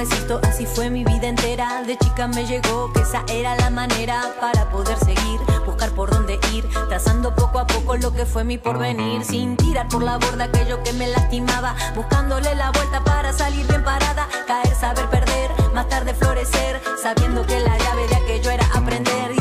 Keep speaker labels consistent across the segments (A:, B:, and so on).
A: Así fue mi vida entera. De chica me llegó que esa era la manera para poder seguir, buscar por dónde ir, trazando poco a poco lo que fue mi porvenir, sin tirar por la borda aquello que me lastimaba, buscándole la vuelta para salir bien parada, caer, saber perder, más tarde florecer, sabiendo que la llave de aquello era aprender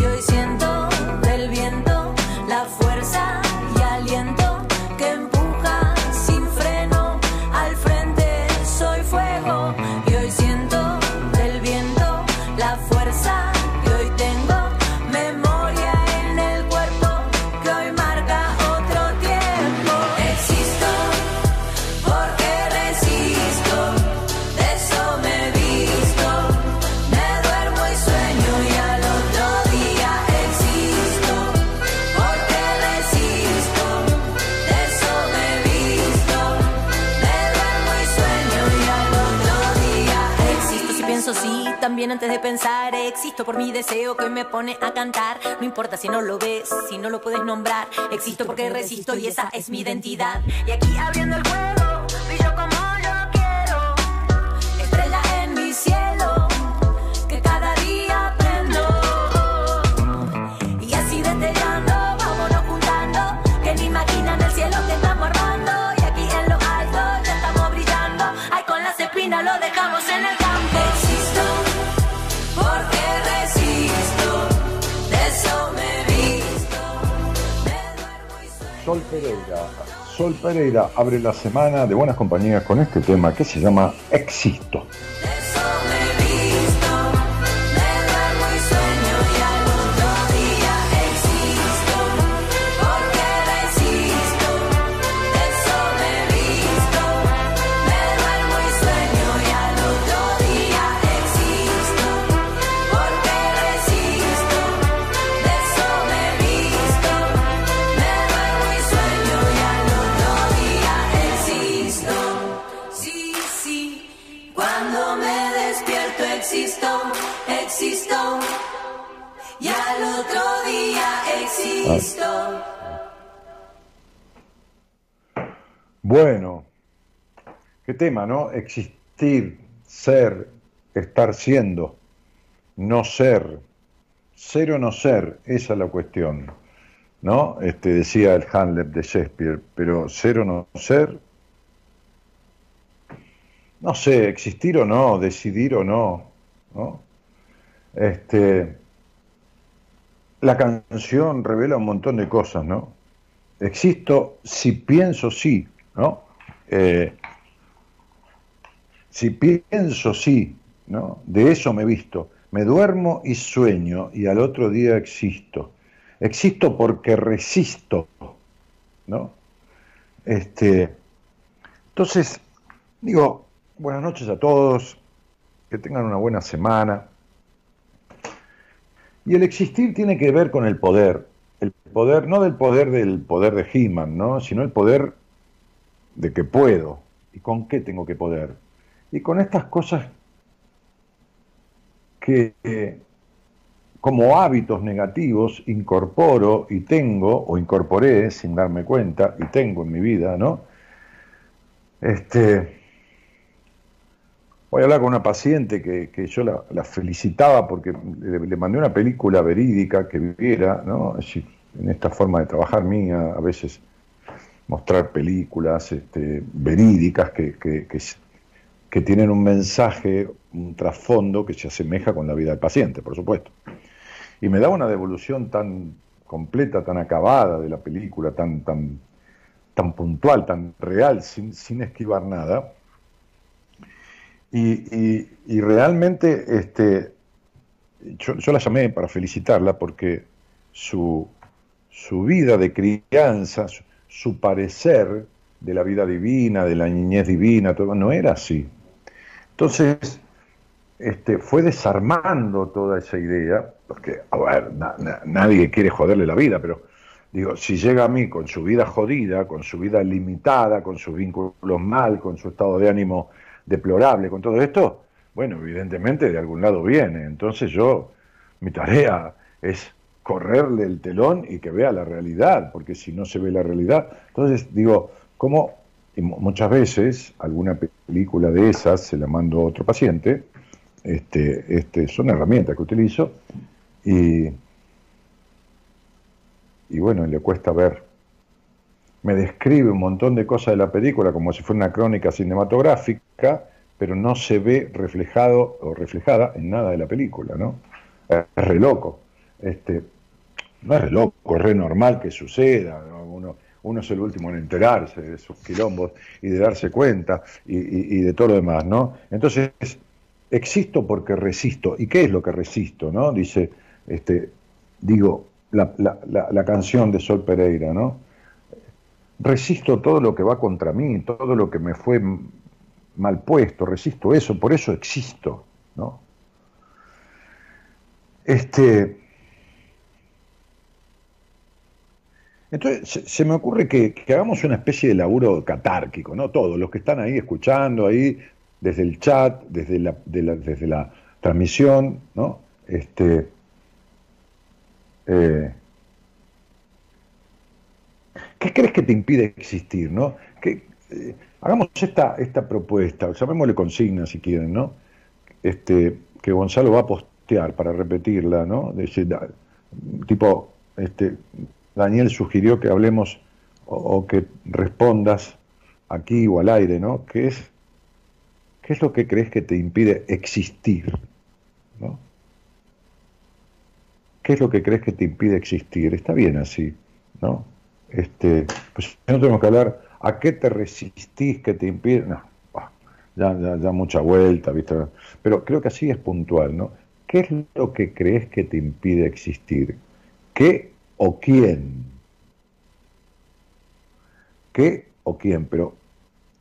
A: también antes de pensar existo por mi deseo que me pone a cantar. No importa si no lo ves si no lo puedes nombrar existo porque resisto y esa es mi identidad. Y aquí abriendo el juego
B: Sol Pereira. Sol Pereira abre la semana de buenas compañías con este tema que se llama Existo. Bueno, qué tema, ¿no? Existir, ser, estar siendo, no ser, ser o no ser, esa es la cuestión, ¿no? Este, decía el Hamlet de Shakespeare, pero ser o no ser, no sé, existir o no, decidir o no, ¿no? Este, la canción revela un montón de cosas, ¿no? Existo si pienso sí, ¿no? Eh, si pienso sí, ¿no? De eso me he visto. Me duermo y sueño y al otro día existo. Existo porque resisto, ¿no? Este, entonces, digo, buenas noches a todos, que tengan una buena semana. Y el existir tiene que ver con el poder, el poder, no del poder del poder de He-Man, ¿no? sino el poder de que puedo. ¿Y con qué tengo que poder? Y con estas cosas que como hábitos negativos incorporo y tengo, o incorporé sin darme cuenta, y tengo en mi vida, ¿no? Este, voy a hablar con una paciente que, que yo la, felicitaba porque le, mandé una película verídica que viviera, ¿no? En esta forma de trabajar mía, a veces mostrar películas este, verídicas que, que- que tienen un mensaje, un trasfondo que se asemeja con la vida del paciente, por supuesto. Y me daba una devolución tan completa, tan acabada de la película, tan, tan, tan puntual, tan real, sin, sin esquivar nada. Y, realmente este, yo, la llamé para felicitarla porque su, su vida de crianza, su, parecer de la vida divina, de la niñez divina, todo, no era así. Entonces, este, fue desarmando toda esa idea, porque, a ver, nadie quiere joderle la vida, pero digo, si llega a mí con su vida jodida, con su vida limitada, con sus vínculos mal, con su estado de ánimo deplorable, con todo esto, bueno, evidentemente de algún lado viene. Entonces yo, mi tarea es correrle el telón y que vea la realidad, porque si no se ve la realidad, entonces digo, ¿cómo muchas veces alguna película de esas se la mando a otro paciente, este, este, son herramientas que utilizo y, y bueno, le cuesta ver. Me describe un montón de cosas de la película como si fuera una crónica cinematográfica, pero no se ve reflejado o reflejada en nada de la película, ¿no? Es re loco. Este, no es re loco, es re normal que suceda. Uno, uno es el último en enterarse de sus quilombos y de darse cuenta y, de todo lo demás, ¿no? Entonces, existo porque resisto. ¿Y qué es lo que resisto, no? Dice, este, digo, la, la, canción de Sol Pereira, ¿no? Resisto todo lo que va contra mí, todo lo que me fue mal puesto, resisto eso, por eso existo, ¿no? Este, Entonces, se, me ocurre que, hagamos una especie de laburo catárquico, ¿no? Todos los que están ahí escuchando, ahí, desde el chat, desde la, desde la transmisión, ¿no? Este, eh, ¿Qué crees que te impide existir, no? Que, eh, hagamos esta, esta propuesta, llamémosle consigna si quieren, ¿no? Este, que Gonzalo va a postear para repetirla, ¿no? Tipo, este, Daniel sugirió que hablemos o, que respondas aquí o al aire, ¿no? ¿Qué es, ¿Qué es lo que crees que te impide existir? ¿no? ¿Qué es lo que crees que te impide existir? Está bien así, ¿no? Este, pues no tenemos que hablar, ¿a qué te resistís que te impide? No, ya, ya, ya mucha vuelta, ¿viste? Pero creo que así es puntual, ¿no? ¿Qué es lo que crees que te impide existir? ¿Qué o quién. ¿Qué o quién? Pero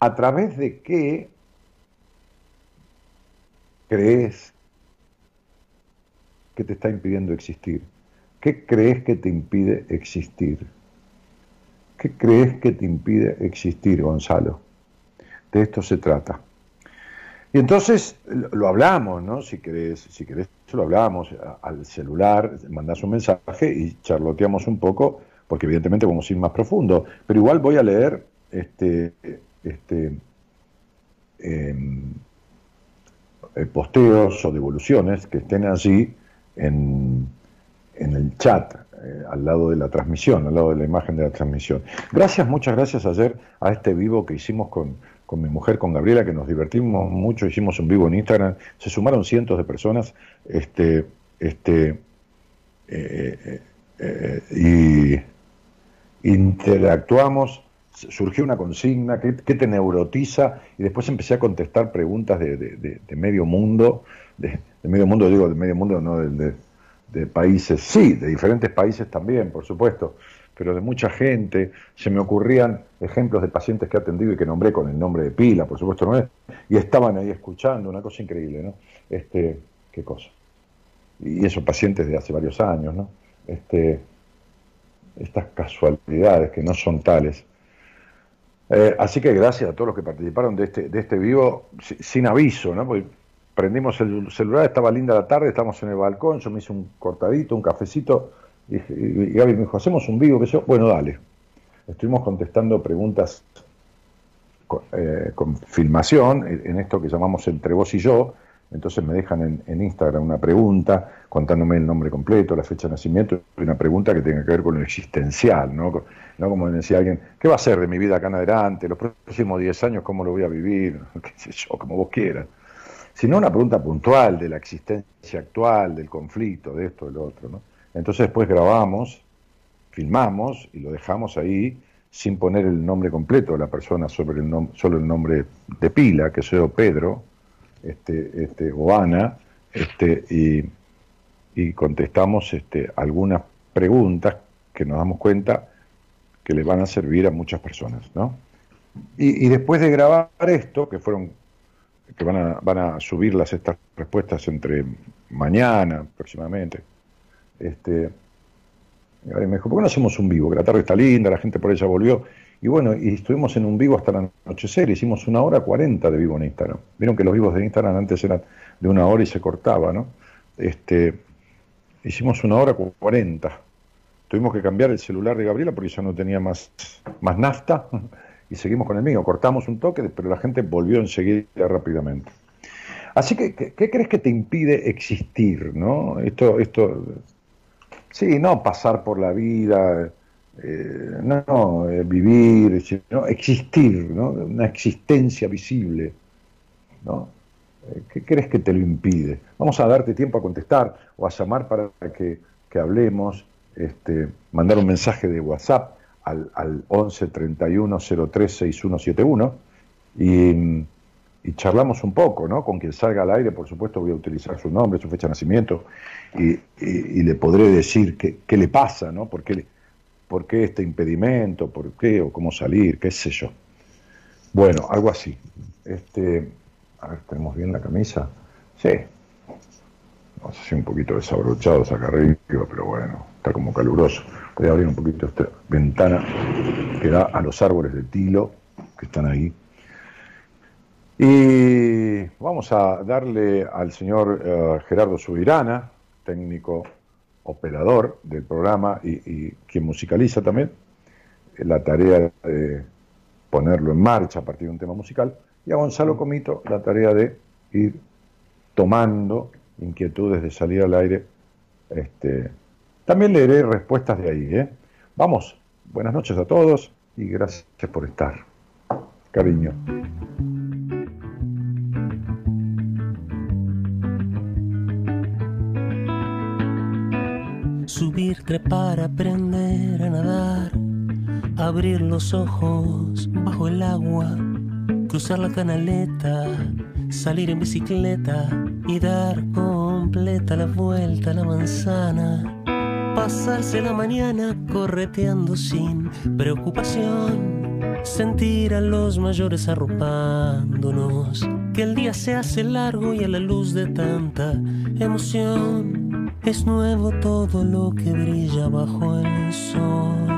B: a través de qué crees que te está impidiendo existir. ¿Qué crees que te impide existir? ¿Qué crees que te impide existir, Gonzalo? De esto se trata. Y entonces lo hablamos, ¿no? Si querés, si querés lo hablamos al celular, mandás un mensaje y charloteamos un poco, porque evidentemente vamos a ir más profundo. Pero igual voy a leer este, este em, eh, posteos o devoluciones que estén allí en, en el chat, eh, al lado de la transmisión, al lado de la imagen de la transmisión. Gracias, muchas gracias ayer a este vivo que hicimos con con mi mujer, con Gabriela, que nos divertimos mucho, hicimos un vivo en Instagram, se sumaron cientos de personas, este, este, eh, eh, y interactuamos, surgió una consigna, ¿qué, te neurotiza? Y después empecé a contestar preguntas de, medio mundo, de, medio mundo, digo, de medio mundo, no de países, sí, de diferentes países también, por supuesto, pero de mucha gente. Se me ocurrían ejemplos de pacientes que he atendido y que nombré con el nombre de pila, por supuesto no es, y estaban ahí escuchando, una cosa increíble, ¿no? Este, qué cosa. Y esos pacientes de hace varios años, ¿no? Este, estas casualidades que no son tales. Eh, así que gracias a todos los que participaron de este, de este vivo, sin aviso, ¿no? Porque prendimos el celular, estaba linda la tarde, estamos en el balcón, yo me hice un cortadito, un cafecito, y, Gaby me dijo, hacemos un vivo, que yo, bueno, dale. Estuvimos contestando preguntas eh, con, filmación, en esto que llamamos entre vos y yo, entonces me dejan en, Instagram una pregunta contándome el nombre completo, la fecha de nacimiento, una pregunta que tenga que ver con lo existencial, ¿no? ¿no? Como decía alguien, ¿qué va a ser de mi vida acá en adelante? Los próximos 10 años, ¿cómo lo voy a vivir? ¿Qué sé yo? Como vos quieras. Sino una pregunta puntual de la existencia actual, del conflicto, de esto, del otro. Entonces después grabamos, filmamos y lo dejamos ahí sin poner el nombre completo de la persona, sobre el solo el nombre de pila, que soy Pedro, este, este, o Ana, este, y, y contestamos este, algunas preguntas que nos damos cuenta que le van a servir a muchas personas, ¿no? Y, después de grabar esto, que fueron, que van a, van a subirlas estas respuestas entre mañana aproximadamente, este, me dijo, ¿por qué no hacemos un vivo? Que la tarde está linda, la gente por ella volvió. Y bueno, y estuvimos en un vivo hasta la anochecer, hicimos una hora cuarenta de vivo en Instagram. Vieron que los vivos de Instagram antes eran de una hora y se cortaba, ¿no? Este, hicimos una hora cuarenta Tuvimos que cambiar el celular de Gabriela porque ya no tenía más, más nafta y seguimos con el mío. Cortamos un toque, pero la gente volvió enseguida rápidamente. Así que, ¿qué, crees que te impide existir? ¿no? Esto, esto, sí, no pasar por la vida, eh, no, eh, vivir, sino existir, ¿no? una existencia visible. ¿no? Eh, ¿Qué crees que te lo impide? Vamos a darte tiempo a contestar o a llamar para que, que hablemos este, mandar un mensaje de WhatsApp al, al 11 31 03 6171 y, y charlamos un poco, ¿no? Con quien salga al aire, por supuesto, voy a utilizar su nombre, su fecha de nacimiento y, y, le podré decir qué, qué, le pasa, ¿no? ¿Por qué, ¿Por qué este impedimento? ¿Por qué? ¿O cómo salir? ¿Qué sé yo? Bueno, algo así. Este, a ver, ¿tenemos bien la camisa? Sí. No sé si un poquito desabrochados acá arriba, pero bueno, está como caluroso. Voy a abrir un poquito esta ventana que da a los árboles de tilo que están ahí. Y vamos a darle al señor eh, Gerardo Subirana, técnico operador del programa y, quien musicaliza también, la tarea de ponerlo en marcha a partir de un tema musical, y a Gonzalo Comito la tarea de ir tomando inquietudes de salir al aire este, también leeré respuestas de ahí. ¿eh? Vamos, buenas noches a todos y gracias por estar. Cariño.
C: Subir, trepar, aprender a nadar, abrir los ojos bajo el agua, cruzar la canaleta, salir en bicicleta y dar completa la vuelta a la manzana pasarse la mañana correteando sin preocupación, sentir a los mayores arropándonos, que el día se hace largo y a la luz de tanta emoción es nuevo todo lo que brilla bajo el sol.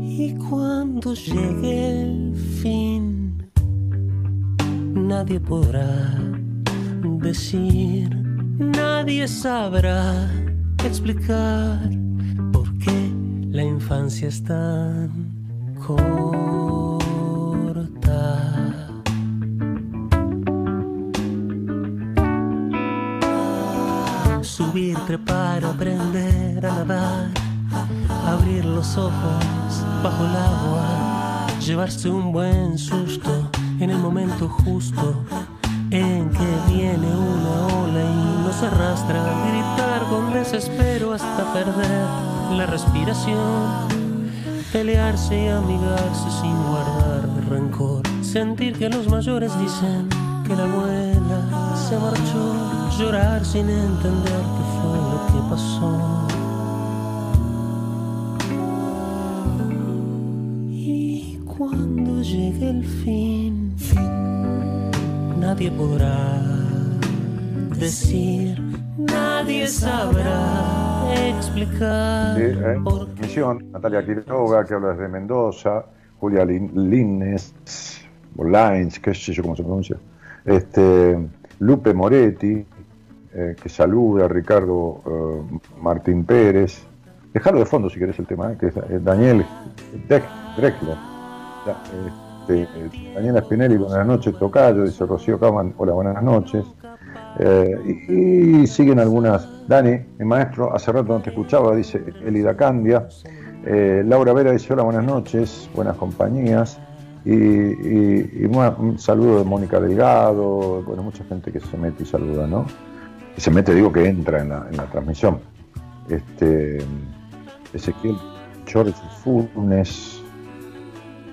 C: Y cuando llegue el fin, nadie podrá decir Nadie sabrá explicar por qué la infancia es tan corta. Subir, trepar, aprender a nadar, abrir los ojos bajo el agua, llevarse un buen susto en el momento justo en que viene una ola y nos arrastra. Gritar con desespero hasta perder la respiración, pelearse y amigarse sin guardar rencor, sentir que los mayores dicen que la abuela se marchó, llorar sin entender qué fue lo que pasó. Y cuando llegue el fin nadie podrá decir, nadie sabrá explicar.
B: ¿eh? Misión, Natalia Quiroga, que habla desde Mendoza, Julia Lines, Lines, qué sé yo cómo se pronuncia, este, Lupe Moretti, eh, que saluda, Ricardo eh, Martín Pérez, dejarlo de fondo si querés el tema, que es Daniel Dreckler. Este, Daniela Spinelli, buenas noches, Tocayo, dice Rocío Caman, hola, buenas noches. Eh, y, siguen algunas. Dani, mi maestro, hace rato no te escuchaba, dice Elida Candia. Eh, Laura Vera dice: Hola, buenas noches, buenas compañías. Y, y- y un saludo de Mónica Delgado, bueno, mucha gente que se mete y saluda, ¿no? Que se mete, digo que entra en la, transmisión. Este, Ezequiel Chores Funes.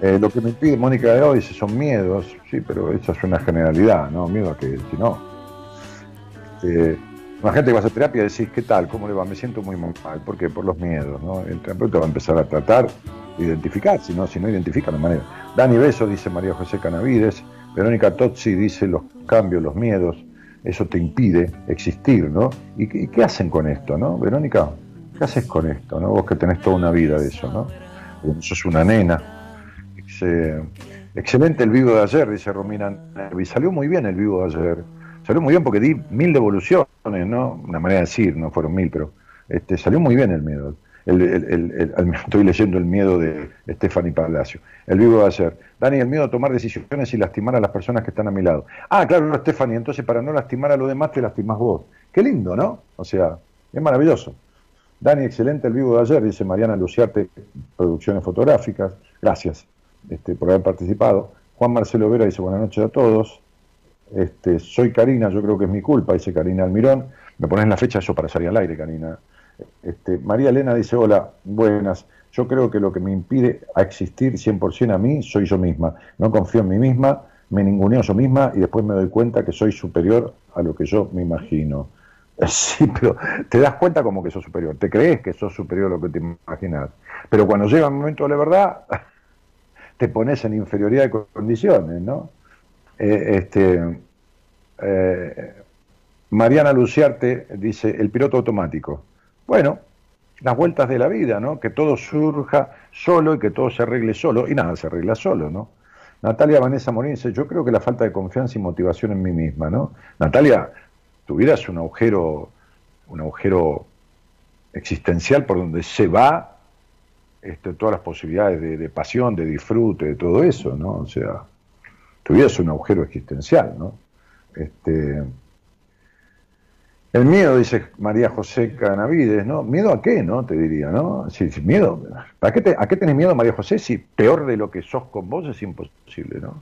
B: Eh, lo que me pide Mónica Delgado dice son miedos, sí, pero eso es una generalidad, ¿no? Miedo a que si no. Este, Imagínate que vas a terapia y decís, ¿qué tal? ¿Cómo le va? Me siento muy mal. ¿Por qué? Por los miedos, ¿no? El terapeuta va a empezar a tratar, identificar, si no, si no identifica, hay manera. Dani Beso, dice María José Canavides. Verónica Tozzi dice, los cambios, los miedos, eso te impide existir, ¿no? ¿Y qué, qué hacen con esto, no? Verónica, ¿qué haces con esto, no? Vos que tenés toda una vida de eso, ¿no? Sos una nena. Excelente el vivo de ayer, dice Romina Nervi. Salió muy bien el vivo de ayer. Salió muy bien porque di mil devoluciones, ¿no? Una manera de decir, no fueron mil, pero este, salió muy bien el miedo. El, estoy leyendo el miedo de Stephanie Palacio. El vivo de ayer. Dani, el miedo a tomar decisiones y lastimar a las personas que están a mi lado. Ah, claro, Stephanie, entonces para no lastimar a los demás te lastimás vos. Qué lindo, ¿no? O sea, es maravilloso. Dani, excelente el vivo de ayer, dice Mariana Luciarte, Producciones Fotográficas. Gracias este, por haber participado. Juan Marcelo Vera dice buenas noches a todos. Este, soy Karina, yo creo que es mi culpa, dice Karina Almirón. Me pones la fecha eso para salir al aire, Karina. Este, María Elena dice, hola, buenas. Yo creo que lo que me impide a existir 100% a mí soy yo misma. No confío en mí misma, me ninguneo yo misma y después me doy cuenta que soy superior a lo que yo me imagino. Sí, pero te das cuenta como que sos superior. Te crees que sos superior a lo que te imaginas. Pero cuando llega el momento de la verdad, te pones en inferioridad de condiciones, ¿no? Eh, este, eh, Mariana Luciarte dice, el piloto automático. Bueno, las vueltas de la vida, ¿no? Que todo surja solo y que todo se arregle solo, y nada se arregla solo, ¿no? Natalia Vanessa Morín dice, yo creo que la falta de confianza y motivación en mí misma, ¿no? Natalia, tuvieras un agujero, un agujero existencial por donde se va este, todas las posibilidades de, pasión, de disfrute, de todo eso, ¿no? O sea, tuvieras un agujero existencial, ¿no? Este, el miedo, dice María José Canavides, ¿no? ¿Miedo a qué, no? Te diría, ¿no? Si miedo, ¿a qué, te- ¿a qué tenés miedo, María José? Si peor de lo que sos con vos es imposible, ¿no?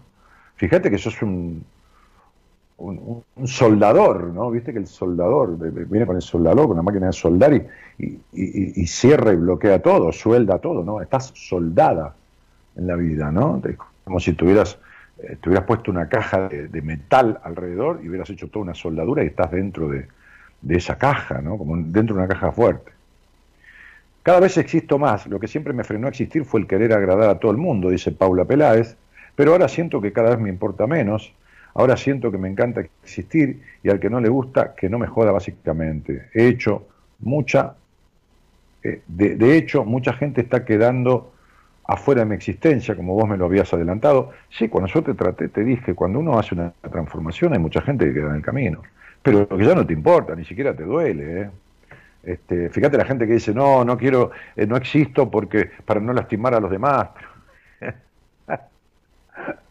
B: Fíjate que sos un, un, un- soldador, ¿no? Viste que el soldador viene con el soldador, con la máquina de soldar y, y, y- y cierra y bloquea todo, suelda todo, ¿no? Estás soldada en la vida, ¿no? Como si tuvieras, eh, te hubieras puesto una caja de, de metal alrededor y hubieras hecho toda una soldadura y estás dentro de, de esa caja, ¿no? Como dentro de una caja fuerte. Cada vez existo más. Lo que siempre me frenó a existir fue el querer agradar a todo el mundo, dice Paula Peláez, pero ahora siento que cada vez me importa menos. Ahora siento que me encanta existir y al que no le gusta, que no me joda básicamente. He hecho mucha, eh, de, de hecho, mucha gente está quedando afuera de mi existencia, como vos me lo habías adelantado. Sí, cuando yo te traté, te dije, cuando uno hace una transformación hay mucha gente que queda en el camino. Pero que ya no te importa, ni siquiera te duele. ¿eh? Este, fíjate la gente que dice, no, no quiero, eh, no existo porque para no lastimar a los demás.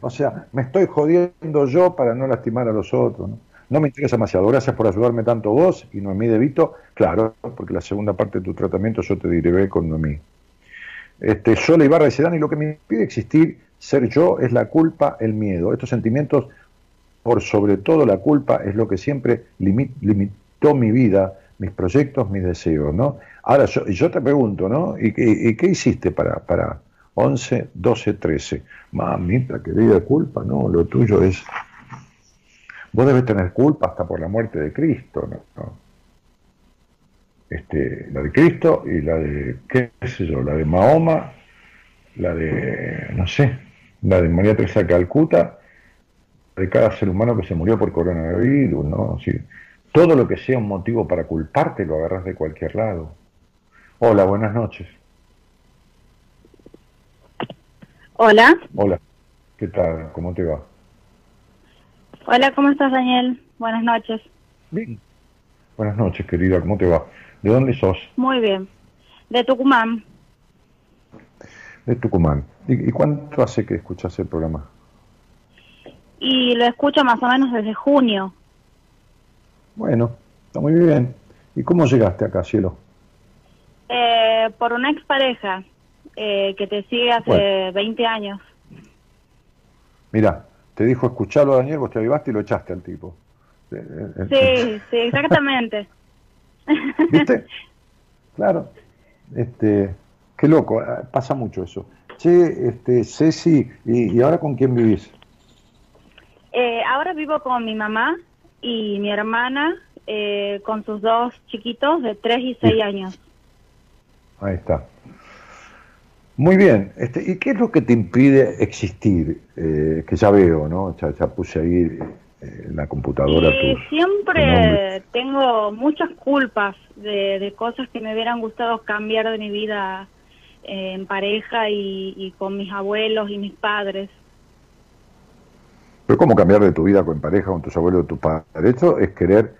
B: o sea, me estoy jodiendo yo para no lastimar a los otros. ¿no? Me interesa demasiado. Gracias por ayudarme tanto vos y Noemí de Vito. Claro, porque la segunda parte de tu tratamiento yo te diré con Noemí. Este, Sola Ibarra dice, Dani, lo que me impide existir, ser yo, es la culpa, el miedo. Estos sentimientos, por sobre todo la culpa, es lo que siempre limi- limitó mi vida, mis proyectos, mis deseos, ¿no? Ahora, yo, te pregunto, ¿no? ¿Y, y qué hiciste para, para 11, 12, 13? Mamita, querida culpa, no, lo tuyo es... Vos debes tener culpa hasta por la muerte de Cristo, ¿no? Este, la de Cristo y la de, qué sé yo, la de Mahoma, la de, no sé, la de María Teresa Calcuta, de cada ser humano que se murió por coronavirus, ¿no? Sí. Todo lo que sea un motivo para culparte lo agarras de cualquier lado. Hola, buenas noches.
D: Hola,
B: Hola, ¿qué tal? ¿Cómo te va?
D: hola, ¿cómo estás Daniel? Buenas noches.
B: Bien. Buenas noches, querida, ¿cómo te va? ¿De dónde sos?
D: Muy bien. De Tucumán.
B: De Tucumán. ¿Y, y cuánto hace que escuchás el programa?
D: Y lo escucho más o menos desde junio.
B: Bueno, está muy bien. ¿Y cómo llegaste acá, cielo?
D: Eh, por una expareja eh, que te sigue hace
B: Bueno.
D: 20 años.
B: Mira, te dijo escucharlo Daniel, vos te avivaste y lo echaste al tipo. Eh, eh,
D: Sí, sí, exactamente.
B: ¿Viste? Claro. Este, qué loco, pasa mucho eso. Che, este, Ceci, ¿y, y ahora con quién vivís?
D: Eh, ahora vivo con mi mamá y mi hermana eh, con sus dos chiquitos de 3 y 6
B: Sí.
D: años.
B: Ahí está. Muy bien. Este, ¿Y qué es lo que te impide existir? Eh, que ya veo, ¿no? Ya, ya puse ahí eh, en la computadora
D: Y
B: tus- tu nombre.
D: siempre tengo muchas culpas de, de cosas que me hubieran gustado cambiar de mi vida eh, en pareja y, y con mis abuelos y mis padres.
B: Pero ¿cómo cambiar de tu vida con pareja, con tus abuelos, tus padres? Esto es querer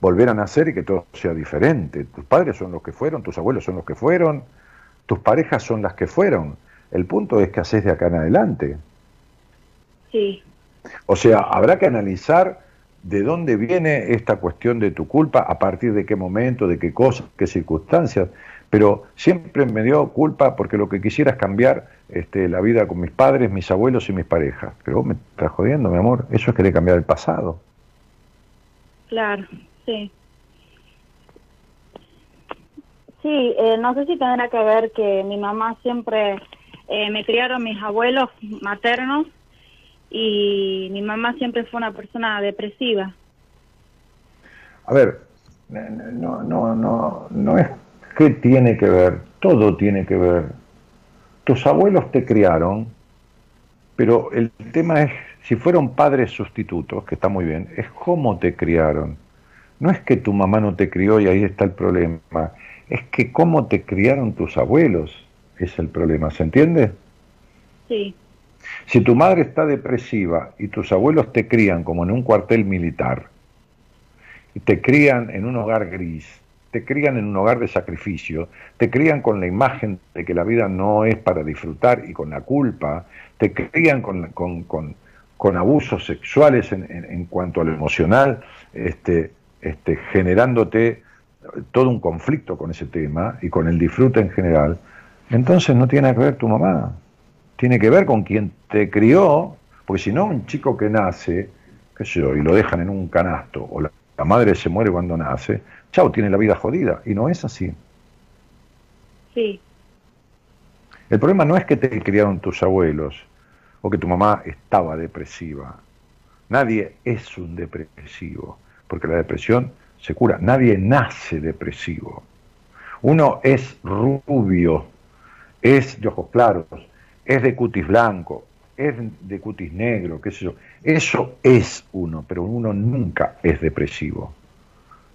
B: volver a nacer y que todo sea diferente. Tus padres son los que fueron, tus abuelos son los que fueron, tus parejas son las que fueron. El punto es que haces de acá en adelante.
D: Sí,
B: O sea, habrá que analizar de dónde viene esta cuestión de tu culpa, a partir de qué momento, de qué cosas, qué circunstancias. Pero siempre me dio culpa porque lo que quisiera es cambiar este, la vida con mis padres, mis abuelos y mis parejas. Pero vos me estás jodiendo, mi amor. Eso es querer cambiar el pasado.
D: claro, sí. Sí, eh, no sé si tendrá que ver que mi mamá siempre eh, me criaron mis abuelos maternos y mi mamá siempre fue una persona depresiva.
B: A ver, no, no, no, no es que tiene que ver, todo tiene que ver. Tus abuelos te criaron, pero el tema es, si fueron padres sustitutos, que está muy bien, es cómo te criaron. No es que tu mamá no te crió y ahí está el problema, es que cómo te criaron tus abuelos es el problema, ¿se entiende?
D: Sí,
B: Si tu madre está depresiva y tus abuelos te crían como en un cuartel militar, y te crían en un hogar gris, te crían en un hogar de sacrificio, te crían con la imagen de que la vida no es para disfrutar y con la culpa, te crían con, con, con- con abusos sexuales en, en- en cuanto a lo emocional, este, este, generándote todo un conflicto con ese tema y con el disfrute en general, entonces no tiene que ver tu mamá tiene que ver con quien te crió, porque si no, un chico que nace, qué sé yo, y lo dejan en un canasto, o la, la madre se muere cuando nace, chao, tiene la vida jodida, y no es así.
D: sí,
B: El problema no es que te criaron tus abuelos, o que tu mamá estaba depresiva. Nadie es un depresivo, porque la depresión se cura. Nadie nace depresivo. Uno es rubio, es de ojos claros, es de cutis blanco, es de cutis negro, qué sé yo. Eso es uno, pero uno nunca es depresivo.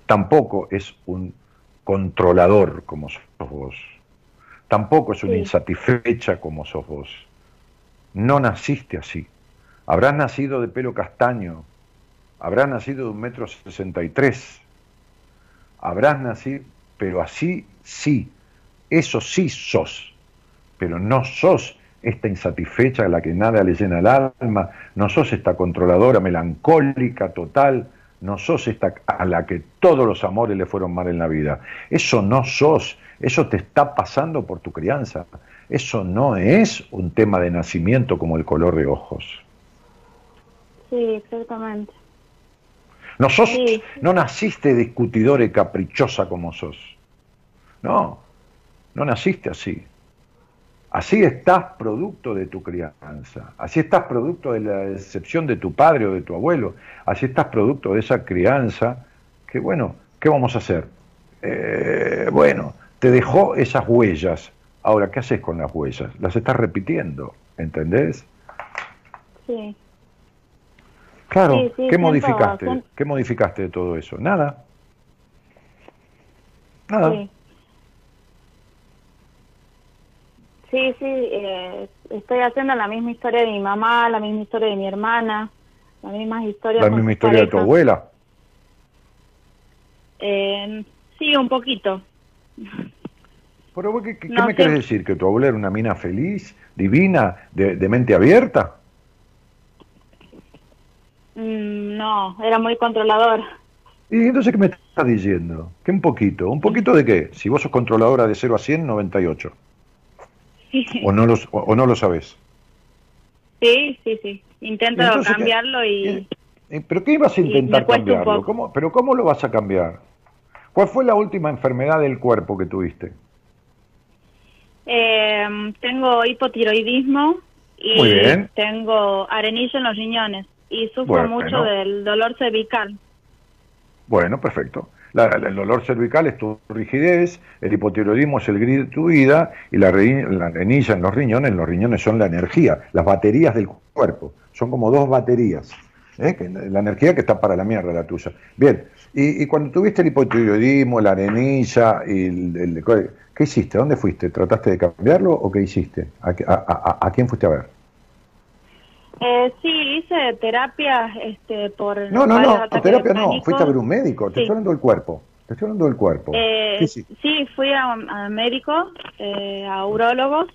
B: Tampoco es un controlador como sos vos. Tampoco es una
D: Sí.
B: insatisfecha como sos vos. No naciste así. Habrás nacido de pelo castaño, habrás nacido de un metro sesenta y tres, habrás nacido, pero así sí, eso sí sos, pero no sos esta insatisfecha a la que nada le llena el alma, no sos esta controladora melancólica total, no sos esta a la que todos los amores le fueron mal en la vida. Eso no sos, eso te está pasando por tu crianza. Eso no es un tema de nacimiento como el color de ojos.
D: sí, exactamente.
B: No sos,
D: Sí.
B: no naciste discutidora y caprichosa como sos. No, no naciste así. Así estás producto de tu crianza. Así estás producto de la decepción de tu padre o de tu abuelo. Así estás producto de esa crianza que, bueno, ¿qué vamos a hacer? Eh, bueno, te dejó esas huellas. Ahora, ¿qué haces con las huellas? Las estás repitiendo, ¿entendés?
D: Sí,
B: Claro,
D: Sí, sí,
B: ¿qué modificaste? ¿Qué modificaste de todo eso? Nada. Nada.
D: sí. Sí, sí, eh, estoy haciendo la misma historia de mi mamá, la misma historia de mi hermana, la misma historia
B: La misma historia de tu abuela.
D: Eh, sí, un poquito.
B: Pero, ¿qué, qué- qué me querés decir? ¿Que tu abuela era una mina feliz, divina, de, de mente abierta?
D: Mm, no, era muy controlador.
B: ¿Y entonces qué me estás diciendo? ¿Qué un poquito? ¿Un poquito de qué? Si vos sos controladora de 0 a 100, 98.
D: Sí,
B: ¿O no, los, o, o no lo sabés?
D: sí, sí. sí. Intento
B: ¿Y entonces qué-
D: cambiarlo y...
B: ¿Y- y- ¿Pero qué ibas a intentar cambiarlo? ¿Cómo, ¿Pero cómo lo vas a cambiar? ¿Cuál fue la última enfermedad del cuerpo que tuviste?
D: Eh, tengo hipotiroidismo y tengo arenilla en los riñones y sufro
B: Bueno.
D: mucho del dolor cervical.
B: Bueno, perfecto. La- la- el dolor cervical es tu rigidez, el hipotiroidismo es el gris de tu vida y la, re- la arenilla en los riñones, los riñones son la energía, las baterías del cuerpo. Son como dos baterías. ¿eh? Que la energía que está para la mierda, la tuya. Bien, y, y cuando tuviste el hipotiroidismo, la arenilla, y el, el- ¿qué hiciste? ¿Dónde fuiste? ¿Trataste de cambiarlo o qué hiciste? ¿A, a- a- a quién fuiste a ver?
D: Eh, sí, hice terapia este, por...
B: No, no, no,
D: ataques
B: terapia
D: de
B: no, fuiste a ver un médico, te
D: Sí.
B: estoy hablando del cuerpo, te estoy hablando del cuerpo.
D: Eh,
B: ¿Qué hiciste?
D: sí, fui a, a médico, eh, a urólogos.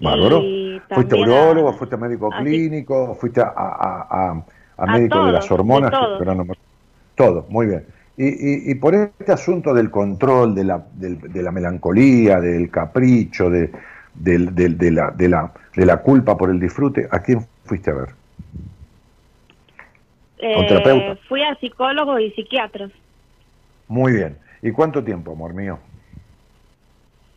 B: Bárbaro. Fuiste
D: también
B: urólogo,
D: a-
B: fuiste médico
D: así.
B: clínico, fuiste a, a- a- a
D: A
B: médico de las
D: de
B: hormonas,
D: todo.
B: pero no todo, muy bien. Y, y- y por este asunto del control, de la, del- de la melancolía, del capricho, de, del- del- de, la, de, la, de la culpa por el disfrute, ¿a quién fuiste a ver?
D: Eh,
B: terapeuta.
D: fui a psicólogos y psiquiatras.
B: Muy bien. ¿Y cuánto tiempo, amor mío?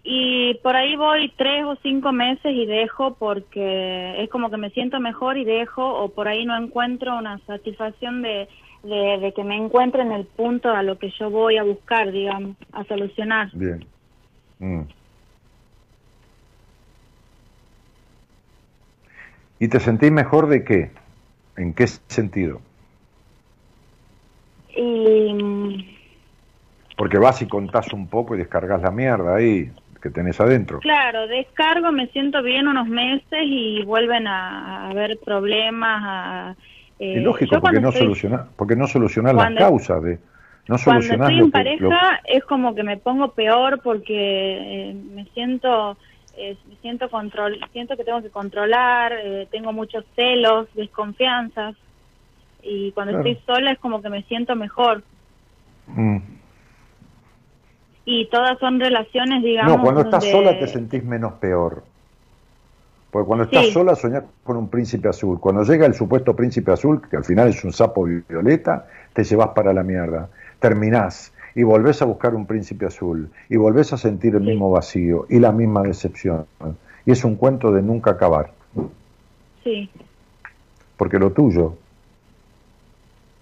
D: Y por ahí voy tres o cinco meses y dejo porque es como que me siento mejor y dejo o por ahí no encuentro una satisfacción de, de, de que me encuentre en el punto a lo que yo voy a buscar, digamos, a solucionar.
B: Bien. Mm. ¿Y te sentís mejor de qué? ¿En qué sentido?
D: Y mm,
B: Porque vas y contás un poco y descargas la mierda ahí que tenés adentro.
D: claro, descargo, me siento bien unos meses y vuelven a, a haber problemas. A, eh,
B: y lógico, porque no,
D: estoy-
B: soluciona, porque no solucionás las causas de... No
D: Cuando estoy
B: lo
D: en
B: que...
D: pareja
B: lo-
D: es como que me pongo peor porque eh, me siento eh, siento control siento que tengo que controlar eh, tengo muchos celos desconfianzas y cuando
B: Claro.
D: estoy sola es como que me siento mejor
B: Mm.
D: y todas son relaciones digamos
B: No, cuando estás
D: donde-
B: sola te sentís menos peor. Porque cuando estás
D: Sí.
B: sola soñás con un príncipe azul. Cuando llega el supuesto príncipe azul, que al final es un sapo violeta, te llevas para la mierda. Terminás y volvés a buscar un príncipe azul y volvés a sentir el mismo vacío y la misma decepción. Y es un cuento de nunca acabar.
D: sí
B: Porque lo tuyo,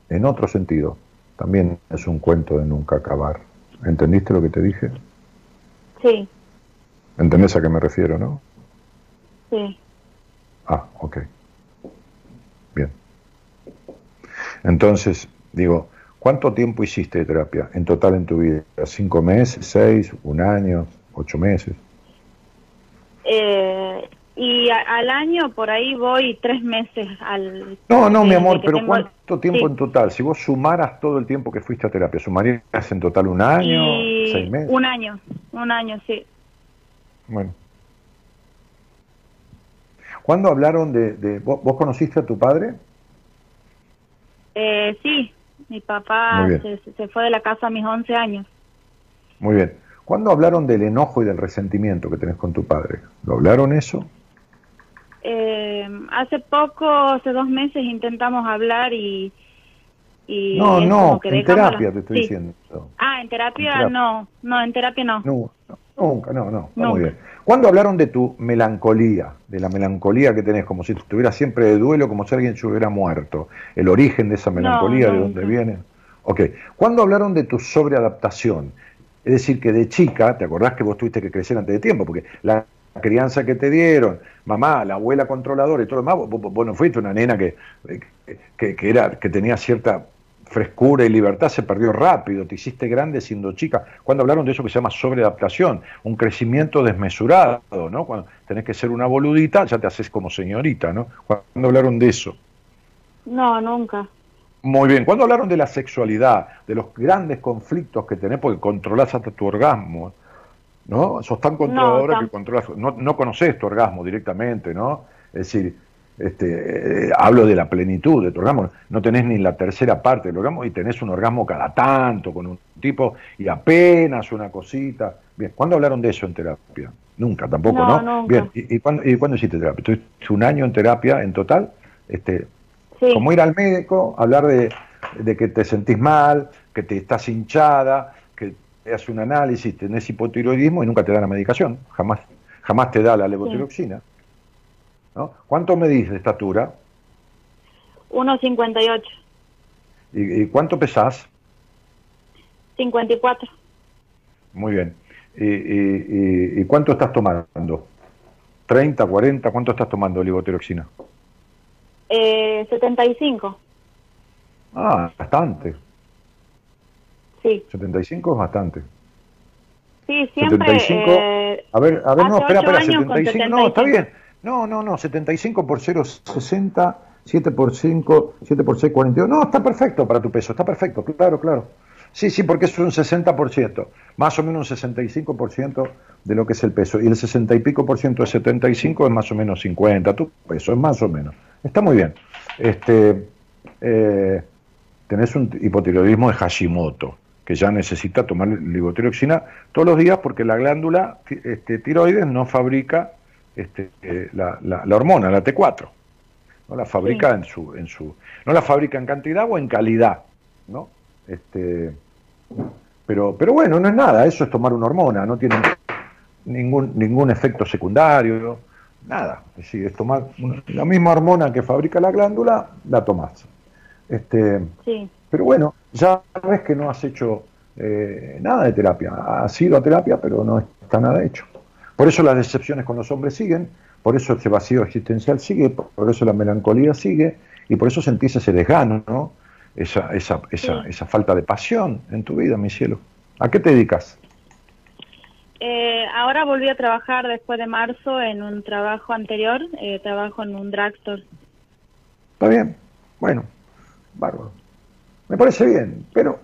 B: en otro sentido, también es un cuento de nunca acabar. ¿Entendiste lo que te dije?
D: sí
B: ¿Entendés a qué me refiero, no?
D: sí
B: Ah, ok. Bien. Entonces, digo, ¿cuánto tiempo hiciste de terapia en total en tu vida? ¿Cinco meses, seis, un año, ocho meses?
D: Eh, y a- al año por ahí voy tres meses al
B: No, no, mi amor, pero
D: tengo-
B: ¿cuánto tiempo
D: Sí.
B: en total? Si vos sumaras todo el tiempo que fuiste a terapia, ¿sumarías en total un año,
D: Y
B: seis meses?
D: un año un año sí
B: Bueno. ¿Cuándo hablaron de... de- ¿vos, vos conociste a tu padre?
D: Eh, sí, mi papá se, se fue de la casa a mis 11 años.
B: Muy bien. ¿Cuándo hablaron del enojo y del resentimiento que tenés con tu padre? ¿Lo hablaron eso?
D: Eh, hace poco, hace dos meses intentamos hablar y... y
B: No, no,
D: que
B: en
D: dejamos la-
B: terapia te estoy
D: Sí.
B: diciendo.
D: Ah, en terapia,
B: En terapia.
D: no, no, en terapia no.
B: No, no, nunca, no, no, está
D: Nunca.
B: muy bien. ¿Cuándo hablaron de tu melancolía, de la melancolía que tenés, como si estuvieras siempre de duelo, como si alguien se hubiera muerto? ¿El origen de esa melancolía, de dónde viene? Ok. ¿Cuándo hablaron de tu sobreadaptación? Es decir, que de chica, ¿te acordás que vos tuviste que crecer antes de tiempo? Porque la crianza que te dieron, mamá, la abuela controladora y todo lo demás, vos, vos- vos no fuiste una nena que, que, que era, que tenía cierta frescura y libertad, se perdió rápido, te hiciste grande siendo chica. Cuando hablaron de eso que se llama sobreadaptación, un crecimiento desmesurado, ¿no? Cuando tenés que ser una boludita, ya te haces como señorita, ¿no? Cuando hablaron de eso.
D: No, nunca.
B: Muy bien, cuando hablaron de la sexualidad, de los grandes conflictos que tenés porque controlás hasta tu orgasmo, ¿no? Sos tan controladora que controlas, no, no conoces tu orgasmo directamente, ¿no? Es decir, Este, eh, hablo de la plenitud de tu orgasmo, no tenés ni la tercera parte del orgasmo y tenés un orgasmo cada tanto con un tipo y apenas una cosita. Bien, ¿cuándo hablaron de eso en terapia? Nunca, tampoco, ¿no?
D: nunca.
B: Bien, ¿y, y cuándo, y cuándo hiciste terapia? ¿Estuviste un año en terapia en total? Este,
D: Sí.
B: como ir al médico, hablar de, de que te sentís mal, que te estás hinchada, que te hace un análisis, tenés hipotiroidismo y nunca te da la medicación, jamás, jamás te da la levotiroxina. ¿No? ¿Cuánto medís de estatura
D: 1.58,
B: y, y cuánto pesás?
D: 54,
B: Muy bien. ¿Y, y- y- y cuánto estás tomando? ¿30, 40? ¿Cuánto estás tomando de levotiroxina?
D: eh, 75,
B: Ah, bastante.
D: sí.
B: 75 es bastante.
D: Sí, siempre...
B: 75.
D: eh,
B: A ver, a ver, no, espera, espera,
D: años con
B: 75. No, está
D: 75.
B: bien. No, no, no, 75 por 0, 60, 7 por 5, 7 por 6, 42. No, está perfecto para tu peso, está perfecto, claro, claro. Sí, sí, porque es un 60%, más o menos un 65% de lo que es el peso. Y el 60 y pico por ciento de 75 es más o menos 50, tu peso es más o menos. Está muy bien. Este, eh, tenés un hipotiroidismo de Hashimoto, que ya necesita tomar levotiroxina todos los días porque la glándula este, tiroides no fabrica este, eh, la, la- la hormona, la T4. No la fabrica
D: Sí.
B: en su, en su, no la fabrica en cantidad o en calidad, ¿no? Este, pero, pero bueno, no es nada, eso es tomar una hormona, no tiene ningún, ningún efecto secundario, nada. Es decir, es tomar la misma hormona que fabrica la glándula, la tomás. Este,
D: Sí,
B: pero bueno, ya ves que no has hecho eh, nada de terapia. Has ido a terapia, pero no está nada hecho. Por eso las decepciones con los hombres siguen, por eso ese vacío existencial sigue, por eso la melancolía sigue, y por eso sentís ese desgano, ¿no? Esa, esa, esa,
D: Sí.
B: esa falta de pasión en tu vida, mi cielo. ¿A qué te dedicas?
D: Eh, ahora volví a trabajar después de marzo en un trabajo anterior, eh, trabajo en un drugstore.
B: ¿Está bien? Bueno, bárbaro. Me parece bien, pero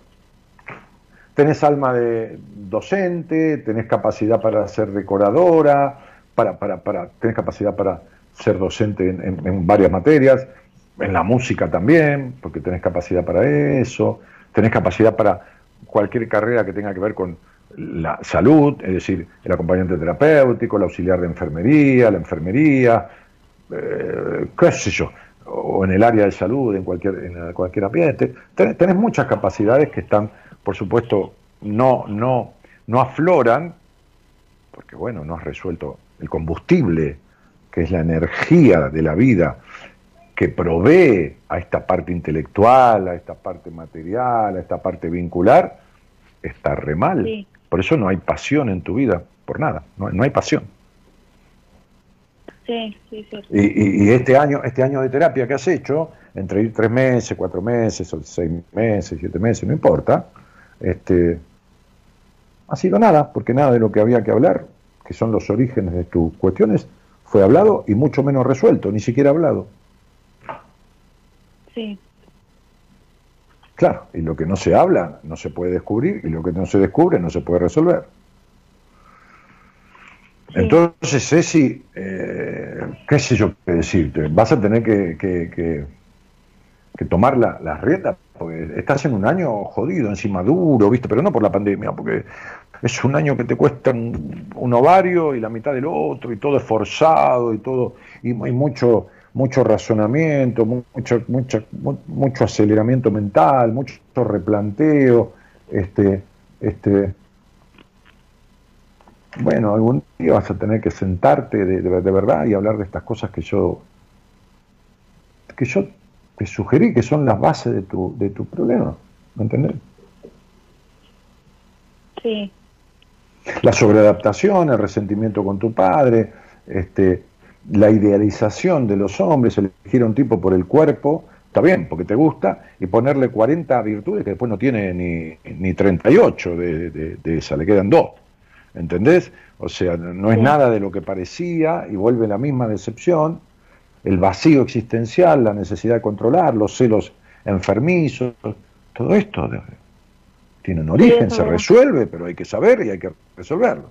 B: tenés alma de docente, tenés capacidad para ser decoradora, para, para, para, tenés capacidad para ser docente en, varias materias, en la música también, porque tenés capacidad para eso, tenés capacidad para cualquier carrera que tenga que ver con la salud, es decir, el acompañante terapéutico, el auxiliar de enfermería, la enfermería, eh, qué sé yo, o en el área de salud, en cualquier, en cualquier ambiente. Ten- Tenés muchas capacidades que están, por supuesto, no, no, no afloran, porque bueno, no has resuelto el combustible, que es la energía de la vida, que provee a esta parte intelectual, a esta parte material, a esta parte vincular, está re mal.
D: Sí.
B: Por eso no hay pasión en tu vida, por nada, no, no hay pasión.
D: Sí, sí, sí.
B: Y, y- y este año, este año de terapia que has hecho, entre ir tres meses, cuatro meses, o seis meses, siete meses, no importa, este, ha sido nada, porque nada de lo que había que hablar, que son los orígenes de tus cuestiones, fue hablado y mucho menos resuelto, ni siquiera hablado.
D: Sí,
B: Claro, y lo que no se habla no se puede descubrir, y lo que no se descubre no se puede resolver.
D: Sí.
B: Entonces, Ceci, eh, qué sé yo qué decirte, vas a tener que, que- que- que tomar la- las riendas, porque estás en un año jodido, encima duro, ¿viste? Pero no por la pandemia, porque es un año que te cuesta un, ovario y la mitad del otro, y todo es forzado, y todo, y, y mucho, mucho razonamiento, mu- mucho, mucha- mu- mucho aceleramiento mental, mucho replanteo, este, este, bueno, algún día vas a tener que sentarte de, de- de verdad y hablar de estas cosas que yo que yo te sugerí que son las bases de tu, de tu problema, ¿me entendés?
D: sí,
B: La sobreadaptación, el resentimiento con tu padre, este, la idealización de los hombres, elegir a un tipo por el cuerpo, está bien, porque te gusta, y ponerle 40 virtudes que después no tiene ni, ni 38 de, de, de esa, le quedan dos. ¿Entendés? O sea, no es
D: Sí.
B: nada de lo que parecía y vuelve la misma decepción, el vacío existencial, la necesidad de controlar, los celos enfermizos, todo esto tiene un origen, se resuelve, pero hay que saber y hay que resolverlo.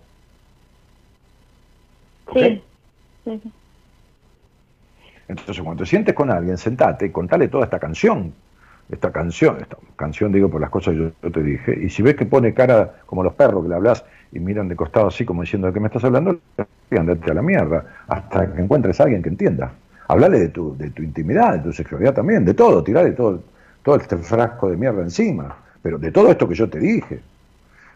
D: Sí, sí, sí.
B: Entonces, cuando te sientes con alguien, sentate y contale toda esta canción. Esta canción, esta canción digo por las cosas que yo, yo te dije. Y si ves que pone cara como los perros que le hablas y miran de costado así como diciendo de qué me estás hablando, andate a la mierda. Hasta que encuentres a alguien que entienda. Hablale de tu, de tu intimidad, de tu sexualidad también, de todo, tirale todo, todo este frasco de mierda encima. Pero de todo esto que yo te dije.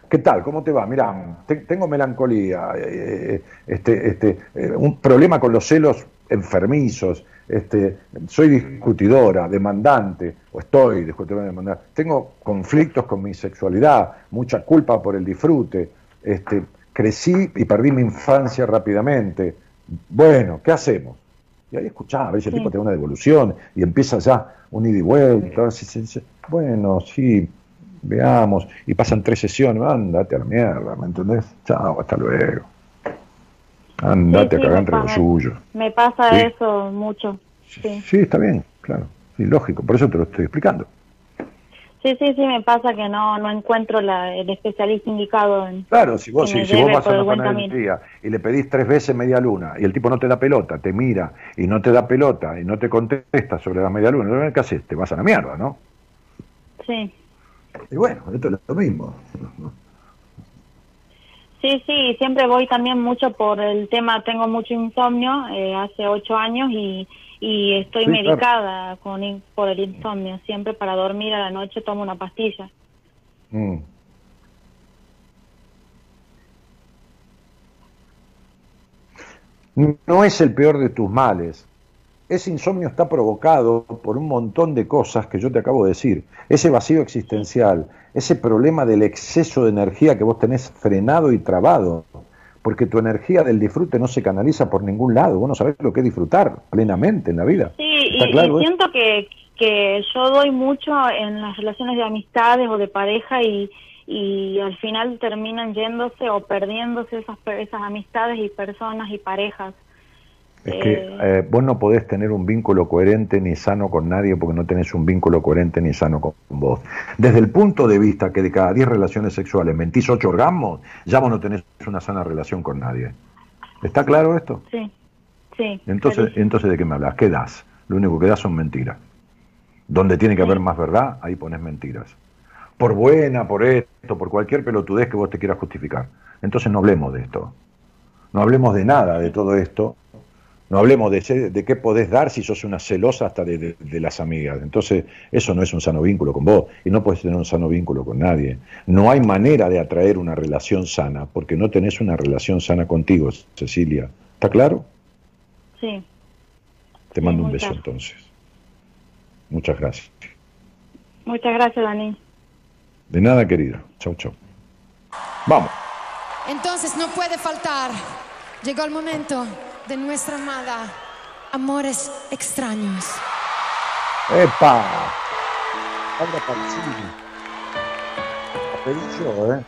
B: ¿Qué tal? ¿Cómo te va? Mira, te- tengo melancolía, eh, este, este, eh, un problema con los celos enfermizos, este, soy discutidora, demandante, o estoy discutidora, demandante, tengo conflictos con mi sexualidad, mucha culpa por el disfrute, este, crecí y perdí mi infancia rápidamente. Bueno, ¿qué hacemos? Y ahí escuchaba, a si el
D: Sí.
B: tipo te da una devolución y empieza ya un ida y vuelta. Bueno, sí, veamos. Y pasan tres sesiones, andate a la mierda, ¿me entendés? Chao, hasta luego. Andate
D: Sí,
B: a
D: sí,
B: cagar
D: me
B: entre lo
D: pasa.
B: suyo.
D: Me pasa eso mucho. Sí.
B: Sí, está bien, claro. Sí, lógico, por eso te lo estoy explicando.
D: Sí, sí, sí, me pasa que no, no encuentro la, el especialista indicado en...
B: Claro, si vos, si, si vos vas
D: por
B: a una
D: buen
B: panadería y le pedís tres veces media luna y el tipo no te da pelota, te mira y no te da pelota y no te contesta sobre la media luna, ¿qué haces? Te vas a la mierda, ¿no?
D: Sí.
B: Y bueno, esto es lo mismo.
D: Sí, sí, siempre voy también mucho por el tema, tengo mucho insomnio, eh, hace ocho años y, y estoy
B: Sí, claro.
D: medicada con, por el insomnio. Siempre para dormir a la noche tomo una pastilla.
B: Mm. No es el peor de tus males. Ese insomnio está provocado por un montón de cosas que yo te acabo de decir. Ese vacío existencial, ese problema del exceso de energía que vos tenés frenado y trabado, porque tu energía del disfrute no se canaliza por ningún lado. Vos no sabés lo que es disfrutar plenamente en la vida.
D: Sí, y,
B: ¿Está claro
D: y siento que, que yo doy mucho en las relaciones de amistades o de pareja y, y al final terminan yéndose o perdiéndose esas, esas amistades y personas y parejas.
B: Es que
D: Eh,
B: eh, vos no podés tener un vínculo coherente ni sano con nadie porque no tenés un vínculo coherente ni sano con vos. Desde el punto de vista que de cada 10 relaciones sexuales mentís 8 orgasmos, ya vos no tenés una sana relación con nadie. ¿Está claro esto?
D: Sí, sí.
B: Entonces,
D: clarísimo.
B: entonces ¿de qué me hablas? ¿Qué das? Lo único que das son mentiras. Donde tiene que haber más verdad, ahí pones mentiras. Por buena, por esto, por cualquier pelotudez que vos te quieras justificar. Entonces no hablemos de esto. No hablemos de nada de todo esto. No hablemos de, de qué podés dar si sos una celosa hasta de, de- de las amigas. Entonces, eso no es un sano vínculo con vos y no puedes tener un sano vínculo con nadie. No hay manera de atraer una relación sana porque no tenés una relación sana contigo, Cecilia. ¿Está claro?
D: Sí.
B: Te
D: Sí,
B: mando un beso
D: claro.
B: entonces. Muchas gracias.
D: Muchas gracias, Dani.
B: De nada, querida. Chau, chau. Vamos.
E: Entonces no puede faltar. Llegó el momento de nuestra amada Amores extraños.
B: ¡Epa! Abra Pazzini. La pedí yo, ¿eh?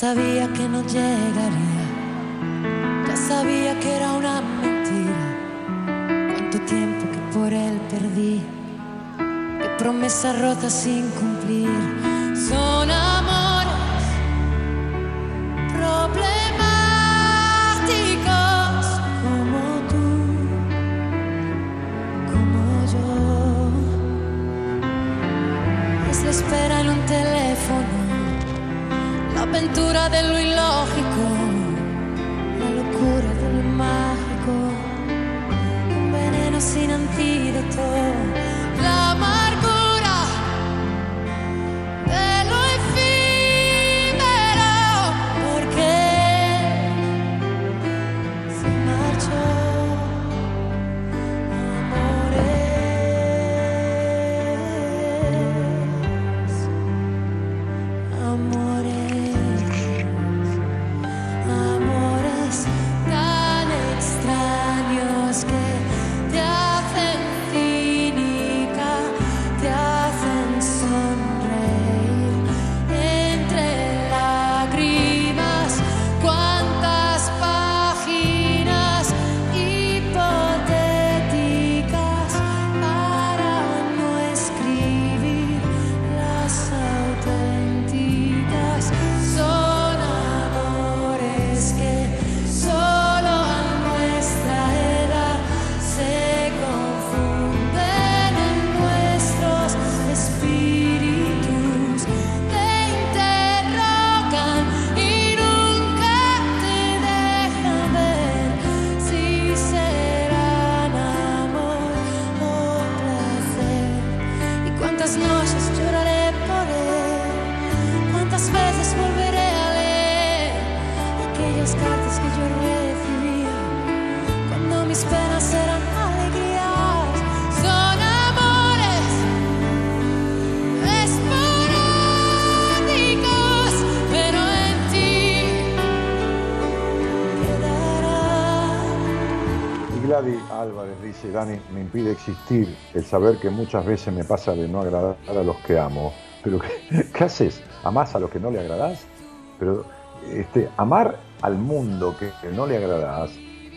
E: Sabía que no llegaría. Ya sabía que era una mentira. Cuánto tiempo que por él perdí. Qué promesas rotas sin cumplir. Aventura de lo ilógico,
B: existir el saber que muchas veces me pasa de no agradar a los que amo. Pero ¿qué, haces? ¿Amás a los que no le agradás? Pero este, amar al mundo que, que no le agradás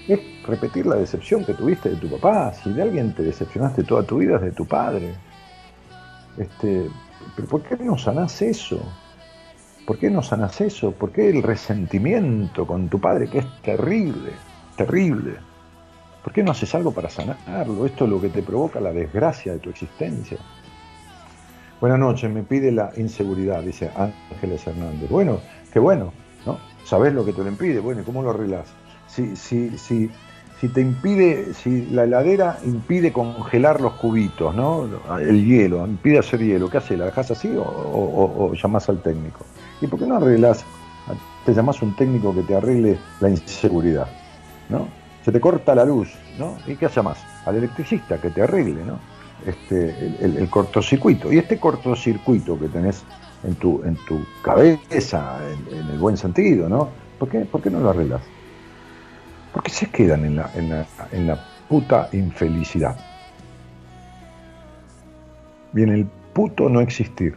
B: es repetir la decepción que tuviste de tu papá. Si de alguien te decepcionaste toda tu vida es de tu padre. Este, pero ¿por qué no sanás eso? ¿Por qué no sanás eso? ¿Por qué el resentimiento con tu padre, que es terrible, terrible? ¿Por qué no haces algo para sanarlo? Esto es lo que te provoca la desgracia de tu existencia. Buenas noches, me pide la inseguridad, dice Ángeles Hernández. Bueno, qué bueno, ¿no? ¿Sabés lo que te lo impide? Bueno, ¿y cómo lo arreglás? Si, si, si, si te impide, si la heladera impide congelar los cubitos, ¿no? El hielo, impide hacer hielo, ¿qué haces? ¿La dejás así o, o, llamás al técnico? ¿Y por qué no arreglás? Te llamás un técnico que te arregle la inseguridad, ¿no? Se te corta la luz, ¿no? ¿Y qué llamás? Al electricista que te arregle, ¿no? Este, el, cortocircuito. Y este cortocircuito que tenés en tu, en tu cabeza, en, el buen sentido, ¿no? ¿Por qué, por qué no lo arreglas? ¿Por qué se quedan en la, en la, en la puta infelicidad? En el puto no existir.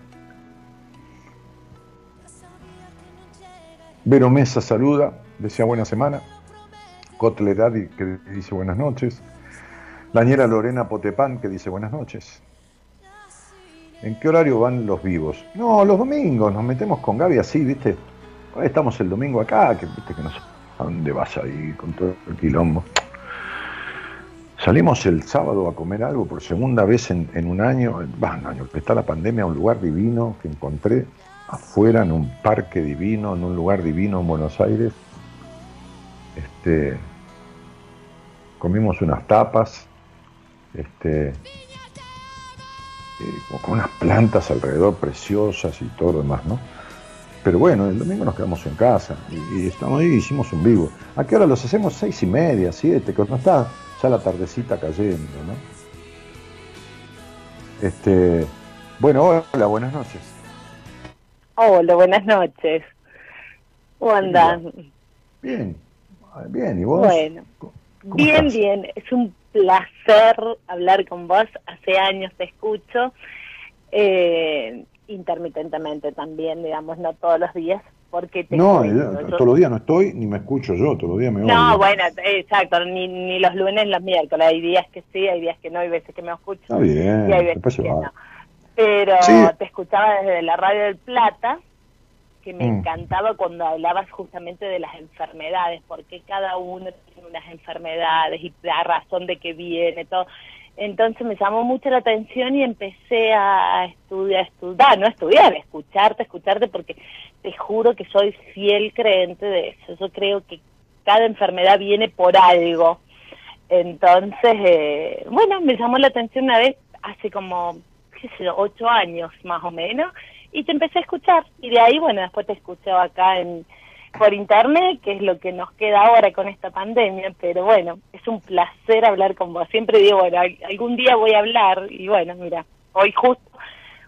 B: Vero Mesa saluda, desea buena semana. Kotler Adi que dice buenas noches. Lañera Lorena Potepán que dice buenas noches. ¿En qué horario van los vivos? No, los domingos, nos metemos con Gaby así, ¿viste? Estamos el domingo acá, que viste que no sé a dónde vas ahí con todo el quilombo. Salimos el sábado a comer algo por segunda vez en, un año, va, un año, está la pandemia, un lugar divino que encontré afuera, en un parque divino, en un lugar divino en Buenos Aires. Este, comimos unas tapas, este, eh, con- unas plantas alrededor preciosas y todo lo demás, ¿no? Pero bueno, el domingo nos quedamos en casa y, y estamos ahí, hicimos un vivo. ¿A qué hora los hacemos? Seis y media, siete, que no está ya la tardecita cayendo, ¿no? Este, bueno, hola, buenas noches.
F: Hola, buenas noches. ¿Cómo andás?
B: Bien, bien, ¿y vos?
F: Bueno,
B: ¿Cómo
F: bien,
B: estás?
F: bien. Es un placer hablar con vos. Hace años te escucho. Eh, intermitentemente también, digamos, no todos los días, porque te
B: No, yo- todos los días no estoy, ni me escucho yo, todos los días me oigo.
F: No, bueno, exacto, ni, ni los lunes ni los miércoles. Hay días que sí, hay días que no, hay veces que me escucho.
B: Está bien,
F: y hay veces
B: después se
F: que
B: va.
F: no. Pero
B: Sí.
F: te escuchaba desde la radio del Plata, que me
B: Mm.
F: encantaba cuando hablabas justamente de las enfermedades, porque cada uno tiene unas enfermedades y la razón de que viene, todo. Entonces me llamó mucho la atención y empecé a estudiar, estudiar, no estudiar, escucharte, escucharte, porque te juro que soy fiel creyente de eso. Yo creo que cada enfermedad viene por algo. Entonces, eh, bueno, me llamó la atención una vez, hace como, qué sé yo, ocho años más o menos, y te empecé a escuchar. Y de ahí, bueno, después te escuché acá en por internet, que es lo que nos queda ahora con esta pandemia, pero bueno, es un placer hablar con vos. Siempre digo, bueno, al- algún día voy a hablar, y bueno, mira, hoy justo,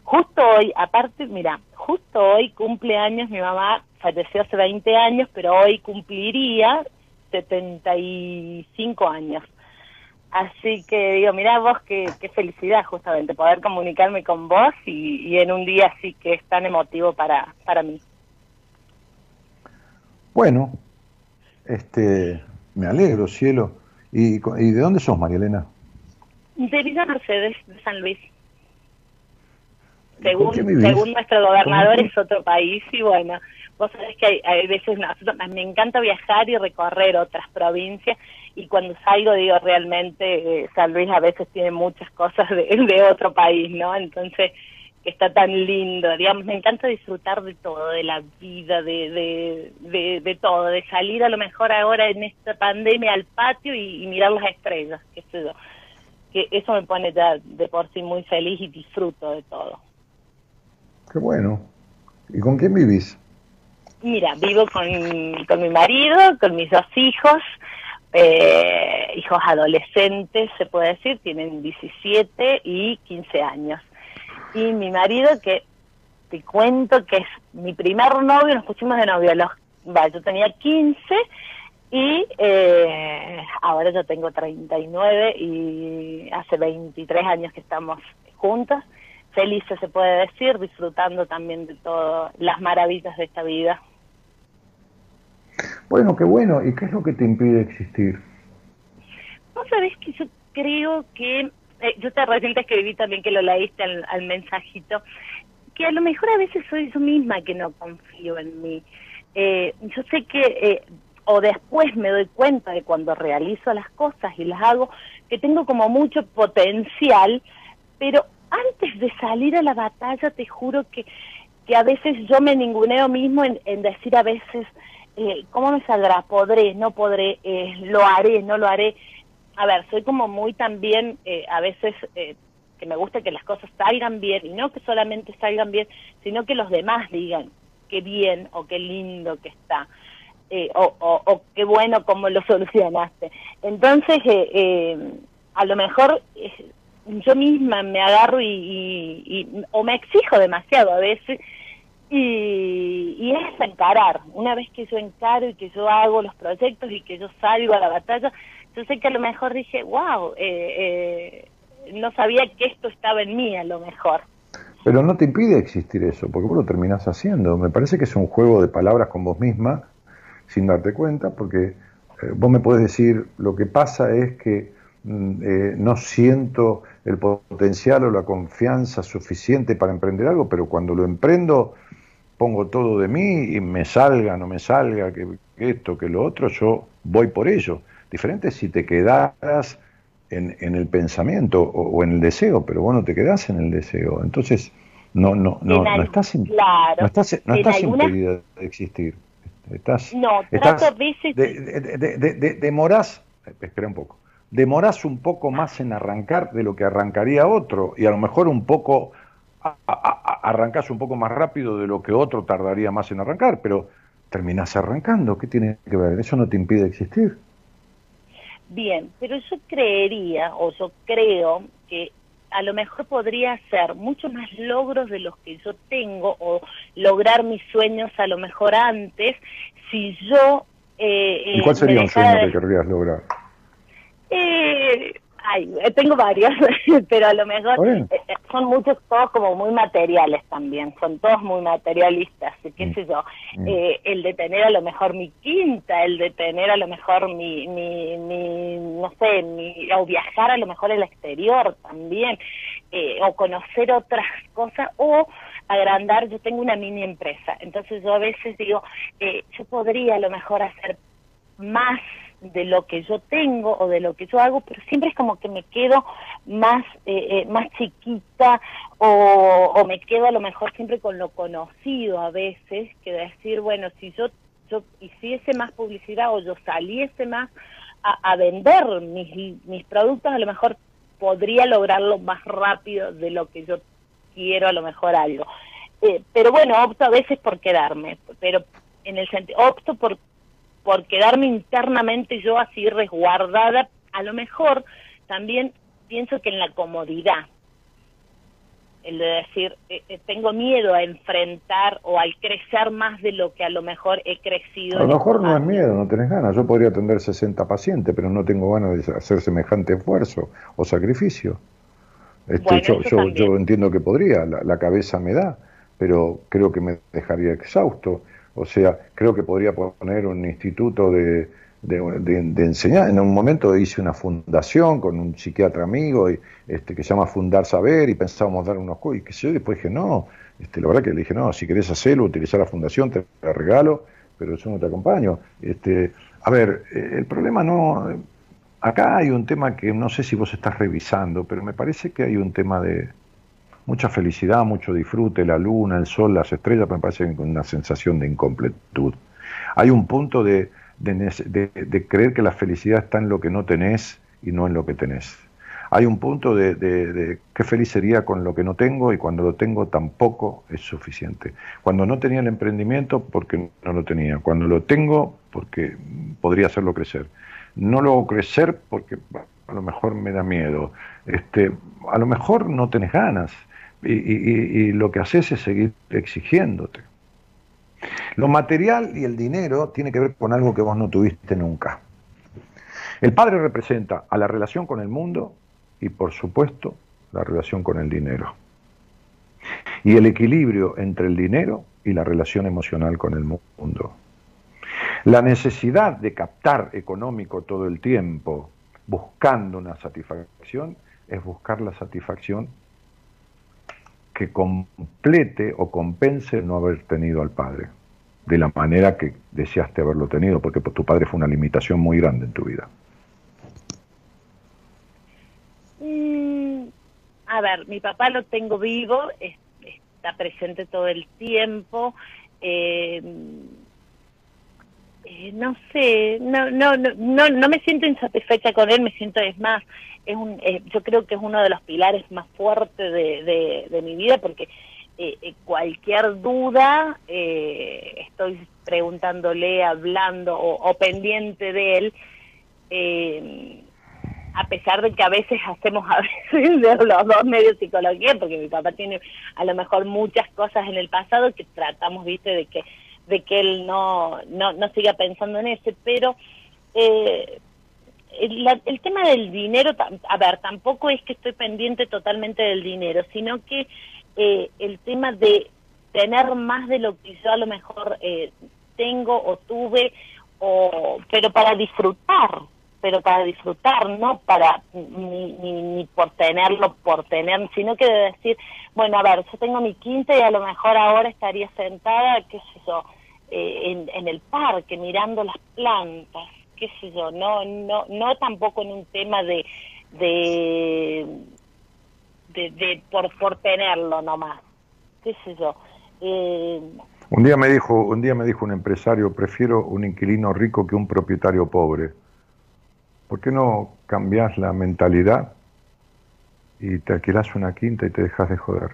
F: justo hoy, aparte, mira, justo hoy cumple años mi mamá, falleció hace 20 años, pero hoy cumpliría 75 años. Así que digo, mira vos qué, qué felicidad justamente poder comunicarme con vos y, y en un día así que es tan emotivo para, para mí.
B: Bueno, este, me alegro, cielo. ¿Y, y de dónde sos, María Elena?
F: De Villa Mercedes, de San Luis.
B: ¿Con
F: Según, según nuestro gobernador
B: ¿Con-
F: es otro país y bueno, vos sabés que hay, hay veces, nosotros- me encanta viajar y recorrer otras provincias y cuando salgo digo realmente eh, San Luis a veces tiene muchas cosas de, de otro país, ¿no? Entonces está tan lindo, digamos, me encanta disfrutar de todo, de la vida, de, de, de, de todo, de salir a lo mejor ahora en esta pandemia al patio y, y mirar las estrellas, qué sé yo que eso me pone ya de por sí muy feliz y disfruto de todo.
B: Qué bueno. ¿Y con quién vivís?
F: Mira, vivo con, con mi marido, con mis dos hijos, eh, hijos adolescentes, se puede decir, tienen 17 y 15 años. Y mi marido, que te cuento que es mi primer novio, nos pusimos de novio, los, yo tenía 15 y eh, ahora yo tengo 39 y hace 23 años que estamos juntos, felices se puede decir, disfrutando también de todas las maravillas de esta vida.
B: Bueno, qué bueno. ¿Y qué es lo que te impide existir?
F: Vos sabés que yo creo que, eh, yo te recién te escribí también que lo leíste al, mensajito, que a lo mejor a veces soy yo misma que no confío en mí. Eh, yo sé que, eh, o después me doy cuenta de cuando realizo las cosas y las hago, que tengo como mucho potencial, pero antes de salir a la batalla te juro que, que a veces yo me ninguneo mismo en decir a veces, eh, ¿cómo me saldrá? ¿Podré? ¿No podré? Eh, ¿Lo haré? ¿No lo haré? A ver, soy como muy también, eh, a veces, eh, que me gusta que las cosas salgan bien, y no que solamente salgan bien, sino que los demás digan qué bien o qué lindo que está. Eh, o, o, o, qué bueno cómo lo solucionaste. Entonces, a lo mejor yo misma me agarro y, y, y, o me exijo demasiado a veces y, y es encarar. Una vez que yo encaro y que yo hago los proyectos y que yo salgo a la batalla, yo sé que a lo mejor dije, wow, eh, eh, no sabía que esto estaba en mí a lo mejor.
B: Pero no te impide existir eso, porque vos lo terminás haciendo. Me parece que es un juego de palabras con vos misma, sin darte cuenta, porque eh, vos me podés decir, lo que pasa es que mm, eh, no siento el potencial o la confianza suficiente para emprender algo, pero cuando lo emprendo pongo todo de mí y me salga, no me salga, que, que esto, que lo otro, yo voy por ello. Diferente si te quedaras en, en el pensamiento o, o, en el deseo, pero vos no te quedás en el deseo. Entonces, no, no, no, no estás,
F: claro,
B: no estás, no estás alguna... impedida de existir. Estás,
F: no,
B: estás, veces... de, de, de, de, demorás, espera un poco, demorás un poco más en arrancar de lo que arrancaría otro, y a lo mejor un poco a, a, a, arrancás un poco más rápido de lo que otro tardaría más en arrancar, pero terminás arrancando. ¿Qué tiene que ver? Eso no te impide existir.
F: Bien, pero yo creería, o yo creo, que a lo mejor podría hacer mucho más logros de los que yo tengo o lograr mis sueños a lo mejor antes si yo...
B: Eh, ¿Y cuál sería un sueño de... que querrías lograr?
F: Eh, ay, tengo varios, pero a lo mejor eh, son muchos, todos como muy materiales también, son todos muy materialistas, qué mm. sé yo, mm. eh, el de tener a lo mejor mi quinta, el de tener a lo mejor mi, mi, mi no sé, mi, o viajar a lo mejor al exterior también, eh, o conocer otras cosas, o agrandar, yo tengo una mini empresa, entonces yo a veces digo, eh, yo podría a lo mejor hacer más de lo que yo tengo o de lo que yo hago, pero siempre es como que me quedo más eh, eh, más chiquita o, o, me quedo a lo mejor siempre con lo conocido a veces, que decir, bueno, si yo, yo hiciese más publicidad o yo saliese más a, vender mis, mis productos, a lo mejor podría lograrlo más rápido de lo que yo quiero, a lo mejor algo. Eh, pero bueno, opto a veces por quedarme, pero en el sentido, opto por por quedarme internamente yo así resguardada, a lo mejor también pienso que en la comodidad, el de decir, eh, eh, tengo miedo a enfrentar o al crecer más de lo que a lo mejor he crecido.
B: A lo mejor no es miedo, no tenés ganas. Yo podría atender 60 pacientes, pero no tengo ganas de hacer semejante esfuerzo o sacrificio. Este, bueno, yo, yo, yo, entiendo que podría, la, la cabeza me da, pero creo que me dejaría exhausto. O sea, creo que podría poner un instituto de, de, de, de enseñar. En un momento hice una fundación con un psiquiatra amigo y, este, que se llama Fundar Saber y pensábamos dar unos cursos. Y que yo después dije, no, este, la verdad que le dije, no, si querés hacerlo, utilizar la fundación, te la regalo, pero yo no te acompaño. Este, a ver, el problema no... Acá hay un tema que no sé si vos estás revisando, pero me parece que hay un tema de, mucha felicidad, mucho disfrute, la luna, el sol, las estrellas, me parece una sensación de incompletud. Hay un punto de, de, creer que la felicidad está en lo que no tenés y no en lo que tenés. hay un punto de, de, de, qué feliz sería con lo que no tengo y cuando lo tengo tampoco es suficiente. Cuando no tenía el emprendimiento, porque no lo tenía. Cuando lo tengo, porque podría hacerlo crecer. No lo hago crecer porque a lo mejor me da miedo. Este, a lo mejor no tenés ganas y, lo que haces es seguir exigiéndote. Lo material y el dinero tiene que ver con algo que vos no tuviste nunca. El padre representa a la relación con el mundo y por supuesto la relación con el dinero. Y el equilibrio entre el dinero y la relación emocional con el mundo. La necesidad de captar económico todo el tiempo buscando una satisfacción es buscar la satisfacción que complete o compense no haber tenido al padre de la manera que deseaste haberlo tenido, porque tu padre fue una limitación muy grande en tu vida.
F: Mm, a ver, mi papá lo tengo vivo, es, está presente todo el tiempo. Eh, eh, no sé, no, no, no, no, no me siento insatisfecha con él, me siento, es más, es un, eh, yo creo que es uno de los pilares más fuertes de, de, mi vida porque eh, cualquier duda estoy preguntándole, hablando o, pendiente de él. Eh, a pesar de que a veces hacemos a veces de los dos medios psicología, porque mi papá tiene a lo mejor muchas cosas en el pasado que tratamos, viste, de que de que él no no, no siga pensando en ese, pero eh, el, el, tema del dinero, a ver, tampoco es que estoy pendiente totalmente del dinero, sino que eh, el tema de tener más de lo que yo a lo mejor eh, tengo o tuve, o pero para disfrutar, pero para disfrutar, no para ni, ni, ni, por tenerlo, por tener, sino que de decir, bueno, a ver, yo tengo mi quinta y a lo mejor ahora estaría sentada, qué sé yo, eh, en, en el parque mirando las plantas, qué sé yo, no, no, no tampoco en un tema de, de, por, por tenerlo nomás, qué sé yo. Eh,
B: un día me dijo, un día me dijo un empresario, prefiero un inquilino rico que un propietario pobre. ¿Por qué no cambias la mentalidad y te alquilas una quinta y te dejas de joder?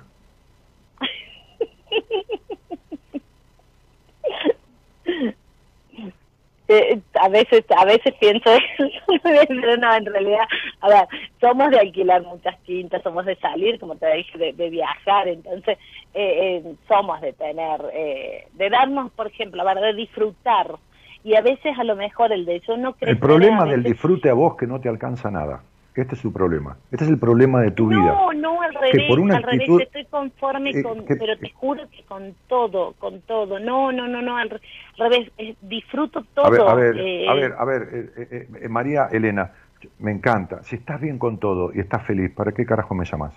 F: Eh, a veces a veces pienso eso, pero no, en realidad, a ver, somos de alquilar muchas quintas, somos de salir, como te dije, de, de viajar, entonces eh, eh, somos de tener, eh, de darnos, por ejemplo, a ver, de disfrutar, y a veces a lo mejor el de yo no creo
B: El problema del disfrute a vos que no te alcanza nada. Este es su problema. Este es el problema de tu
F: no,
B: vida.
F: No, no, al revés,
B: por una
F: al
B: actitud,
F: revés, estoy conforme
B: eh,
F: con,
B: que,
F: pero te juro que con todo, con todo. No, no, no, no, al revés, eh, disfruto todo.
B: A ver, a ver,
F: eh,
B: a ver, a ver eh, María Elena, me encanta. Si estás bien con todo y estás feliz, ¿para qué carajo me llamas?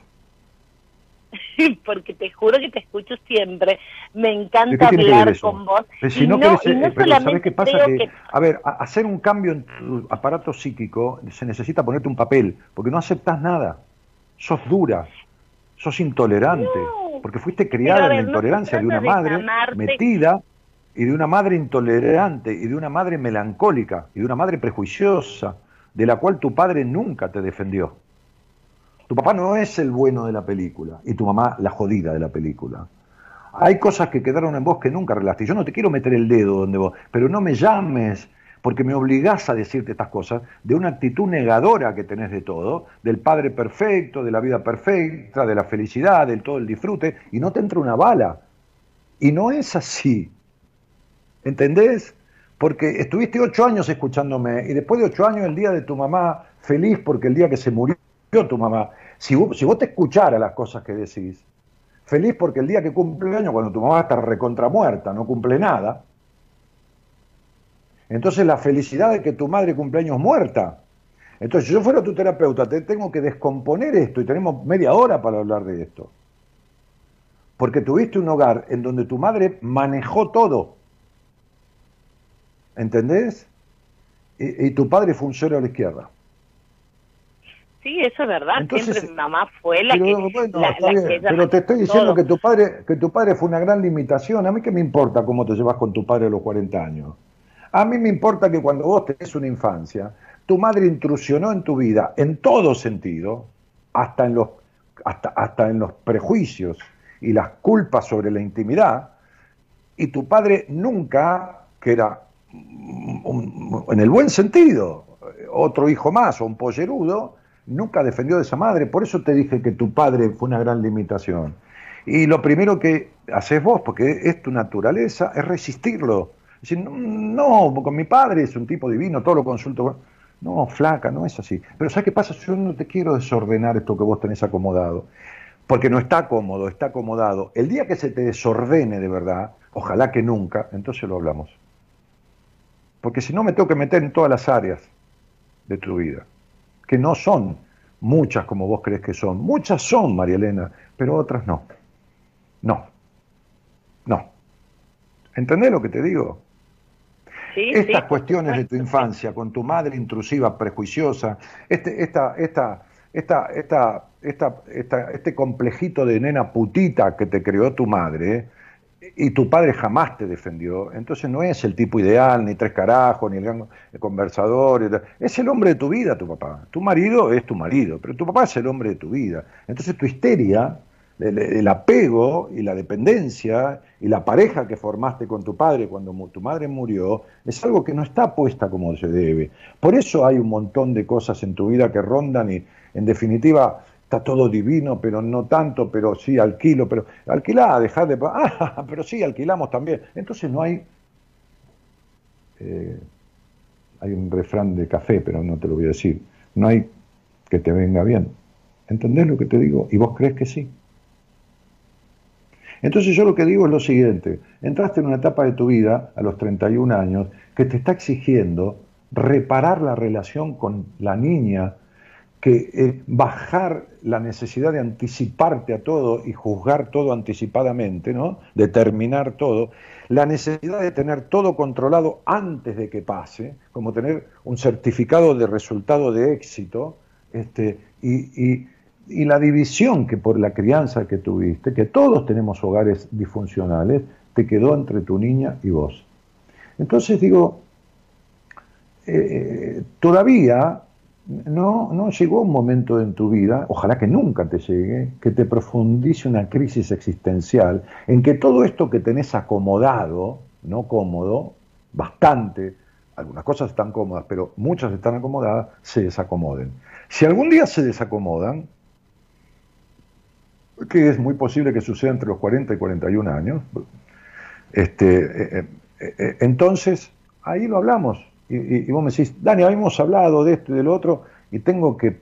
F: porque te juro que te escucho siempre. Me encanta hablar con vos.
B: Pero si no, no, querés, no pero ¿sabés qué pasa? Que, que, a ver, a, hacer un cambio en tu aparato psíquico se necesita ponerte un papel, porque no aceptas nada. Sos dura, sos intolerante, no, porque fuiste criada en la intolerancia de una madre de metida y de una madre intolerante y de una madre melancólica y de una madre prejuiciosa, de la cual tu padre nunca te defendió. Tu papá no es el bueno de la película y tu mamá la jodida de la película. Hay cosas que quedaron en vos que nunca arreglaste. Yo no te quiero meter el dedo donde vos, pero no me llames porque me obligás a decirte estas cosas de una actitud negadora que tenés de todo, del padre perfecto, de la vida perfecta, de la felicidad, del todo el disfrute, y no te entra una bala. Y no es así. ¿Entendés? Porque estuviste ocho años escuchándome y después de ocho años el día de tu mamá feliz porque el día que se murió tu mamá. Si vos, si vos te escucharas las cosas que decís, feliz porque el día que cumple año, cuando tu mamá está recontra muerta, no cumple nada, entonces la felicidad de que tu madre cumple años muerta. Entonces, si yo fuera tu terapeuta, te tengo que descomponer esto y tenemos media hora para hablar de esto. Porque tuviste un hogar en donde tu madre manejó todo. ¿Entendés? Y, y tu padre cero a la izquierda.
F: Sí, eso es verdad. Entonces, Siempre mi mamá fue la pero, que.
B: Bueno,
F: la,
B: la que pero te estoy diciendo todo. que tu padre que tu padre fue una gran limitación. A mí qué me importa cómo te llevas con tu padre a los 40 años. A mí me importa que cuando vos tenés una infancia, tu madre intrusionó en tu vida en todo sentido, hasta en los, hasta, hasta en los prejuicios y las culpas sobre la intimidad, y tu padre nunca, que era un- en el buen sentido, otro hijo más o un pollerudo, nunca defendió de esa madre. Por eso te dije que tu padre fue una gran limitación. Y lo primero que haces vos, porque es tu naturaleza, es resistirlo. No, con mi padre es un tipo divino, todo lo consulto. No, flaca, no es así. Pero ¿sabes qué pasa? Yo no te quiero desordenar esto que vos tenés acomodado. Porque no está cómodo, está acomodado. El día que se te desordene de verdad, ojalá que nunca, entonces lo hablamos. Porque si no me tengo que meter en todas las áreas de tu vida, que no son muchas como vos crees que son. Muchas son, María Elena, pero otras no. No. No. ¿Entendés lo que te digo?
F: Sí,
B: Estas
F: sí,
B: cuestiones de tu infancia, con tu madre intrusiva, prejuiciosa, este, esta, esta, esta, esta, esta, esta- este complejito de nena putita que te creó tu madre, y tu padre jamás te defendió, entonces no es el tipo ideal, ni tres carajos, ni el, gran- conversador, es el hombre de tu vida tu papá. Tu marido es tu marido, pero tu papá es el hombre de tu vida. Entonces tu histeria, el, el apego y la dependencia y la pareja que formaste con tu padre cuando tu madre murió, es algo que no está puesta como se debe. Por eso hay un montón de cosas en tu vida que rondan y en definitiva está todo divino, pero no tanto, pero sí alquilo, pero alquilá, dejad de... Ah, pero sí, alquilamos también. Entonces no hay... eh, hay un refrán de café, pero no te lo voy a decir. No hay que te venga bien. ¿Entendés lo que te digo? ¿Y vos crees que sí? Entonces yo lo que digo es lo siguiente, entraste en una etapa de tu vida a los 31 años que te está exigiendo reparar la relación con la niña, que eh, bajar la necesidad de anticiparte a todo y juzgar todo anticipadamente, ¿no? Determinar todo, la necesidad de tener todo controlado antes de que pase, como tener un certificado de resultado de éxito, este, y, y- la división que por la crianza que tuviste, que todos tenemos hogares disfuncionales, te quedó entre tu niña y vos. Entonces digo, eh, todavía no, no llegó un momento en tu vida, ojalá que nunca te llegue, que te profundice una crisis existencial en que todo esto que tenés acomodado, no cómodo, bastante, algunas cosas están cómodas, pero muchas están acomodadas, se desacomoden. Si algún día se desacomodan, que es muy posible que suceda entre los 40 y 41 años, este, eh, eh, eh, entonces ahí lo hablamos. Y, vos me decís, Dani, habíamos hablado de esto y de lo otro, y tengo que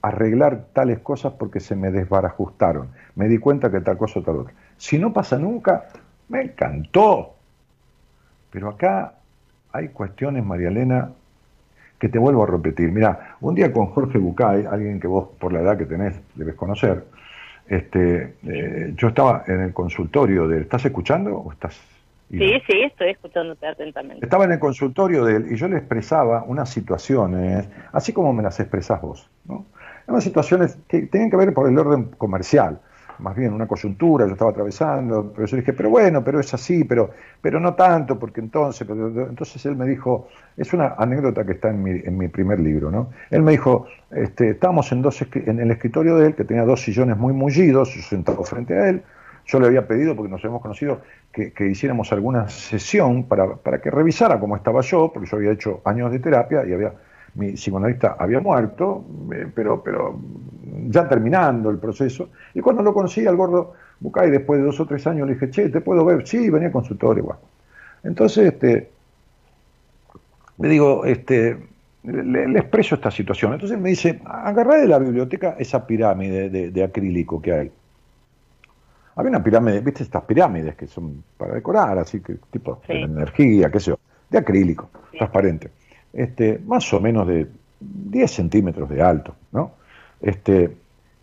B: arreglar tales cosas porque se me desbarajustaron. Me di cuenta que tal cosa o tal otra. Si no pasa nunca, me encantó. Pero acá hay cuestiones, María Elena, que te vuelvo a repetir. Mira, un día con Jorge Bucay, alguien que vos por la edad que tenés debes conocer, este, eh, yo estaba en el consultorio de. ¿Estás escuchando o estás?
F: Sí, sí, estoy escuchándote atentamente.
B: Estaba en el consultorio de él y yo le expresaba unas situaciones, así como me las expresás vos, ¿no? Unas situaciones que tienen que ver por el orden comercial, más bien una coyuntura, yo estaba atravesando, pero yo dije, pero bueno, pero es así, pero, pero no tanto, porque entonces, pero- entonces él me dijo, es una anécdota que está en mi, en mi primer libro, ¿no? Él me dijo, este, estábamos en, dos, en el escritorio de él, que tenía dos sillones muy mullidos, yo sentado frente a él, yo le había pedido, porque nos habíamos conocido, que, que hiciéramos alguna sesión para, para que revisara cómo estaba yo, porque yo había hecho años de terapia y había mi psicoanalista había muerto, eh, pero, pero ya terminando el proceso. Y cuando lo conocí al gordo Bucay, después de dos o tres años, le dije, che, ¿te puedo ver? Sí, venía a consultorio, igual. Entonces, este, le digo, este, le, expreso esta situación. Entonces me dice, agarrá de la biblioteca esa pirámide de, de acrílico que hay. Había una pirámide, viste estas pirámides que son para decorar, así que tipo
F: Sí.
B: de energía, qué sé yo, de acrílico, transparente. Este, más o menos de 10 centímetros de alto, ¿no? Este,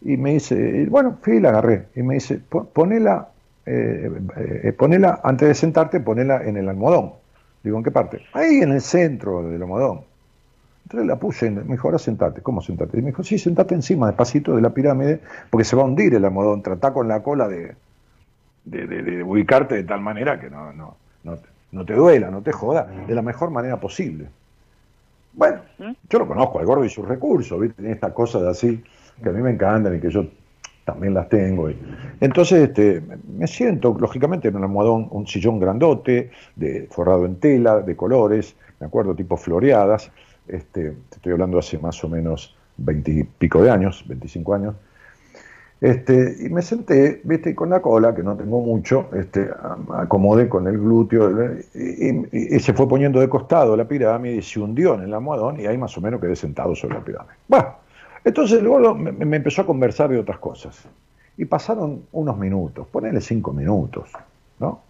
B: y me dice, bueno, fui y la agarré, y me dice, "Po- ponela, eh, eh, ponela, antes de sentarte, ponela en el almohadón. Digo, ¿en qué parte? Ahí en el centro del almohadón. Entonces la puse, me dijo, ahora sentate. ¿Cómo sentate? Y me dijo, sí, sentate encima, despacito de la pirámide, porque se va a hundir el almohadón. Tratá con la cola de, de, de- de ubicarte de tal manera que no, no, no, te- no te duela, no te joda, de la mejor manera posible. Bueno, yo lo conozco al gordo y sus recursos, ¿viste? Tiene esta cosa de así, que a mí me encantan y que yo también las tengo. y- Entonces este, me siento, lógicamente, en un almohadón, un sillón grandote, de, forrado en tela, de colores, me acuerdo, tipo floreadas. Este, te estoy hablando hace más o menos veintipico de años, 25 años. Este, y me senté, viste, con la cola, que no tengo mucho, este, acomodé con el glúteo, y se fue poniendo de costado la pirámide y se hundió en el almohadón, y ahí más o menos quedé sentado sobre la pirámide. Bueno, entonces luego me, me empezó a conversar de otras cosas. Y pasaron unos minutos, ponele cinco minutos, ¿no?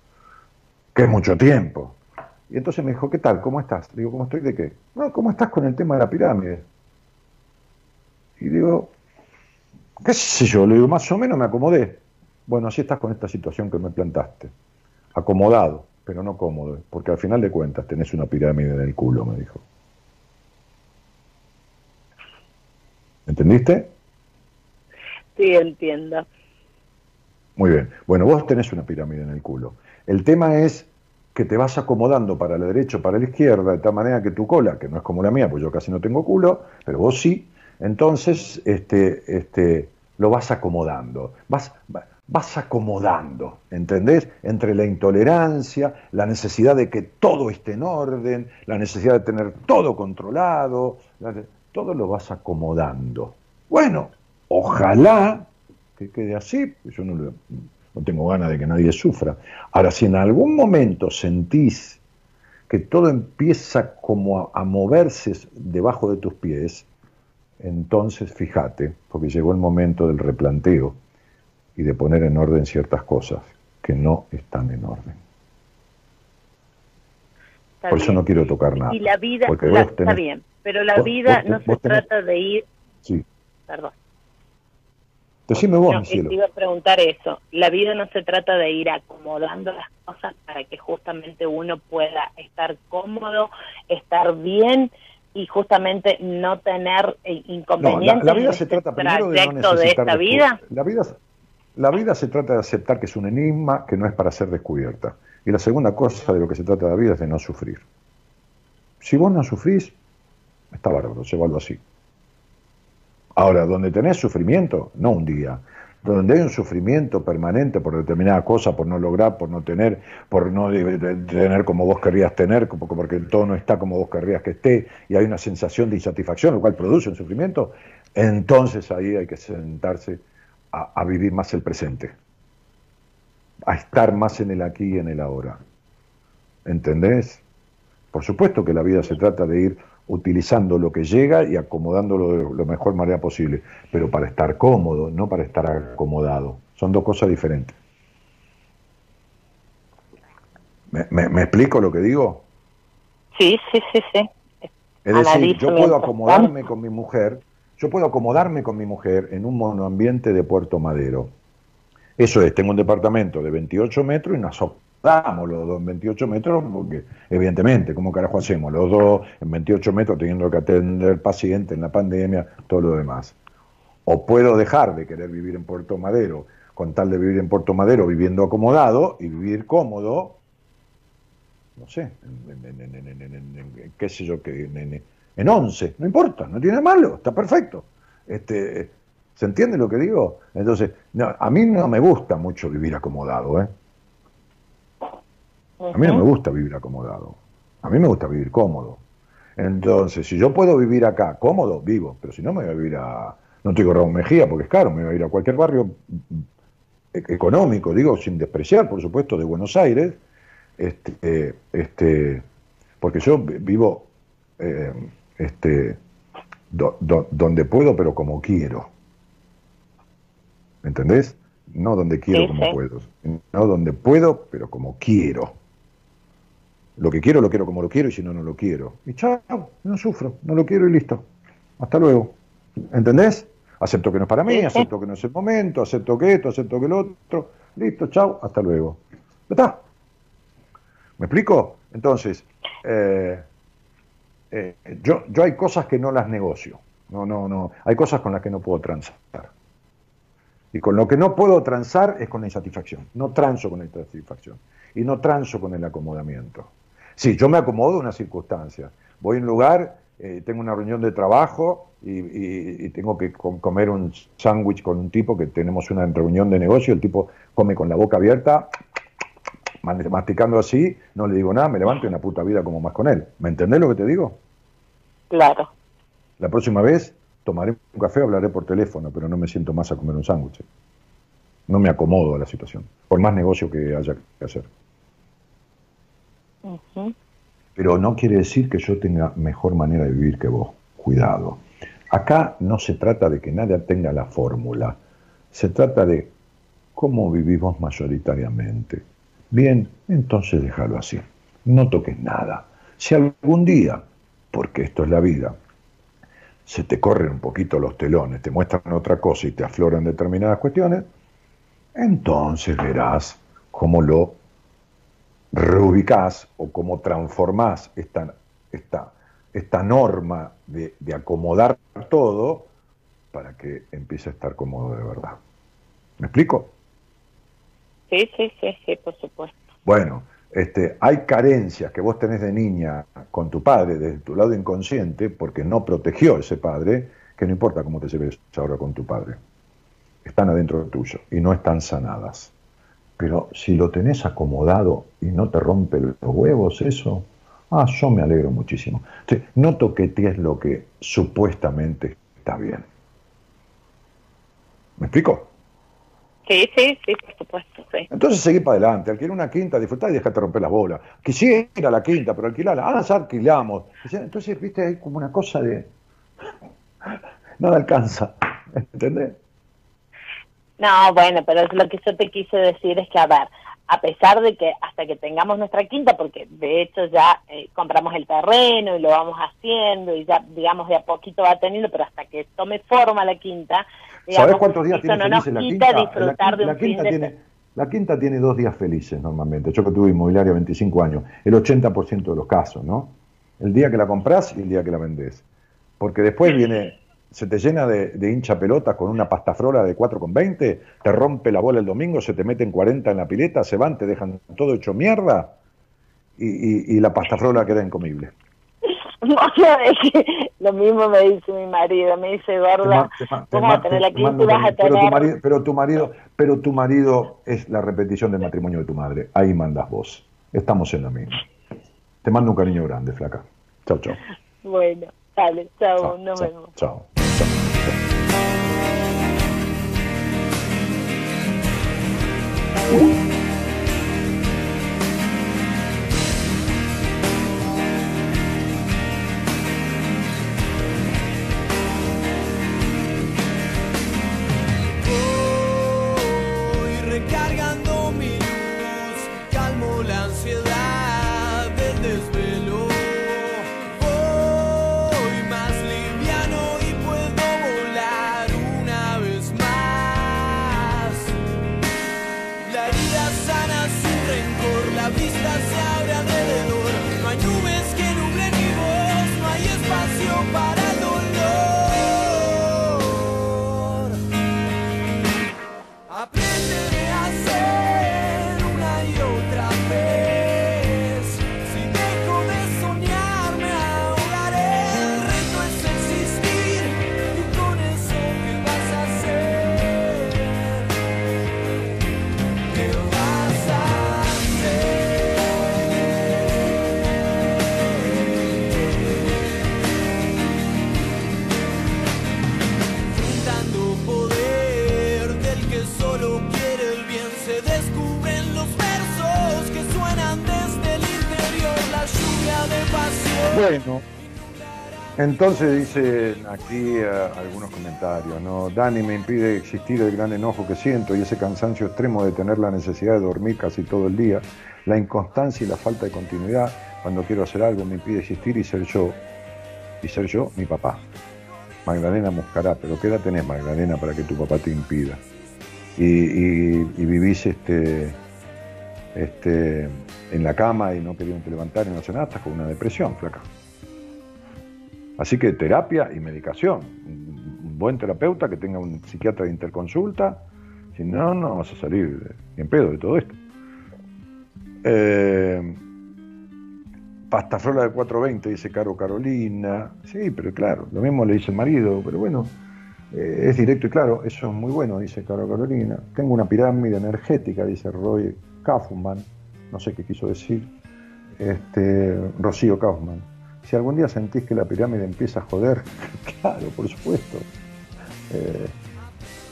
B: Que es mucho tiempo. Y entonces me dijo, ¿qué tal? ¿Cómo estás? Digo, ¿cómo estoy de qué? No, ¿cómo estás con el tema de la pirámide? Y digo, qué sé yo, le digo, más o menos me acomodé. Bueno, así estás con esta situación que me plantaste. Acomodado, pero no cómodo, porque al final de cuentas tenés una pirámide en el culo, me dijo. ¿Entendiste?
F: Sí, entiendo.
B: Muy bien. Bueno, vos tenés una pirámide en el culo. El tema es que te vas acomodando para la derecha o para la izquierda, de tal manera que tu cola, que no es como la mía, pues yo casi no tengo culo, pero vos sí, entonces este, este, lo vas acomodando. Vas, va- vas acomodando, ¿entendés? Entre la intolerancia, la necesidad de que todo esté en orden, la necesidad de tener todo controlado, todo lo vas acomodando. Bueno, ojalá que quede así, pues yo no, lo- no tengo ganas de que nadie sufra. Ahora, si en algún momento sentís que todo empieza como a, a moverse debajo de tus pies, entonces fíjate, porque llegó el momento del replanteo y de poner en orden ciertas cosas que no están en orden.
F: Está
B: Por eso no quiero tocar nada.
F: Y la vida, la- está bien, pero la
B: vos-
F: vida
B: vos-
F: no se
B: tenés-
F: trata de ir,
B: Sí.
F: perdón.
B: Decime vos,
F: No,
B: mi
F: que
B: cielo.
F: te iba a preguntar eso. La vida no se trata de ir acomodando las cosas para que justamente uno pueda estar cómodo, estar bien y justamente no tener eh,
B: No,
F: inconvenientes
B: la, la vida
F: en
B: se
F: este
B: trata primero de no
F: de esta vida.
B: La vida, la vida se trata de aceptar que es un enigma que no es para ser descubierta. Y la segunda cosa de lo que se trata de la vida es de no sufrir. Si vos no sufrís, está bárbaro, llévalo así. Ahora, donde tenés sufrimiento, no un día, donde hay un sufrimiento permanente por determinada cosa, por no lograr, por no tener, por no tener como vos querrías tener, porque todo no está como vos querrías que esté, y hay una sensación de insatisfacción, lo cual produce un sufrimiento, entonces ahí hay que sentarse a, a vivir más el presente, a estar más en el aquí y en el ahora. ¿Entendés? Por supuesto que la vida se trata de ir utilizando lo que llega y acomodándolo de la mejor manera posible, pero para estar cómodo, no para estar acomodado. Son dos cosas diferentes. ¿Me, me- me explico lo que digo?
F: Sí, sí, sí, sí.
B: Es decir, yo puedo acomodarme con mi mujer, yo puedo acomodarme con mi mujer en un monoambiente de Puerto Madero. Eso es, tengo un departamento de 28 metros y nos acomodamos los dos en 28 metros, porque evidentemente, ¿cómo carajo hacemos? Los dos en 28 metros teniendo que atender pacientes en la pandemia, todo lo demás. O puedo dejar de querer vivir en Puerto Madero, con tal de vivir en Puerto Madero viviendo acomodado y vivir cómodo, no sé, en, qué sé yo, que en 11, no importa, no tiene malo, está perfecto. Este, ¿Se entiende lo que digo? Entonces, no, a mí no me gusta mucho vivir acomodado, ¿eh? A mí no me gusta vivir acomodado. A mí me gusta vivir cómodo. Entonces, si yo puedo vivir acá cómodo, vivo. Pero si no, me voy a vivir a. No te digo Raúl Mejía porque es caro, me voy a ir a cualquier barrio mm, e- económico, digo, sin despreciar, por supuesto, de Buenos Aires. Este, eh, este, porque yo vi- vivo eh, este, do- do- donde puedo, pero como quiero. ¿Me entendés? No donde quiero
F: Sí,
B: como
F: sí.
B: puedo. No donde puedo, pero como quiero. Lo que quiero, lo quiero como lo quiero, y si no, no lo quiero. Y chao, no sufro, no lo quiero y listo. Hasta luego. ¿Entendés? Acepto que no es para mí, acepto que no es el momento, acepto que esto, acepto que lo otro. Listo, chao, hasta luego. ¿Ya está? ¿Me explico? Entonces, eh, eh, yo, yo hay cosas que no las negocio. No, no, no. Hay cosas con las que no puedo transar. Y con lo que no puedo transar es con la insatisfacción. No transo con la insatisfacción. Y no transo con el acomodamiento. Sí, yo me acomodo a una circunstancia. Voy a un lugar eh, tengo una reunión de trabajo y, y- y tengo que com- comer un sándwich con un tipo que tenemos una reunión de negocio, el tipo come con la boca abierta, masticando así, no le digo nada, me levanto y una puta vida como más con él. ¿Me entendés lo que te digo?
F: Claro.
B: La próxima vez tomaré un café, hablaré por teléfono, pero no me siento más a comer un sándwich. No me acomodo a la situación, por más negocio que haya que hacer. Pero no quiere decir que yo tenga mejor manera de vivir que vos. Cuidado. Acá no se trata de que nadie tenga la fórmula. Se trata de cómo vivimos mayoritariamente. Bien, entonces déjalo así. No toques nada. Si algún día, porque esto es la vida, se te corren un poquito los telones, te muestran otra cosa y te afloran determinadas cuestiones, entonces verás cómo lo reubicás o cómo transformás esta, esta, esta norma de, de acomodar todo para que empiece a estar cómodo de verdad. ¿Me explico?
F: Sí, sí, sí, sí, por supuesto.
B: Bueno, este, hay carencias que vos tenés de niña con tu padre desde tu lado inconsciente porque no protegió ese padre, que no importa cómo te lleves ahora con tu padre. Están adentro tuyo y no están sanadas. Pero si lo tenés acomodado y no te rompe los huevos, eso, ah, yo me alegro muchísimo. Sí, no toquetees lo que supuestamente está bien. ¿Me explico?
F: Sí, sí, sí, por supuesto, sí.
B: Entonces seguí para adelante, alquilé una quinta, disfrutá y dejate romper las bolas. Quisiera la quinta, pero alquilarla, ah, ya alquilamos. Entonces, viste, hay como una cosa de. Nada alcanza, ¿entendés?
F: No, bueno, pero es lo que yo te quise decir es que, a ver, a pesar de que hasta que tengamos nuestra quinta, porque de hecho ya eh, compramos el terreno y lo vamos haciendo y ya, digamos, de a poquito va teniendo, pero hasta que tome forma la quinta, digamos,
B: ¿Sabés cuántos días tiene
F: no nos
B: la
F: quita
B: quinta?
F: disfrutar
B: la,
F: de
B: la
F: un fin
B: quinta
F: de
B: tiene, la quinta tiene dos días felices normalmente. Yo que tuve inmobiliaria 25 años, el 80% de los casos, ¿no? El día que la compras y el día que la vendés. Porque después viene, se te llena de, de hincha pelotas con una pastafrola de 4,20, te rompe la bola el domingo, se te meten 40 en la pileta, se van, te dejan todo hecho mierda y, y- y la pastafrola queda incomible.
F: No, sabes que lo mismo me dice mi marido, me dice, gorda, vas a tener
B: mando
F: y vas a
B: también. pero tu
F: tener...
B: marido, pero tu marido, pero tu marido es la repetición del matrimonio de tu madre. Ahí mandas vos. Estamos en la misma. Te mando un cariño grande, flaca. Chao, chao.
F: Bueno, dale, chao, nos vemos.
B: chao.
G: Voy
B: Bueno, entonces dicen aquí eh, algunos comentarios, ¿no? Dani me impide existir el gran enojo que siento y ese cansancio extremo de tener la necesidad de dormir casi todo el día, la inconstancia y la falta de continuidad cuando quiero hacer algo me impide existir y ser yo, y ser yo mi papá. Magdalena Muscará, pero ¿qué edad tenés Magdalena para que tu papá te impida? Y, y- y vivís este, este, en la cama y no queriendo levantar hacer nada, estás con una depresión, flaca. Así que terapia y medicación. Un buen terapeuta que tenga un psiquiatra de interconsulta. Si no, no vas a salir en pedo de todo esto. Eh, Pastafrola de 420, dice Caro Carolina. Sí, pero claro, lo mismo le dice el marido, pero bueno, eh, es directo y claro, eso es muy bueno, dice Caro Carolina. Tengo una pirámide energética, dice Roy Kaufman, no sé qué quiso decir, este, Rocío Kaufman. Si algún día sentís que la pirámide empieza a joder, claro, por supuesto. Eh,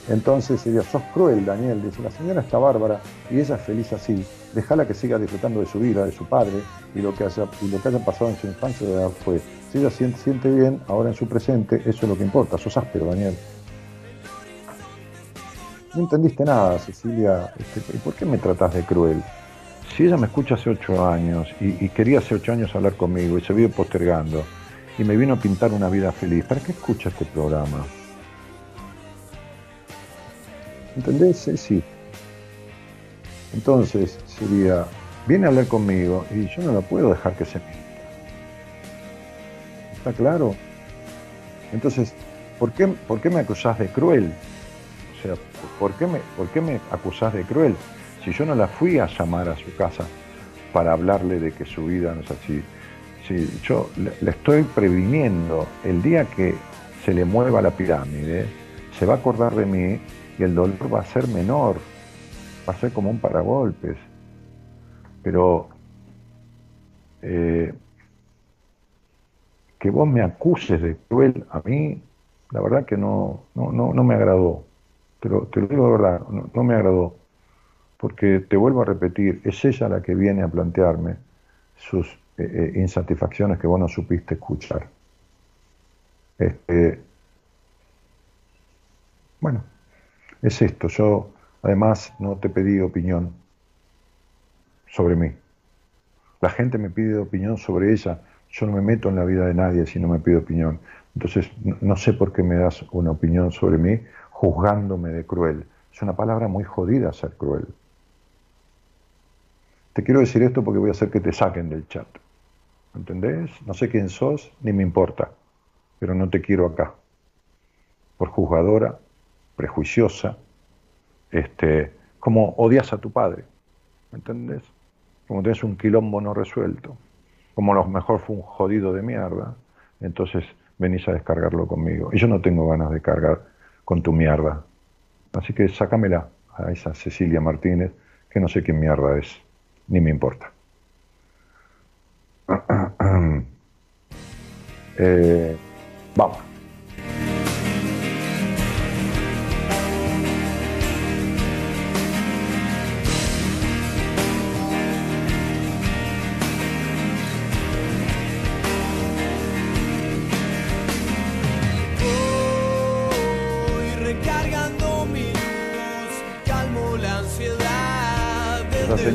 B: entonces sería, sos cruel, Daniel, dice, la señora está bárbara y ella es feliz así. Déjala que siga disfrutando de su vida, de su padre y lo que haya, y lo que pasado en su infancia ya fue. Si ella siente, siente bien, ahora en su presente, eso es lo que importa. Sos áspero, Daniel. No entendiste nada, Cecilia. Este, ¿Y por qué me tratás de cruel? Si ella me escucha hace ocho años y, quería hace ocho años hablar conmigo y se vive postergando y me vino a pintar una vida feliz, ¿para qué escucha este programa? ¿Entendés? Sí, sí. Entonces sería, viene a hablar conmigo y yo no la puedo dejar que se mienta. ¿Está claro? Entonces, ¿por qué, ¿por qué me acusás de cruel? O sea, ¿por qué, me, ¿por qué me acusás de cruel? Si yo no la fui a llamar a su casa para hablarle de que su vida no es así. Si yo le, estoy previniendo, el día que se le mueva la pirámide, se va a acordar de mí y el dolor va a ser menor, va a ser como un paragolpes. Pero eh, que vos me acuses de cruel a mí, la verdad que no, no, no, no me agradó. Te lo, te lo digo de verdad, no, me agradó. Porque te vuelvo a repetir, es ella la que viene a plantearme sus eh, eh, insatisfacciones que vos no supiste escuchar. Este, bueno, es esto. Yo, además, no te pedí opinión sobre mí. La gente me pide opinión sobre ella. Yo no me meto en la vida de nadie si no me pide opinión. Entonces, no, no sé por qué me das una opinión sobre mí juzgándome de cruel. Es una palabra muy jodida ser cruel. Te quiero decir esto porque voy a hacer que te saquen del chat. ¿Entendés? No sé quién sos, ni me importa, pero no te quiero acá. Por juzgadora, prejuiciosa, este, como odias a tu padre, ¿entendés? Como tenés un quilombo no resuelto, como a lo mejor fue un jodido de mierda, entonces venís a descargarlo conmigo. Y yo no tengo ganas de cargar con tu mierda. Así que sácamela a esa Cecilia Martínez, que no sé quién mierda es, ni me importa. Eh, vamos.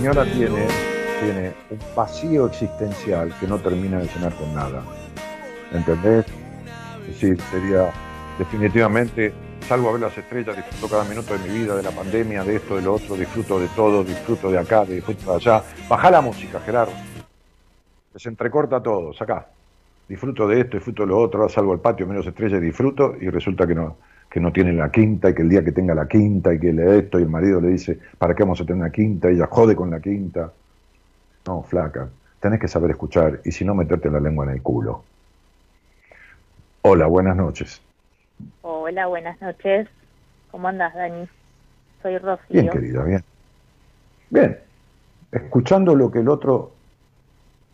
B: Señora tiene, tiene un vacío existencial que no termina de llenar con nada. ¿Entendés? Es decir, sería definitivamente, salgo a ver las estrellas, disfruto cada minuto de mi vida, de la pandemia, de esto, de lo otro, disfruto de todo, disfruto de acá, disfruto de allá. Baja la música, Gerardo. Se entrecorta todo, sacá. Disfruto de esto, disfruto de lo otro, ahora salgo al patio, menos estrellas disfruto, y resulta que no, que no tiene la quinta, y que el día que tenga la quinta, y que le esto, y el marido le dice, ¿para qué vamos a tener una quinta? Y ella jode con la quinta. No, flaca, tenés que saber escuchar, y si no, meterte la lengua en el culo. Hola, buenas noches.
H: Hola, buenas noches. ¿Cómo andas, Dani? Soy Rocío.
B: Bien, querida, bien. Bien. Escuchando lo que el otro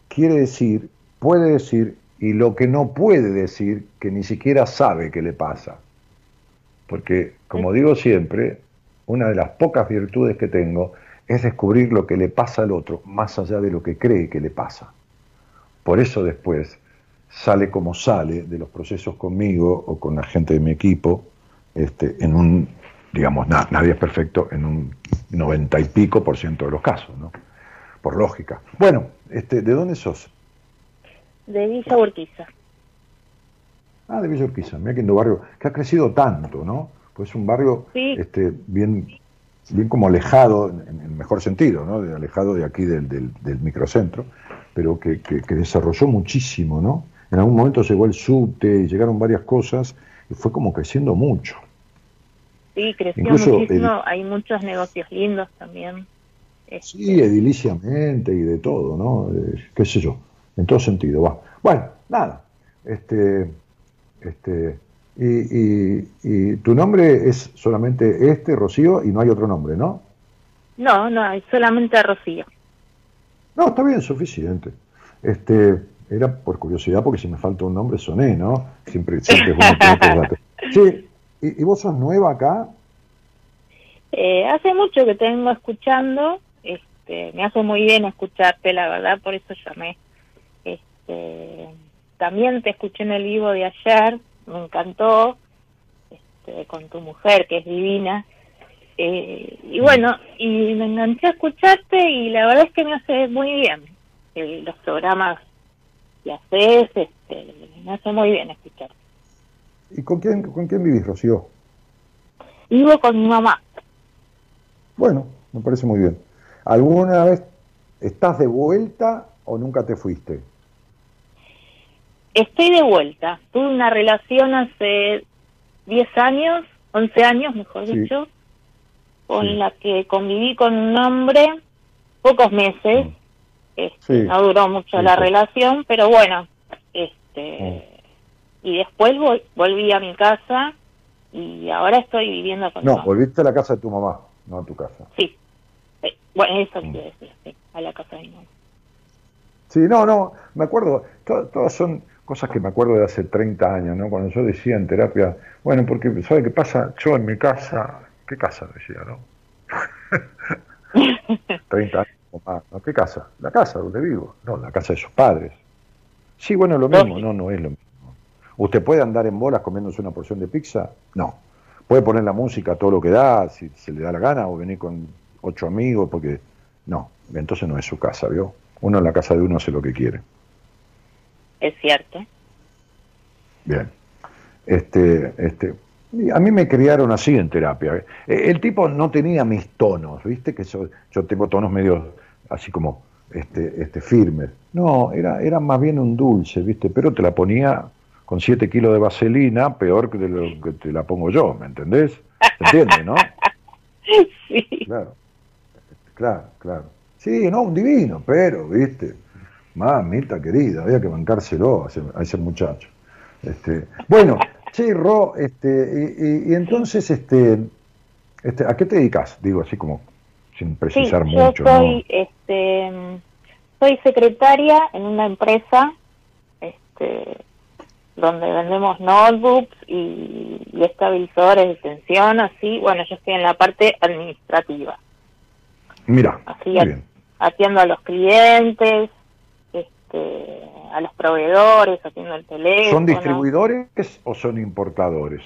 B: quiere decir, puede decir, y lo que no puede decir, que ni siquiera sabe qué le pasa. Porque, como digo siempre, una de las pocas virtudes que tengo es descubrir lo que le pasa al otro, más allá de lo que cree que le pasa. Por eso después sale como sale de los procesos conmigo o con la gente de mi equipo, este, en un, digamos, na- nadie es perfecto en un noventa y pico por ciento de los casos, ¿no? Por lógica. Bueno, este, ¿de dónde sos?
H: De Villa Urquiza.
B: Ah, de Villa Urquiza, mira en un barrio que ha crecido tanto, ¿no? Pues es un barrio
H: Sí.
B: este, bien, bien como alejado, en, el mejor sentido, ¿no? De, alejado de aquí del, del- del microcentro, pero que, que- que desarrolló muchísimo, ¿no? En algún momento llegó el subte, y llegaron varias cosas, y fue como creciendo mucho.
H: Sí, creció
B: Incluso
H: muchísimo.
B: el-
H: Hay muchos negocios lindos también. Este,
B: Sí, ediliciamente y de todo, ¿no? Eh, qué sé yo. en todo sentido. Va. Bueno, nada. Este, este, y, y- y tu nombre es solamente este, Rocío, y no hay otro nombre, ¿no?
H: No, no, es solamente Rocío.
B: No, está bien, suficiente. Este, era por curiosidad, porque si me falta un nombre soné, ¿no? Siempre, siempre es datos. Sí, ¿y, y vos sos nueva acá?
H: Eh, hace mucho que te vengo escuchando, este, me hace muy bien escucharte, la verdad, por eso llamé. Este, también te escuché en el vivo de ayer, me encantó, este, con tu mujer, que es divina. Eh, y bueno, y me enganché a escucharte y la verdad es que me hace muy bien eh, los programas que haces, este, me hace muy bien escucharte.
B: ¿Y con quién, con quién vivís, Rocío?
H: Vivo con mi mamá.
B: Bueno, me parece muy bien. ¿Alguna vez estás de vuelta o nunca te fuiste?
H: Estoy de vuelta. Tuve una relación hace 10 años, 11 años, mejor
B: Sí.
H: dicho, con
B: Sí.
H: la que conviví con un hombre pocos meses. Este,
B: Sí.
H: No duró mucho la relación, pero bueno, este y después vol- volví a mi casa y ahora estoy viviendo con
B: No,
H: mamá.
B: volviste a la casa de tu mamá, no a tu casa.
H: Sí. Eh, Bueno, eso
B: Mm.
H: quiero decir, sí, a la casa de mi mamá.
B: Sí, no, no, me acuerdo, to- todas son cosas que me acuerdo de hace 30 años, ¿no? Cuando yo decía en terapia, bueno, porque, ¿sabe qué pasa? Yo en mi casa, ¿qué casa decía, no? 30 años o más, ¿no? ¿Qué casa? La casa donde vivo, no, la casa de sus padres. Sí, bueno, lo mismo, no, no es lo mismo. ¿Usted puede andar en bolas comiéndose una porción de pizza? No. Puede poner la música todo lo que da, si se le da la gana, o venir con ocho amigos, porque no, entonces no es su casa, ¿vio? Uno en la casa de uno hace lo que quiere.
H: Es cierto.
B: Bien. Este, este, a mí me criaron así en terapia. ¿eh? El tipo no tenía mis tonos, ¿viste? Que yo, yo tengo tonos medio así como este, este, firmes. No, era, era más bien un dulce, ¿viste? Pero te la ponía con 7 kilos de vaselina, peor que de lo que te la pongo yo, ¿me entendés? ¿Se entiende, no?
H: Sí.
B: Claro, claro, claro. Sí, no, un divino, pero, ¿viste? Mamita querida, había que bancárselo a ese, a ese muchacho. Este, bueno, sí, Ro, este, y, y- y entonces, este, este, ¿a qué te dedicas? Digo, así como sin precisar
H: sí,
B: mucho,
H: yo soy, este, soy secretaria en una empresa, este, donde vendemos notebooks y, y estabilizadores de tensión, así. Bueno, yo estoy en la parte administrativa.
B: Mira,
H: así
B: muy bien.
H: atiendo a los clientes, este, a los proveedores, atiendo el teléfono.
B: ¿Son distribuidores o son importadores?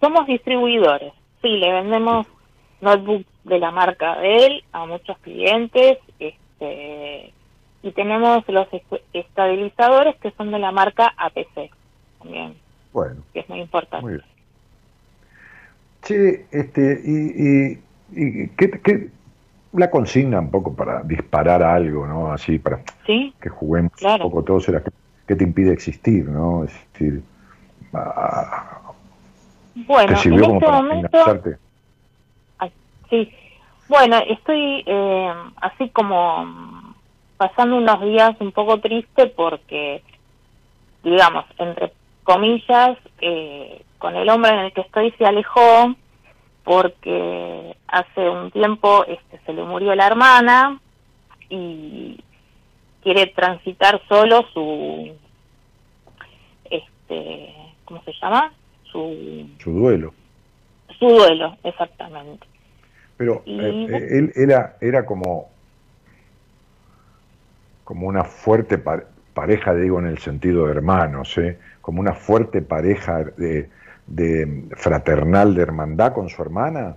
H: Somos distribuidores, sí, le vendemos notebooks de la marca Dell a muchos clientes, este, y tenemos los est- estabilizadores que son de la marca APC también,
B: Bueno,
H: que es muy importante.
B: muy bien. Este, y, y, y ¿qué, qué- la consigna un poco para disparar algo, ¿no? Así, para
H: Sí,
B: que juguemos
H: Claro.
B: un poco todos, era que te impide existir, ¿no? Es decir, ah,
H: bueno,
B: ¿te
H: en
B: como
H: este
B: para
H: momento? Ay, sí, bueno, estoy eh, así como pasando unos días un poco triste porque, digamos, entre comillas, eh, con el hombre en el que estoy se alejó porque hace un tiempo este, se le murió la hermana y quiere transitar solo su, este, ¿cómo se llama? Su,
B: Su duelo.
H: su duelo, exactamente.
B: Pero
H: Y-
B: eh, eh, él era, era como, como una fuerte pa- pareja, digo en el sentido de hermanos, ¿eh? como una fuerte pareja de, de fraternal, de hermandad con su hermana.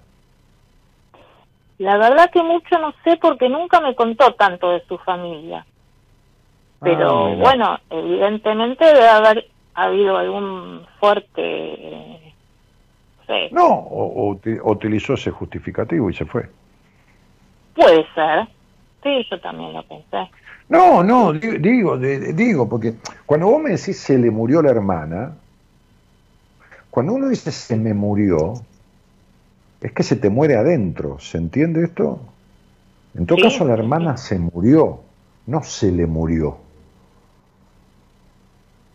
H: La verdad que mucho no sé porque nunca me contó tanto de su familia. Pero
B: Ah,
H: bueno, evidentemente debe haber habido algún fuerte... eh, no
B: o, o uti- o utilizó ese justificativo y se fue.
H: puede ser. Sí, yo también lo pensé.
B: No, no, di- digo, digo, porque cuando vos me decís se le murió la hermana, cuando uno dice se me murió, es que se te muere adentro, ¿se entiende esto? En todo
H: Sí,
B: caso, la hermana se murió, no se le murió.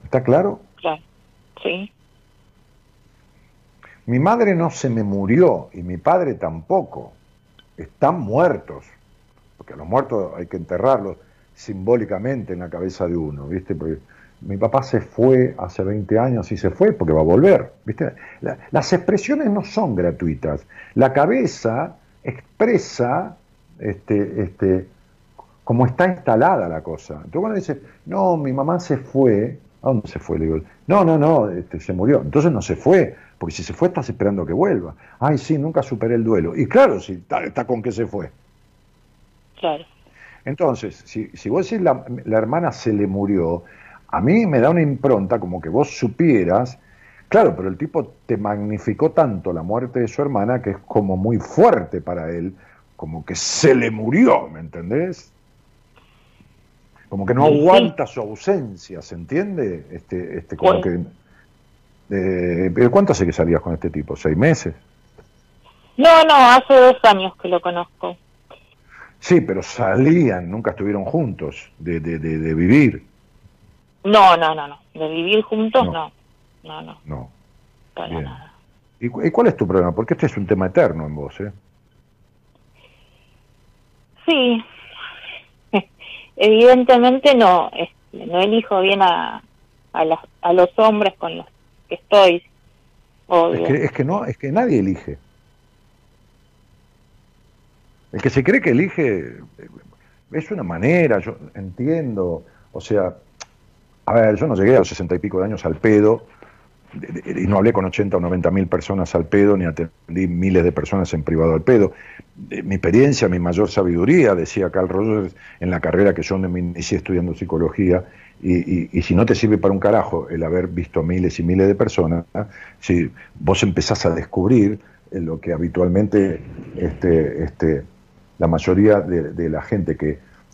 B: ¿Está claro?
H: Claro. Sí.
B: Mi madre no se me murió y mi padre tampoco. Están muertos. Porque a los muertos hay que enterrarlos simbólicamente en la cabeza de uno, ¿viste? Porque mi papá se fue hace 20 años y se fue porque va a volver, ¿viste? La- las expresiones no son gratuitas. La cabeza expresa este, este, como está instalada la cosa. Entonces cuando dice, no, mi mamá se fue, ¿a dónde se fue? Le digo, no, no, no, este, se murió. Entonces no se fue, porque si se fue estás esperando que vuelva. Ay, sí, nunca superé el duelo. Y claro, si está, está con que se fue.
H: Claro.
B: Entonces, si, si vos decís la, la hermana se le murió, a mí me da una impronta como que vos supieras, claro, pero el tipo te magnificó tanto la muerte de su hermana que es como muy fuerte para él, como que se le murió, ¿me entendés? Como que no aguanta su ausencia, ¿se entiende? Este, este, como que... eh, ¿pero ¿Cuánto hace que salías con este tipo? ¿Seis meses?
H: No, no, hace dos años que lo conozco.
B: Sí, pero salían, nunca estuvieron juntos, de, de, de, de vivir.
H: No, no, no, no. De vivir juntos,
B: No.
H: no. No, no,
B: No.
H: para
B: Bien.
H: nada.
B: ¿Y, cu- y cuál es tu problema? Porque este es un tema eterno en vos, ¿eh?
H: Sí. Evidentemente no, no elijo bien a, a, las, a los hombres con los que estoy.
B: Es que, es que no, es que nadie elige. El que se cree que elige eh, es una manera, yo entiendo. O sea, a ver, yo no llegué a los sesenta y pico de años al pedo y no hablé con 80 o 90 mil personas al pedo, ni atendí miles de personas en privado al pedo. Eh, Mi experiencia, mi mayor sabiduría, decía Carl Rogers en la carrera que yo me inicié estudiando psicología, y, y- si no te sirve para un carajo el haber visto miles y miles de personas, si vos empezás a descubrir eh, lo que habitualmente este, este, la mayoría de, la gente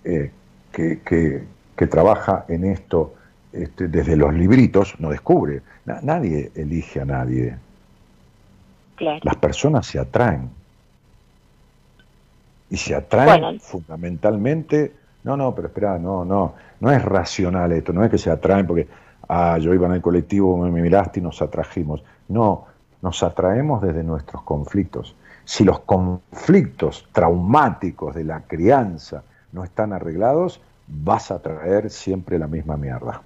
B: eh, que, que- que trabaja en esto este, desde los libritos no descubre. Na- nadie elige a nadie.
H: Claro.
B: Las personas se atraen. Y se atraen
H: Bueno.
B: fundamentalmente. No, no, pero espera, no, no. No es racional esto, no es que se atraen porque, ah, yo iba en el colectivo, me, me miraste y nos atrajimos. No, nos atraemos desde nuestros conflictos. Si los conflictos traumáticos de la crianza no están arreglados, vas a traer siempre la misma mierda.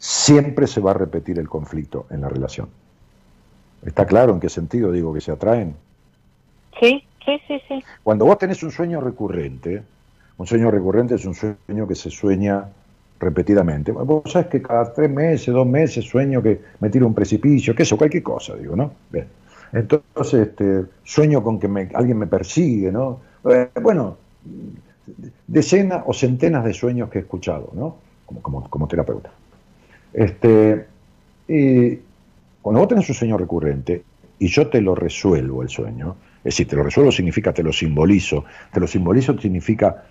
B: Siempre se va a repetir el conflicto en la relación. ¿Está claro en qué sentido digo que se atraen?
H: Sí, sí, sí, sí.
B: Cuando vos tenés un sueño recurrente, un sueño recurrente es un sueño que se sueña repetidamente. Vos sabés que cada tres meses, dos meses sueño que me tiro un precipicio, que eso, cualquier cosa, digo, ¿no? Bien. Entonces, este, sueño con que me- alguien me persigue, ¿no? Eh, bueno, decenas o centenas de sueños que he escuchado, ¿no? Como, como, como terapeuta. Este, y cuando vos tenés un sueño recurrente y yo te lo resuelvo el sueño, es decir, te lo resuelvo significa te lo simbolizo, te lo simbolizo significa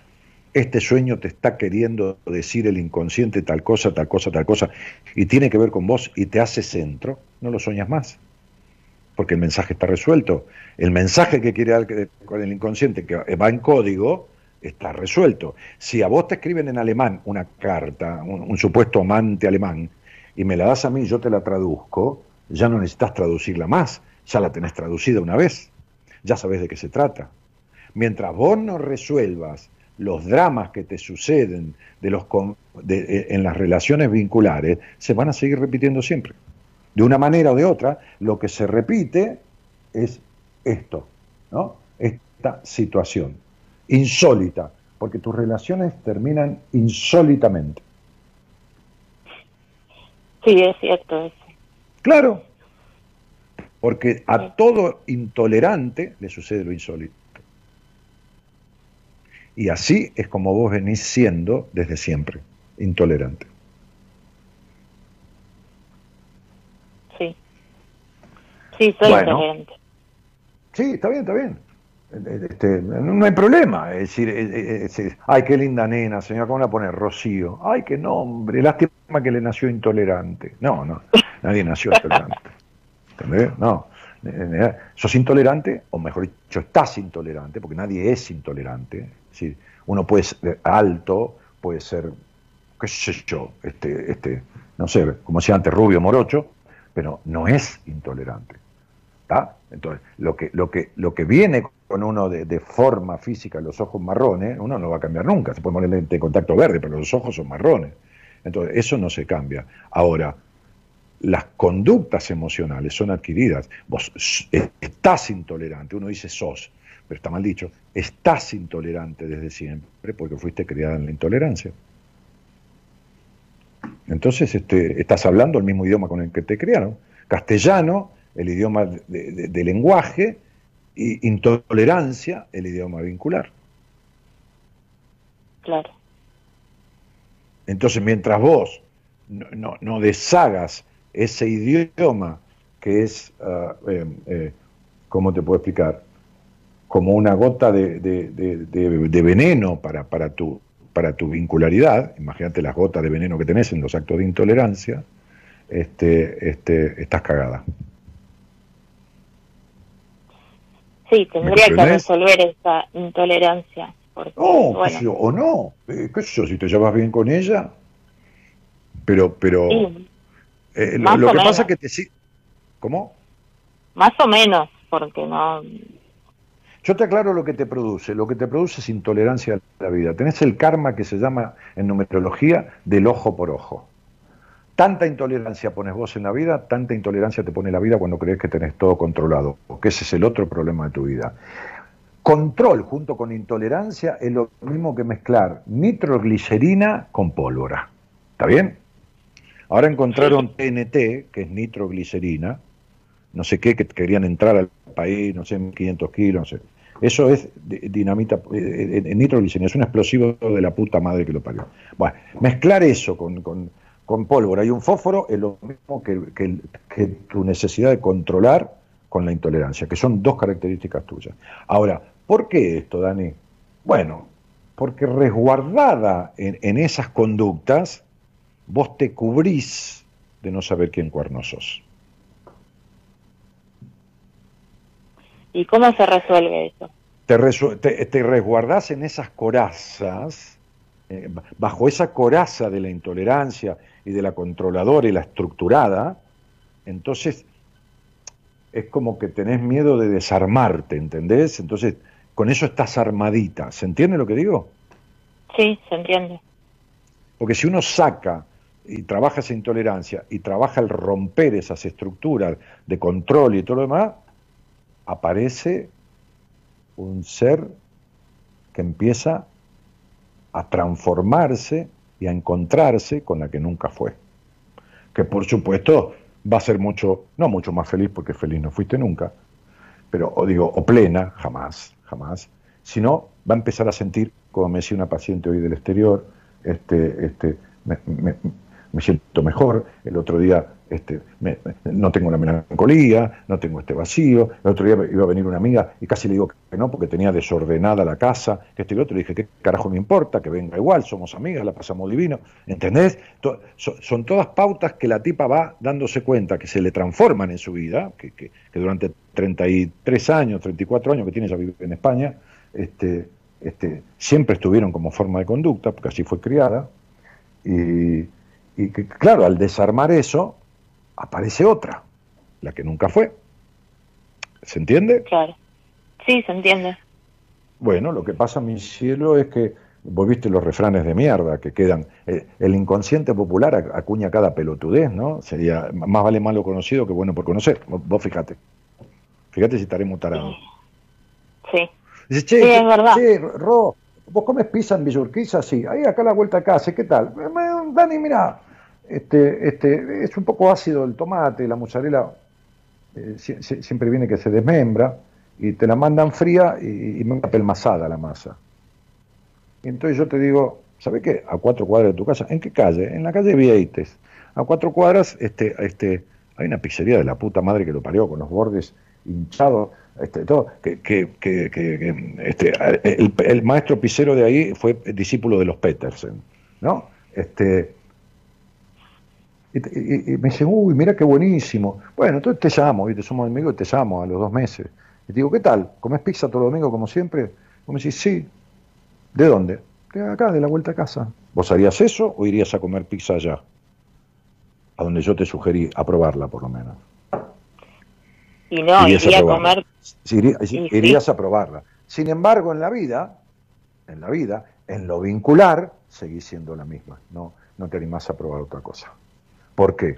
B: este sueño te está queriendo decir el inconsciente tal cosa, tal cosa, tal cosa, y tiene que ver con vos y te hace centro, no lo sueñas más, porque el mensaje está resuelto. El mensaje que quiere dar el inconsciente, que va en código, está resuelto. Si a vos te escriben en alemán una carta, un, supuesto amante alemán, y me la das a mí, yo te la traduzco, ya no necesitas traducirla más, ya la tenés traducida una vez, ya sabés de qué se trata. Mientras vos no resuelvas los dramas que te suceden de los con- de- eh, en las relaciones vinculares, se van a seguir repitiendo siempre. De una manera o de otra, lo que se repite es esto, ¿no? Esta situación insólita, porque tus relaciones terminan insólitamente.
H: Sí, es cierto eso.
B: Claro, porque a todo intolerante le sucede lo insólito. Y así es como vos venís siendo desde siempre, intolerante.
H: Sí. Sí, soy
B: Bueno.
H: intolerante.
B: Sí, está bien, está bien. Este, no hay problema. Es decir, es decir, ay, qué linda nena, señora, ¿cómo la pone? Rocío. Ay, qué nombre, lástima que le nació intolerante. No, no, nadie nació intolerante. ¿Entendés? No. Eh, eh, ¿Sos intolerante? O mejor dicho, estás intolerante, porque nadie es intolerante. Es decir, uno puede ser alto, puede ser, qué sé yo, este, este, no sé, como decía antes, rubio, morocho, pero no es intolerante. ¿Está? Entonces, lo que, lo, que, lo que viene con uno de, forma física, los ojos marrones, uno no va a cambiar nunca. Se puede poner lente de contacto verde, pero los ojos son marrones. Entonces, eso no se cambia. Ahora, las conductas emocionales son adquiridas. Vos eh, estás intolerante, uno dice sos, pero está mal dicho, estás intolerante desde siempre porque fuiste criada en la intolerancia. Entonces este, estás hablando el mismo idioma con el que te criaron. Castellano, el idioma de, de- de lenguaje, y intolerancia, el idioma vincular.
H: Claro.
B: Entonces, mientras vos no, no- no deshagas ese idioma que es, eh, eh, ¿cómo te puedo explicar? Como una gota de, de- de- de- de veneno para, para, tu, para tu vincularidad, imagínate las gotas de veneno que tenés en los actos de intolerancia, este, este, estás cagada.
H: Sí, tendría que resolver esa intolerancia. Porque,
B: No,
H: bueno,
B: yo, o no, eh, qué sé yo, si te llevas bien con ella, pero, pero
H: sí,
B: eh, lo, que pasa es que te... ¿Cómo?
H: más o menos, porque no...
B: Yo te aclaro lo que te produce. Lo que te produce es intolerancia a la vida. Tenés el karma que se llama en numerología del ojo por ojo. Tanta intolerancia pones vos en la vida, tanta intolerancia te pone la vida cuando crees que tenés todo controlado, porque ese es el otro problema de tu vida. Control junto con intolerancia es lo mismo que mezclar nitroglicerina con pólvora. ¿Está bien? Ahora encontraron TNT, que es nitroglicerina, no sé qué, que querían entrar al país, no sé, 500 kilos, no sé. Eso es di- dinamita, eh, eh, nitroglicerina, es un explosivo de la puta madre que lo parió. Bueno, mezclar eso con, con- con pólvora y un fósforo es lo mismo que, que- que tu necesidad de controlar con la intolerancia, que son dos características tuyas. Ahora, ¿por qué esto, Dani? Bueno, porque resguardada en, en esas conductas, vos te cubrís de no saber quién cuerno sos.
H: ¿Y cómo se resuelve eso?
B: te, te- te resguardás en esas corazas, eh, ba- bajo esa coraza de la intolerancia y de la controladora y la estructurada, entonces es como que tenés miedo de desarmarte, ¿entendés? Entonces, con eso estás armadita. ¿Se entiende lo que digo?
H: Sí, se entiende.
B: Porque si uno saca y trabaja esa intolerancia y trabaja el romper esas estructuras de control y todo lo demás, aparece un ser que empieza a transformarse y a encontrarse con la que nunca fue. Que por supuesto va a ser mucho, no mucho más feliz, porque feliz no fuiste nunca, pero o digo, o plena, jamás, jamás, sino va a empezar a sentir, como me decía una paciente hoy del exterior, este, este, me, me siento mejor, el otro día este, me- no tengo la melancolía, no tengo este vacío, el otro día iba a venir una amiga y casi le digo que no porque tenía desordenada la casa, que este y lo otro, le dije, ¿qué carajo me importa? Que venga igual, somos amigas, la pasamos divino, ¿entendés? Son todas pautas que la tipa va dándose cuenta que se le transforman en su vida, que, que- que durante 33 años, 34 años que tiene, ya vive en España, este, este, siempre estuvieron como forma de conducta, porque así fue criada, y, y que, claro, al desarmar eso, aparece otra, la que nunca fue. ¿Se entiende?
H: Claro. Sí, se entiende.
B: Bueno, lo que pasa, mi cielo, es que vos viste los refranes de mierda que quedan. Eh, el inconsciente popular ac- acuña cada pelotudez, ¿no? Sería más vale malo conocido que bueno por conocer. Vos, fíjate. Fíjate si estaré mutarado.
H: Sí.
B: Dice, che,
H: Sí, es verdad.
B: che, Ro, ¿vos comes pizza en Villurquiza? Sí. Ahí acá la vuelta a casa, ¿qué tal? "Eh, me- Dani, mira, este, este, es un poco ácido el tomate, la mozzarella eh, si- si- siempre viene que se desmembra y te la mandan fría y, y me apelmazada la masa. Y entonces yo te digo, ¿sabes qué? A cuatro cuadras de tu casa, ¿en qué calle? En la calle Vieites. A cuatro cuadras este, este, hay una pizzería de la puta madre que lo parió, con los bordes hinchados, este, todo, que, que, que, que- este, el, el maestro pizzero de ahí fue discípulo de los Petersen, ¿no? Este, y, te- y- y me dice, uy, mira qué buenísimo. Bueno, entonces te llamo, ¿viste? somos amigos y te llamo a los dos meses. Y te digo, ¿qué tal? ¿Comes pizza todos los domingos como siempre? Vos me decís, sí. ¿De dónde? De acá, de la vuelta a casa. ¿Vos harías eso o irías a comer pizza allá? a donde yo te sugerí aprobarla por lo menos.
H: Y no,
B: Irías
H: iría a
B: probarla.
H: comer.
B: Sí,
H: sí.
B: irías a probarla. Sin embargo, en la vida, en la vida, en lo vincular, seguís siendo la misma. No, no te animás a probar otra cosa. ¿Por qué?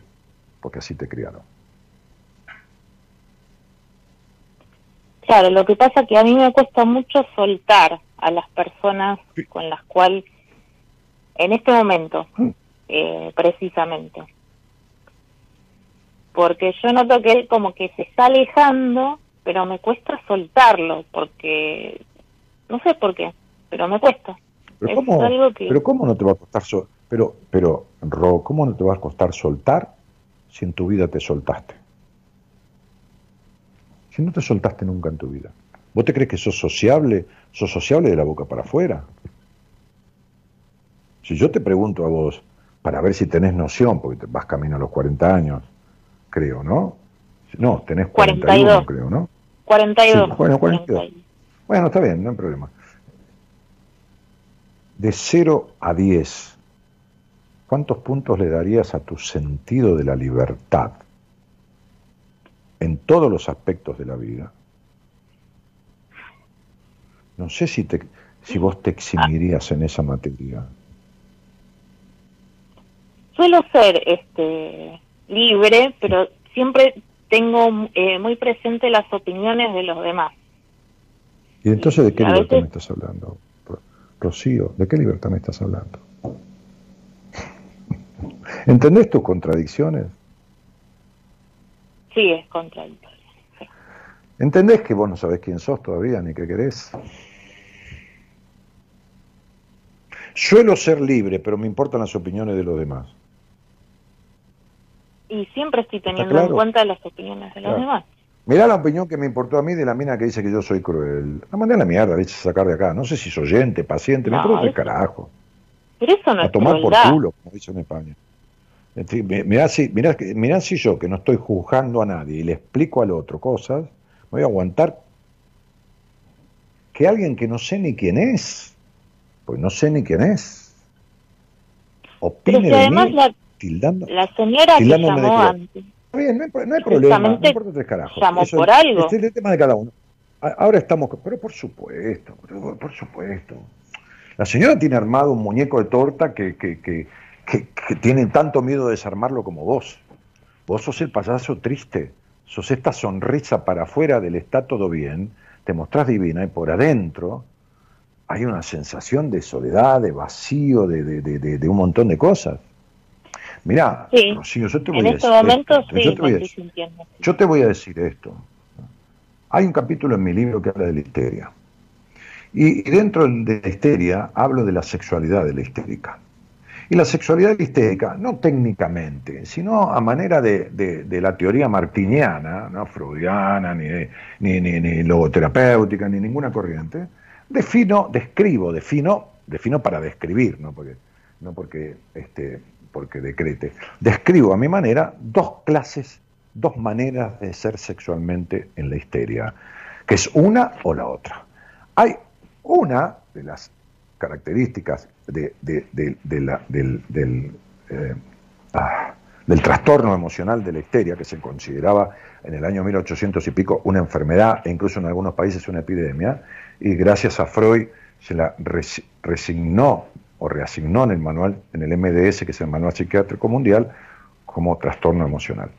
B: Porque así te criaron.
H: Claro, lo que pasa que a mí me cuesta mucho soltar a las personas con las cuales, en este momento, eh, precisamente. Porque yo noto que él como que se está alejando, pero me cuesta soltarlo, porque no sé por qué, pero me cuesta.
B: Pero
H: Es
B: ¿cómo,
H: algo que-
B: pero ¿cómo no te va a costar sol- pero, pero, Ro, ¿cómo no te va a costar soltar si en tu vida te soltaste? Si no te soltaste nunca en tu vida. ¿Vos te crees que sos sociable? ¿Sos sociable de la boca para afuera? Si yo te pregunto a vos, para ver si tenés noción, porque te vas camino a los 40 años, creo, ¿no? No, tenés 41,
H: 42.
B: creo, ¿no?
H: 42.
B: Sí, bueno, 42. Bueno, está bien, no hay problema. De 0 a 10, ¿cuántos puntos le darías a tu sentido de la libertad en todos los aspectos de la vida? No sé si, te, si vos te eximirías en esa materia.
H: Suelo ser este libre, pero siempre tengo eh, muy presente las opiniones de los demás.
B: ¿Y entonces de qué libertad me estás hablando? Ro- Rocío, ¿de qué libertad me estás hablando? ¿Entendés tus contradicciones?
H: Sí, es contradictorio.
B: ¿Entendés que vos no sabés quién sos todavía ni qué querés? Suelo ser libre, pero me importan las opiniones de los demás.
H: Y siempre estoy teniendo
B: claro?
H: en cuenta las opiniones de los
B: Claro.
H: demás.
B: Mirá la opinión que me importó a mí de la mina que dice que yo soy cruel. La mandé a la mierda, le hice sacar de acá. No sé si soy oyente, paciente, me
H: No,
B: importa el
H: eso-
B: carajo.
H: Pero eso no
B: A
H: es
B: tomar por culo, como dicen en España. Mirá si, mirá, si yo, que no estoy juzgando a nadie y le explico al otro cosas, me voy a aguantar que alguien que no sé ni quién es, pues no sé ni quién es, opine
H: Pero si
B: de
H: además
B: mí,
H: la,
B: tildando.
H: la señora que llamó antes,
B: Está bien, no hay, no hay problema, no importa tres carajos.
H: llamó
B: Eso
H: por algo.
B: Este es el tema de cada uno. Ahora estamos, pero por supuesto, pero por supuesto. La señora tiene armado un muñeco de torta que, que, que, que- que tiene tanto miedo de desarmarlo como vos. Vos sos el payaso triste, sos esta sonrisa para afuera del está todo bien, te mostrás divina y por adentro hay una sensación de soledad, de vacío, de- de- de- de un montón de cosas. Mirá,
H: Sí.
B: Rocío, yo te voy
H: en
B: a
H: este
B: decir
H: momento
B: esto,
H: sí
B: yo te voy a decir-
H: estoy sintiendo.
B: yo te voy a decir esto. Hay un capítulo en mi libro que habla de la histeria. Y, y dentro de la histeria hablo de la sexualidad de la histérica. Y la sexualidad de la histérica, no técnicamente, sino a manera de, de- de la teoría martiniana, no freudiana, ni, de- ni, ni- ni logoterapéutica, ni ninguna corriente, defino, describo, defino, defino para describir, no porque, no porque, este, porque decrete. Describo a mi manera dos clases, dos maneras de ser sexualmente en la histeria, que es una o la otra. Hay una de las características de, de- del, del, eh, ah, del trastorno emocional de la histeria, que se consideraba en el año 1800 y pico una enfermedad e incluso en algunos países una epidemia, y gracias a Freud se la res- resignó o reasignó en el manual, en el MDS, que es el Manual Psiquiátrico Mundial, como trastorno emocional.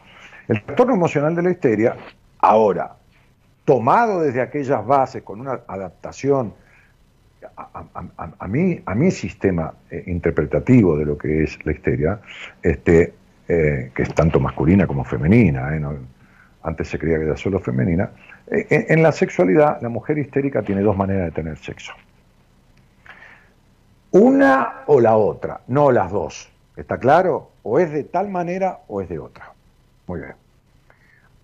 B: El trastorno emocional de la histeria, ahora, tomado desde aquellas bases, con una adaptación a, mi sistema eh, interpretativo de lo que es la histeria, este, eh, que es tanto masculina como femenina, eh, antes se creía que era solo femenina, en, en la sexualidad la mujer histérica tiene dos maneras de tener sexo. Una o la otra, no las dos. ¿Está claro? O es de tal manera o es de otra. Muy bien.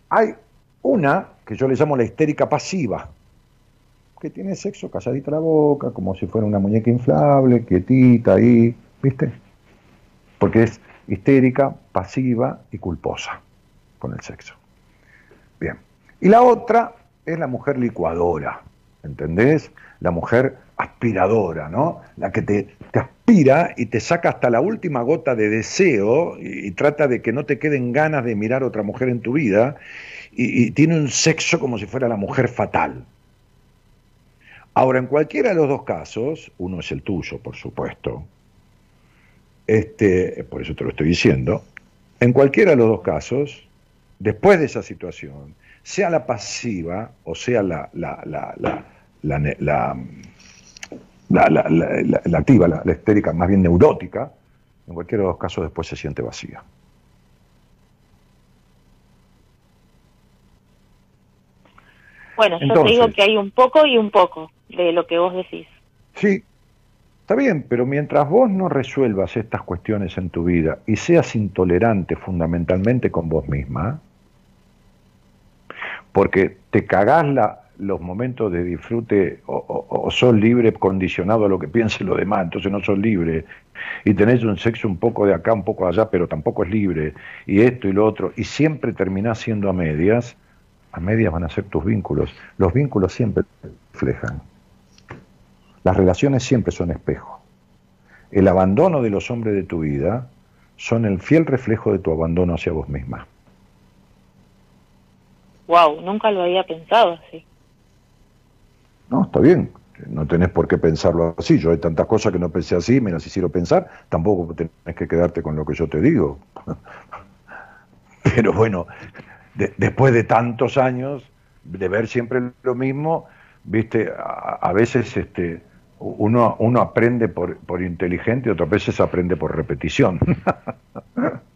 B: Hay una que yo le llamo la histérica pasiva, que tiene sexo calladita la boca, como si fuera una muñeca inflable, quietita ahí, ¿viste? Porque es histérica, pasiva y culposa con el sexo. Bien. Y la otra es la mujer licuadora, ¿entendés? La mujer aspiradora, ¿no? La que te, te aspira y te saca hasta la última gota de deseo y, trata de que no te queden ganas de mirar otra mujer en tu vida y, tiene un sexo como si fuera la mujer fatal. Ahora, en cualquiera de los dos casos, uno es el tuyo, por supuesto, este, por eso te lo estoy diciendo, en cualquiera de los dos casos, después de esa situación, sea la pasiva o sea la, la, la- la- la- activa, la, histérica, más bien neurótica, en cualquiera de los casos después se siente vacía.
H: Bueno, yo
B: Entonces-
H: te digo que hay un poco y un poco de lo que vos decís.
B: Sí, está bien, pero mientras vos no resuelvas estas cuestiones en tu vida y seas intolerante fundamentalmente con vos misma, porque te cagás la- los momentos de disfrute o, o- o sos libre condicionado a lo que piense lo demás, entonces no sos libre, y tenés un sexo un poco de acá, un poco de allá, pero tampoco es libre, y esto y lo otro, y siempre terminás siendo a medias, a medias van a ser tus vínculos. Los vínculos siempre reflejan. Las relaciones siempre son espejo. El abandono de los hombres de tu vida son el fiel reflejo de tu abandono hacia vos misma.
H: Wow, nunca lo había pensado así.
B: No, está bien. No tenés por qué pensarlo así. Yo hay tantas cosas que no pensé así, me las hicieron pensar. Tampoco tenés que quedarte con lo que yo te digo. Pero bueno, de- después de tantos años de ver siempre lo mismo, viste, a, a veces este, uno, uno aprende por, por inteligente otras veces aprende por repetición.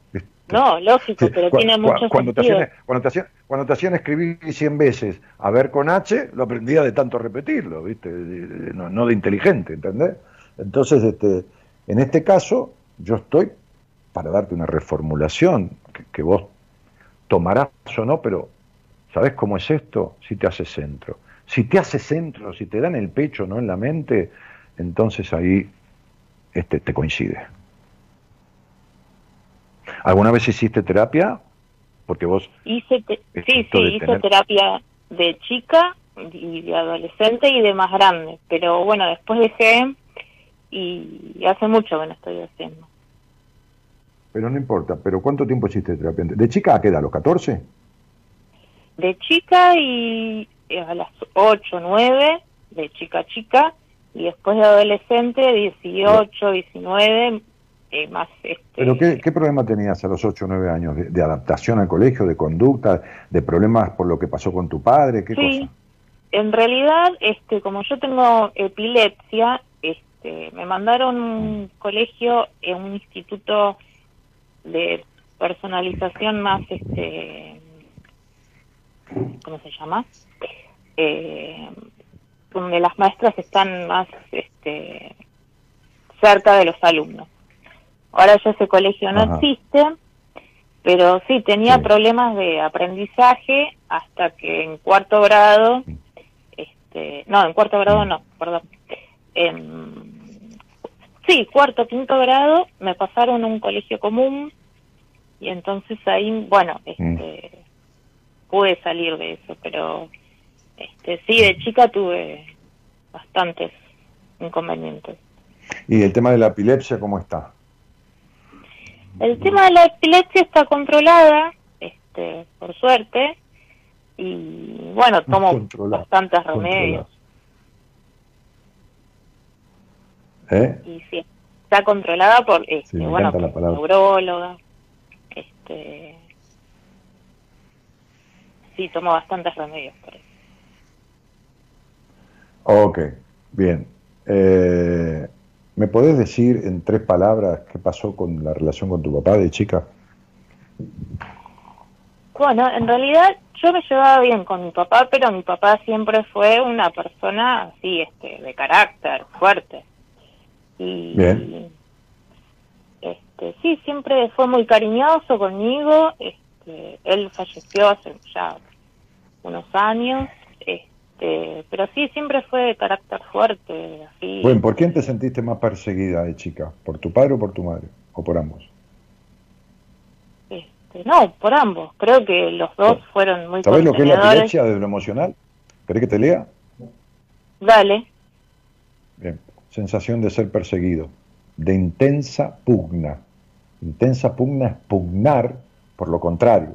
H: No, lógico, pero
B: Cu-
H: tiene mucho
B: cuando, te
H: sentido.
B: hacían, cuando, te hacían, cuando te hacían escribir 100 veces a ver con H, lo aprendía de tanto repetirlo, ¿viste? No de inteligente, ¿entendés? Entonces, este, en este caso, yo estoy para darte una reformulación que, que vos tomarás o no, pero ¿sabés cómo es esto? Si te hace centro. Si te hace centro, si te dan el pecho, no en la mente, entonces ahí este, te coincide. ¿Alguna vez hiciste terapia? Porque vos
H: Hice te- sí, sí, hice
B: tener-
H: terapia de chica y de adolescente y de más grande, pero bueno, después dejé y hace mucho que no estoy haciendo.
B: Pero no importa, pero ¿cuánto tiempo hiciste terapia? ¿De chica a qué edad? ¿A los 14?
H: De chica y eh, a las 8, 9, de chica a chica, y después de adolescente, 18, 19, eh, más este...
B: ¿Pero qué, qué problema tenías a los 8 o 9 años? ¿De, de adaptación al colegio, de conducta, de problemas por lo que pasó con tu padre? ¿Qué
H: Sí,
B: cosa?
H: en realidad, este, como yo tengo epilepsia, este, me mandaron un colegio, en un instituto de personalización más, este, ¿cómo se llama? Eh, donde las maestras están más, este, cerca de los alumnos. Ahora ya ese colegio no
I: Ajá.
H: existe, pero sí tenía
I: Sí.
H: problemas de aprendizaje hasta que en cuarto grado, este, no, en cuarto grado no, perdón. En, sí, cuarto, quinto grado me pasaron a un colegio común y entonces ahí, bueno, este, pude salir de eso, pero este, sí, de chica tuve bastantes inconvenientes.
B: ¿Y el tema de la epilepsia cómo está?
H: El tema de la epilepsia está controlada, este, por suerte, y bueno, tomo bastantes remedios.
B: ¿Eh?
H: Y sí, está controlada por, este,
B: Sí,
H: bueno, por neuróloga, este, sí, tomo bastantes remedios por eso.
B: Ok, bien. Eh, ¿Me podés decir en tres palabras qué pasó con la relación con tu papá de chica?
H: Bueno, en realidad yo me llevaba bien con mi papá, pero mi papá siempre fue una persona así, este, de carácter fuerte. Y
B: Bien.
H: este, sí, siempre fue muy cariñoso conmigo. Este, él falleció hace ya unos años, este, pero sí, siempre fue de carácter fuerte, así.
B: Bueno, ¿por quién te sentiste más perseguida de chica? ¿Por tu padre o por tu madre? ¿O por ambos?
H: Este, no, por ambos. Creo que los dos fueron muy
B: ¿Sabés lo que es la epilepsia desde lo emocional? ¿Querés que te lea?
H: Dale.
B: Bien. Sensación de ser perseguido. de intensa pugna. Intensa pugna es pugnar por lo contrario,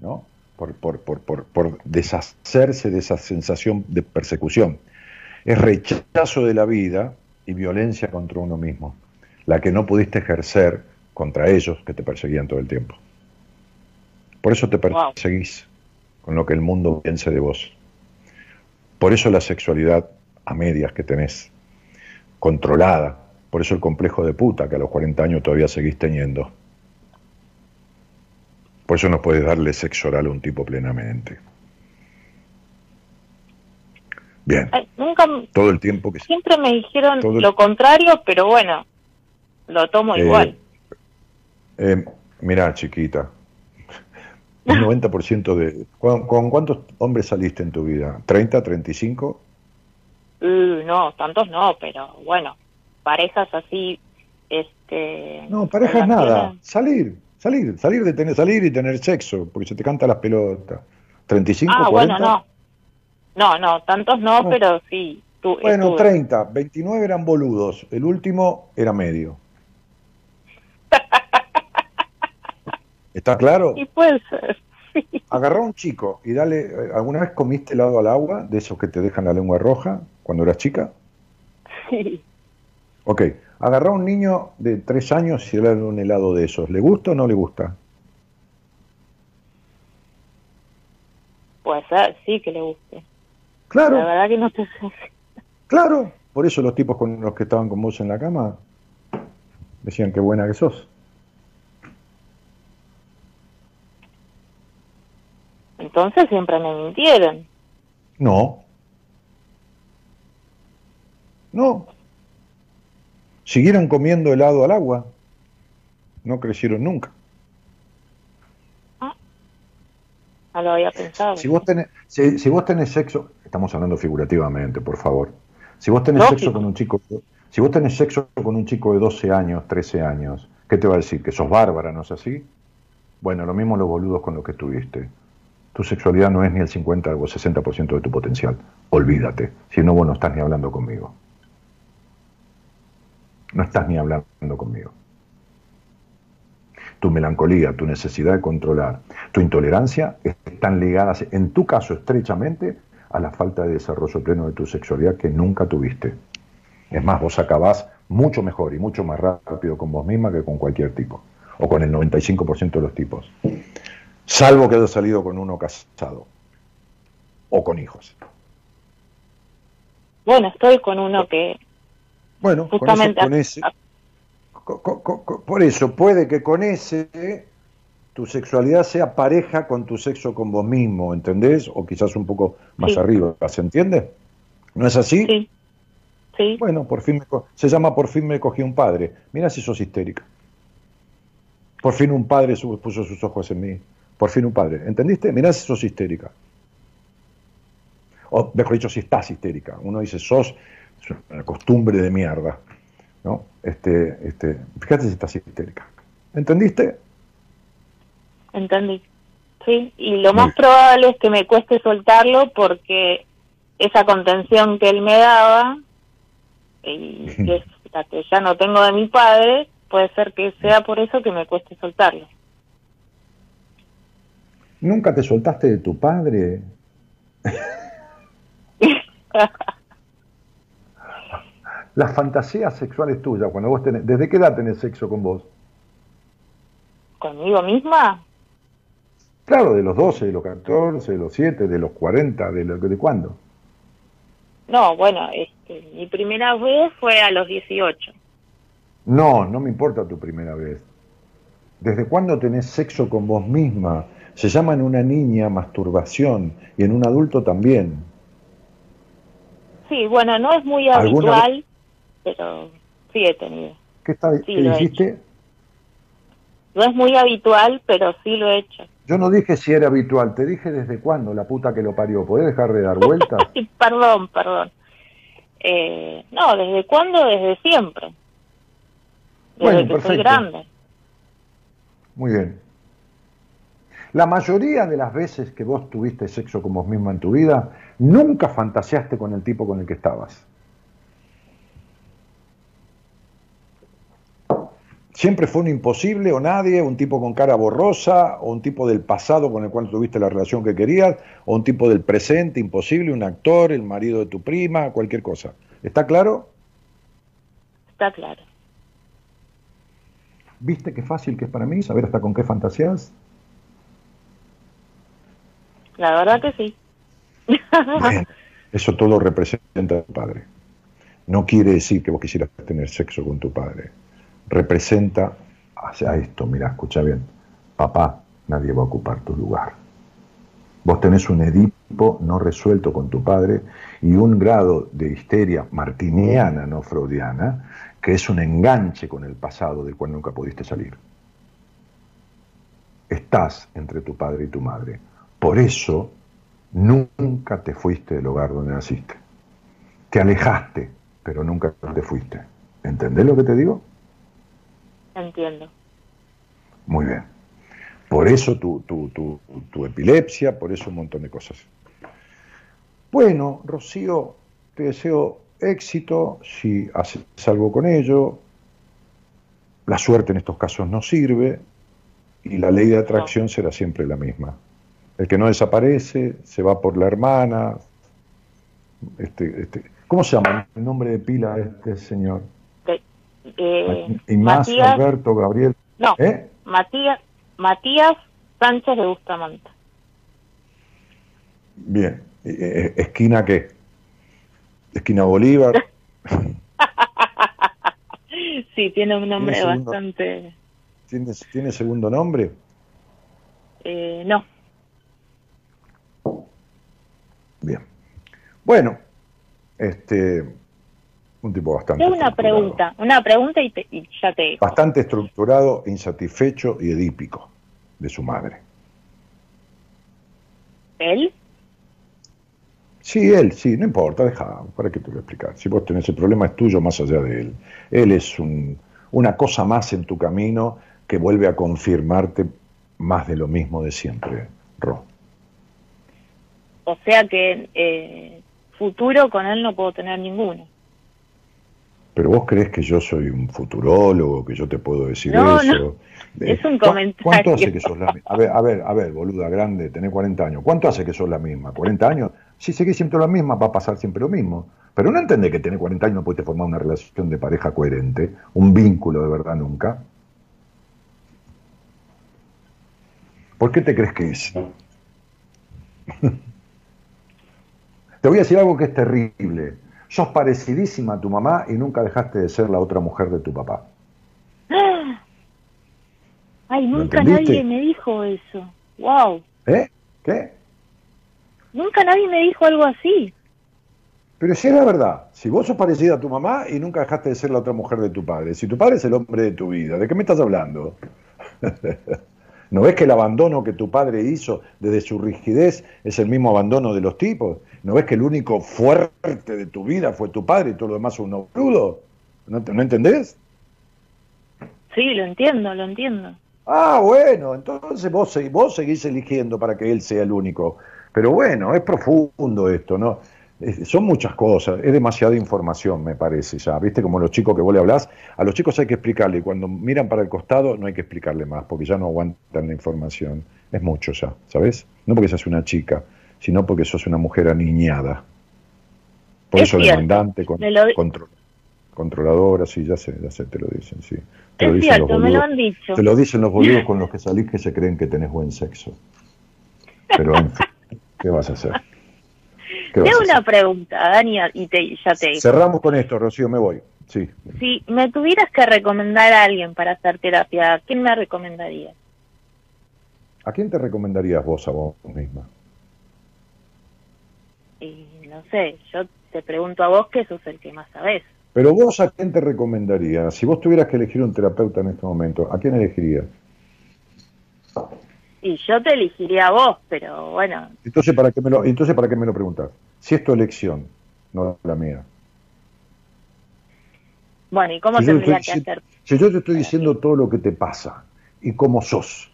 B: ¿no? Por, por, por, por, por deshacerse de esa sensación de persecución. Es rechazo de la vida y violencia contra uno mismo, la que no pudiste ejercer contra ellos que te perseguían todo el tiempo. Por eso te
H: Wow.
B: perseguís con lo que el mundo piense de vos. Por eso la sexualidad a medias que tenés, controlada. Por eso el complejo de puta que a los 40 años todavía seguís teniendo. Por eso no puedes darle sexo oral a un tipo plenamente. Bien,
H: Ay, nunca,
B: todo el tiempo que...
H: siempre me dijeron
B: Todo el-
H: lo contrario, pero bueno, lo tomo
B: Eh,
H: igual.
B: Eh, mirá, chiquita, un 90% de... ¿con, con cuántos hombres saliste en tu vida? ¿30, 35?
H: Uh, no, tantos no, pero bueno, parejas así, este...
B: No, parejas nada. Salir, salir, salir de tener, salir y tener sexo, porque se te canta las pelotas. 35,
H: Ah,
B: 40.
H: bueno, no. No, no, tantos no,
B: No.
H: pero sí. Tu,
B: Bueno,
H: estuve.
B: 30, 29 eran boludos, el último era medio. ¿Está claro?
H: Y puede ser.
B: Agarrá a un chico y dale. ¿Alguna vez comiste helado al agua, de esos que te dejan la lengua roja cuando eras chica?
H: Sí.
B: Ok, agarrá a un niño de 3 años y dale un helado de esos. ¿Le gusta o no le gusta?
H: Puede ser, sí que le guste. La
B: Claro,
H: verdad que no te
B: claro. Por eso los tipos con los que estaban con vos en la cama decían qué buena que sos.
H: Entonces siempre me mintieron.
B: No. No. Siguieron comiendo helado al agua. No crecieron nunca.
H: No lo había pensado.
B: Si vos tenés, si, si vos tenés sexo, estamos hablando figurativamente, por favor. Si vos tenés
H: Lógico.
B: sexo con un chico, si vos tenés sexo con un chico de 12 años, 13 años, ¿qué te va a decir? ¿Que sos bárbara, no es así? Bueno, lo mismo los boludos con los que estuviste. Tu sexualidad no es ni el 50 o 60% de tu potencial. Olvídate. Si no, vos no estás ni hablando conmigo. No estás ni hablando conmigo. Tu melancolía, tu necesidad de controlar, tu intolerancia están ligadas, en tu caso, estrechamente a la falta de desarrollo pleno de tu sexualidad que nunca tuviste. Es más, vos acabás mucho mejor y mucho más rápido con vos misma que con cualquier tipo, o con el 95% de los tipos. Salvo que hayas salido con uno casado, o con hijos.
H: Bueno, estoy con uno que
B: Bueno, con con ese, por eso, puede que con ese tu sexualidad sea pareja con tu sexo con vos mismo, ¿entendés? O quizás un poco más
H: Sí.
B: arriba, ¿se entiende? ¿No es así?
H: Sí, sí.
B: Bueno, por fin me se llama Por fin me cogí un padre. Mira si sos histérica. Por fin un padre puso sus ojos en mí. Por fin un padre. ¿Entendiste? Mirá si sos histérica. O mejor dicho, si estás histérica. Uno dice sos, es una costumbre de mierda. ¿no? Este, este, fíjate si estás histérica. ¿Entendiste?
H: Entendí. Sí, y lo
B: Muy
H: más probable es que me cueste soltarlo porque esa contención que él me daba, y que es la que ya no tengo de mi padre, puede ser que sea por eso que me cueste soltarlo.
B: ¿Nunca te soltaste de tu padre? Las fantasías sexuales tuyas, cuando vos tenés, ¿desde qué edad tenés sexo con vos?
H: ¿Conmigo misma?
B: Claro, de los 12, de los 14, de los 7, de los 40, de, lo, de cuándo.
H: No, bueno, este, mi primera vez fue a los 18.
B: No, no me importa tu primera vez. ¿Desde cuándo tenés sexo con vos misma? Se llama en una niña masturbación y en un adulto también.
H: Sí, bueno, no es muy
B: ¿Alguna
H: habitual, pero sí he tenido.
B: ¿Qué, está,
H: Sí,
B: qué
H: lo he
B: dijiste?
H: No es muy habitual, pero sí lo he hecho.
B: Yo no dije si era habitual, te dije desde cuándo, la puta que lo parió. ¿Podés dejar de dar vueltas?
H: Perdón, perdón. Eh, no, ¿desde cuándo? Desde siempre. Desde
B: Bueno,
H: que soy
B: perfecto.
H: grande.
B: Muy bien. La mayoría de las veces que vos tuviste sexo con vos misma en tu vida, nunca fantaseaste con el tipo con el que estabas. ¿Siempre fue un imposible o nadie, un tipo con cara borrosa, o un tipo del pasado con el cual tuviste la relación que querías, o un tipo del presente imposible, un actor, el marido de tu prima, cualquier cosa? ¿Está claro?
H: Está claro.
B: ¿Viste qué fácil que es para mí saber hasta con qué fantasías?
H: La verdad que sí.
B: Bien, eso todo representa a tu padre. No quiere decir que vos quisieras tener sexo con tu padre. Representa hacia esto, mira, escucha bien. Papá, nadie va a ocupar tu lugar. Vos tenés un Edipo no resuelto con tu padre y un grado de histeria martiniana, no freudiana, que es un enganche con el pasado del cual nunca pudiste salir. Estás entre tu padre y tu madre. Por eso nunca te fuiste del hogar donde naciste. Te alejaste, pero nunca te fuiste. ¿Entendés lo que te digo?
H: Entiendo.
B: Muy bien. Por eso tu, tu, tu, tu epilepsia, por eso un montón de cosas. Bueno, Rocío, te deseo éxito si haces algo con ello. La suerte en estos casos no sirve y la ley de atracción será siempre la misma. El que no desaparece se va por la hermana. Este, este, ¿Cómo se llama el nombre de pila de este señor?
H: Eh,
B: Ignacio,
H: Matías-
B: Alberto, Gabriel.
H: No,
B: ¿Eh?
H: Matías, Matías Sánchez de Bustamante.
B: Bien. Eh, eh, ¿Esquina qué? ¿Esquina Bolívar?
H: Sí, tiene un nombre
B: ¿Tiene segundo?
H: bastante...
B: ¿Tiene, ¿Tiene segundo nombre?
H: Eh, no,
B: Bien. Bueno, este, un tipo bastante.
H: tengo una pregunta, una pregunta y, te- y ya te.
B: Bastante estructurado, insatisfecho y edípico de su madre.
H: ¿Él?
B: Sí, él, sí, no importa, deja, ¿para qué te voy a explicar? Si vos tenés el problema es tuyo más allá de él. Él es un- una cosa más en tu camino que vuelve a confirmarte más de lo mismo de siempre, Ro.
H: O sea que eh, futuro con él no puedo tener ninguno.
B: Pero vos crees que yo soy un futurólogo, que yo te puedo decir
H: No,
B: eso.
H: no.
B: Eh,
H: Es un
B: ¿cu-
H: comentario.
B: ¿Cuánto hace que sos la misma? A ver, a ver, a ver, boluda grande, tenés 40 años. ¿Cuánto hace que sos la misma? ¿40 años? Si seguís siempre la misma, va a pasar siempre lo mismo. Pero no entendés que tenés 40 años no puedes formar una relación de pareja coherente, un vínculo de verdad nunca. ¿Por qué te crees que es? te voy a decir algo que es terrible. Sos parecidísima a tu mamá y nunca dejaste de ser la otra mujer de tu papá.
H: Ay,
B: ¿Lo
H: nunca nadie me dijo eso. Wow,
B: ¿Eh? ¿Qué?
H: nunca nadie me dijo algo así.
B: Pero si es la verdad, si vos sos parecida a tu mamá y nunca dejaste de ser la otra mujer de tu padre, si tu padre es el hombre de tu vida, ¿de qué me estás hablando? ¿No ves que el abandono que tu padre hizo desde su rigidez es el mismo abandono de los tipos? ¿No ves que el único fuerte de tu vida fue tu padre y todo lo demás es un crudo? ¿No, ¿No entendés?
H: Sí, lo entiendo, lo entiendo.
B: Ah, bueno, entonces vos, vos seguís eligiendo para que él sea el único. Pero bueno, es profundo esto, ¿no? Es- son muchas cosas, es demasiada información, me parece ya. ¿Viste? Como los chicos que vos le hablás, a los chicos hay que explicarle, cuando miran para el costado no hay que explicarle más, porque ya no aguantan la información. Es mucho ya, ¿sabes? No porque seas una chica, sino porque sos una mujer aniñada. Por
H: Es
B: eso
H: cierto,
B: demandante, con-
H: lo
B: contro- controladora, sí, ya sé, ya sé, te lo dicen, sí. Te lo dicen
H: cierto,
B: los
H: me lo
B: boludos.
H: han dicho.
B: Te lo dicen los boludos con los que salís que se creen que tenés buen sexo. Pero en fin, ¿qué vas a hacer? ¿Qué vas
H: Tengo
B: a
H: una pregunta, Dani, y te, ya te.
B: Cerramos con esto, Rocío, me voy. Sí.
H: Si me tuvieras que recomendar a alguien para hacer terapia, ¿a ¿quién me recomendarías?
B: ¿A quién te recomendarías vos a vos misma?
H: Y no sé, yo te pregunto a vos que sos el que más sabés.
B: Pero vos a quién te recomendarías? Si vos tuvieras que elegir un terapeuta en este momento, ¿a quién elegirías?
H: Y yo te elegiría a vos, pero bueno,
B: Entonces, ¿para qué me lo, entonces, ¿para qué me lo preguntás? Si es tu elección, no la mía.
H: bueno, ¿y cómo
B: Si
H: tendría
B: estoy
H: que hacer?
B: si yo te estoy diciendo todo lo que te pasa y cómo sos,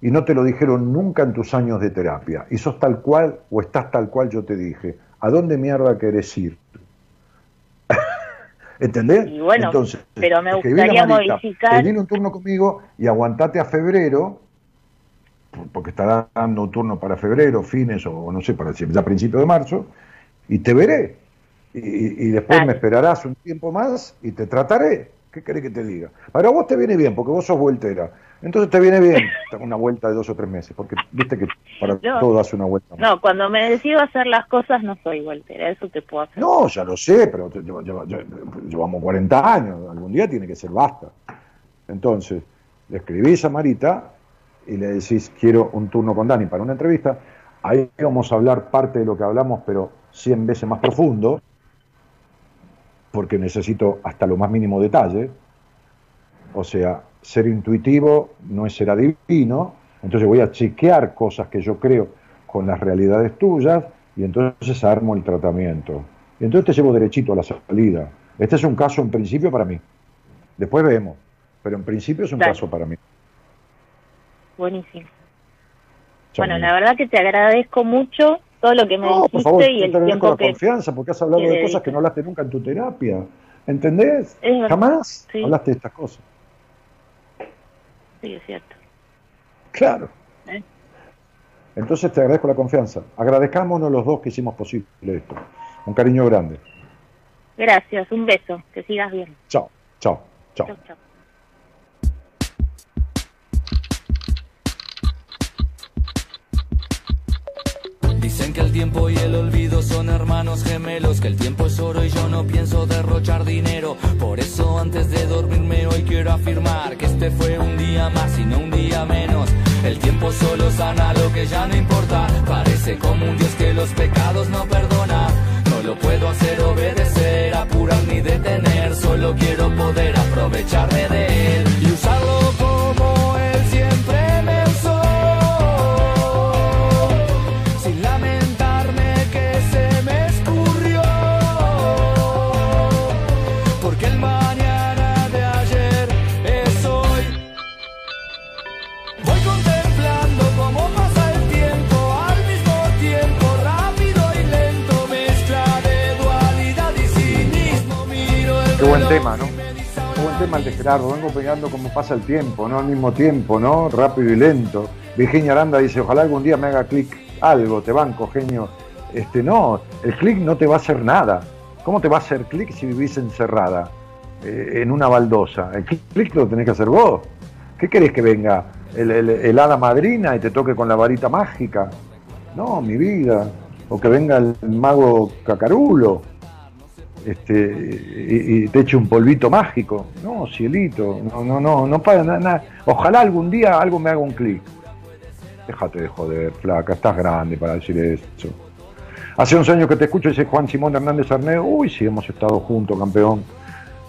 B: y no te lo dijeron nunca en tus años de terapia, y sos tal cual o estás tal cual yo te dije, ¿a dónde mierda querés ir? ¿Entendés?
H: Y bueno,
B: Entonces,
H: pero me gustaría
B: Marita,
H: modificar-
B: Termina un turno conmigo y aguantate a febrero, por- porque estará dando un turno para febrero, fines o no sé, para ya principios de marzo, y te veré. Y, después me esperarás un tiempo más y te trataré. ¿Qué querés que te diga? Pero a vos te viene bien, porque vos sos vueltera. Entonces te viene bien una vuelta de dos o tres meses, porque viste que para todo hace una vuelta.
H: No, cuando me decido hacer las cosas no soy voltera, eso te puedo hacer.
B: No, ya lo sé, pero te- lleva- lleva- lleva- llevamos 40 años, algún día tiene que ser basta. Entonces, le escribís a Marita y le decís, quiero un turno con Dani para una entrevista. Ahí vamos a hablar parte de lo que hablamos, pero 100 veces más profundo, porque necesito hasta lo más mínimo detalle. O sea, ser intuitivo no es ser adivino, entonces voy a chequear cosas que yo creo con las realidades tuyas y entonces armo el tratamiento. Y entonces te llevo derechito a la salida. Este es un caso en principio para mí. Después vemos, pero en principio es un caso para mí.
H: Buenísimo. Bueno, la verdad que te agradezco mucho todo lo que me
B: No, por
H: dijiste
B: favor,
H: y el
B: te agradezco
H: tiempo
B: la
H: que...
B: confianza porque has hablado de cosas que no hablaste nunca en tu terapia. ¿Entendés? Jamás
H: Sí.
B: hablaste de estas cosas.
H: Sí, es cierto.
B: Claro.
H: ¿Eh?
B: Entonces te agradezco la confianza. Agradezcámonos los dos que hicimos posible esto. Un cariño grande.
H: Gracias, un beso, que sigas bien.
B: Chao, chao, chao.
H: Chau, chau.
G: Dicen que el tiempo y el olvido son hermanos gemelos, que el tiempo es oro y yo no pienso derrochar dinero. Por eso antes de dormirme hoy quiero afirmar que este fue un día más y no un día menos. El tiempo solo sana lo que ya no importa. Parece como un Dios que los pecados no perdona. No lo puedo hacer obedecer, apurar ni detener. Solo quiero poder aprovecharme de él
B: tema, ¿no? buen tema el de Gerardo. Vengo pegando cómo pasa el tiempo, ¿no? Al mismo tiempo, ¿no? Rápido y lento. Virginia Aranda dice, ojalá algún día me haga clic algo, te banco, genio. Este, no, el clic no te va a hacer nada. ¿Cómo te va a hacer clic si vivís encerrada eh, en una baldosa? El clic, clic lo tenés que hacer vos. ¿Qué querés que venga el, el- el hada madrina y te toque con la varita mágica? No, mi vida. O que venga el mago cacarulo este, y, te eche un polvito mágico. No, cielito, no, no, no, no para nada. Ojalá algún día algo me haga un clic. Déjate de joder, flaca, estás grande para decir eso. Hace 11 años que te escucho, dice Juan Simón Hernández Arneo. Uy, sí, hemos estado juntos, campeón.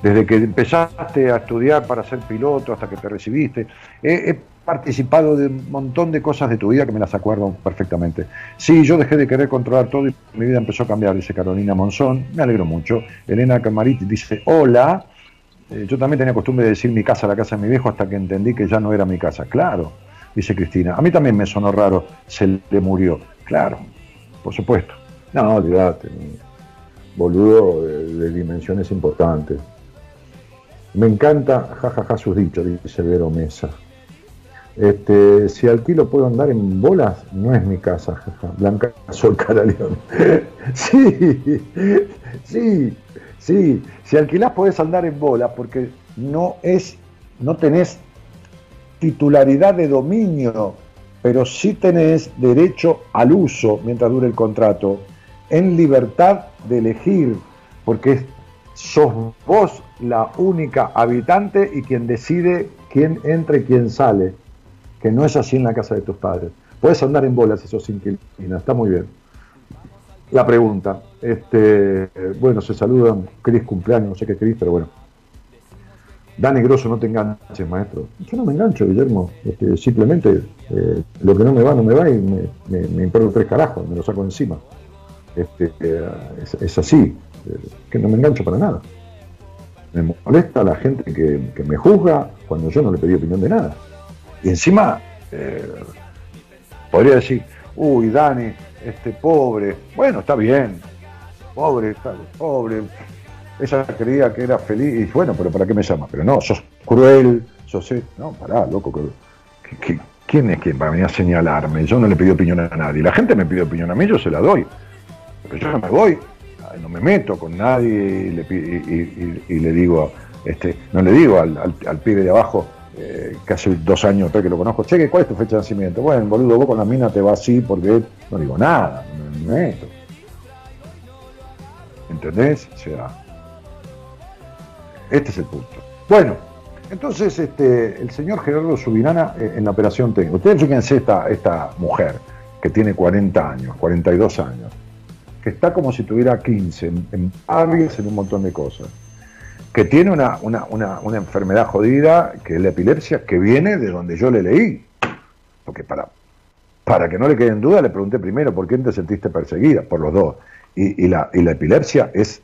B: Desde que empezaste a estudiar para ser piloto hasta que te recibiste. He, he participado de un montón de cosas de tu vida que me las acuerdo perfectamente. Sí, yo dejé de querer controlar todo y mi vida empezó a cambiar, dice Carolina Monzón. Me alegro mucho. Elena Camarit dice, hola. Eh, yo también tenía costumbre de decir mi casa, la casa de mi viejo, hasta que entendí que ya no era mi casa. Claro, dice Cristina. A mí también me sonó raro, se le murió. Claro, por supuesto. No, olvídate. Boludo de, dimensiones importantes. Me encanta, jajaja, sus dichos, dice Vero Mesa. Este, si alquilo puedo andar en bolas, no es mi casa, jaja. Blanca Sol Caraleón. sí, sí, sí. Si alquilás podés andar en bolas porque no es, no tenés titularidad de dominio, pero sí tenés derecho al uso mientras dure el contrato, en libertad de elegir, porque sos vos la única habitante y quien decide quién entra y quién sale, que no es así en la casa de tus padres. Puedes andar en bolas si sos inquilina, está muy bien. La pregunta, este, bueno, se saludan, Cris cumpleaños, no sé qué Cris, pero bueno. Dani Grosso, no te enganches, maestro. Yo no me engancho, Guillermo. Este, simplemente eh, lo que no me va, no me va y me, me, me importa tres carajos, me lo saco encima. Este, eh, es, es así, eh, que no me engancho para nada. Me molesta la gente que, que me juzga cuando yo no le pedí opinión de nada. Y encima, eh, podría decir, uy, Dani, este pobre, bueno, está bien, pobre, está, pobre, ella creía que era feliz y bueno, pero ¿para qué me llama? Pero no, sos cruel, sos... e-". No, pará, loco, ¿quién es quien va a venir a señalarme? Yo no le pido opinión a nadie. La gente me pide opinión a mí, yo se la doy. Pero yo no me voy, no me meto con nadie y le, y- y- le digo, este, no le digo al pibe de abajo, eh, hace dos años que lo conozco, che, ¿cuál es tu fecha de nacimiento? Bueno, boludo, vos con la mina te vas así porque no digo nada, no me meto. ¿Entendés? O sea, este es el punto. Bueno, entonces este, el señor Gerardo Subirana eh, en la operación técnica. Ustedes fíjense esta, esta mujer que tiene 40 años, 42 años, que está como si tuviera 15, en, en en un montón de cosas, que tiene una, una, una, una enfermedad jodida, que es la epilepsia, que viene de donde yo le leí. Porque para, para que no le quede en duda, le pregunté primero, ¿por qué te sentiste perseguida? Por los dos. Y, la, y la epilepsia es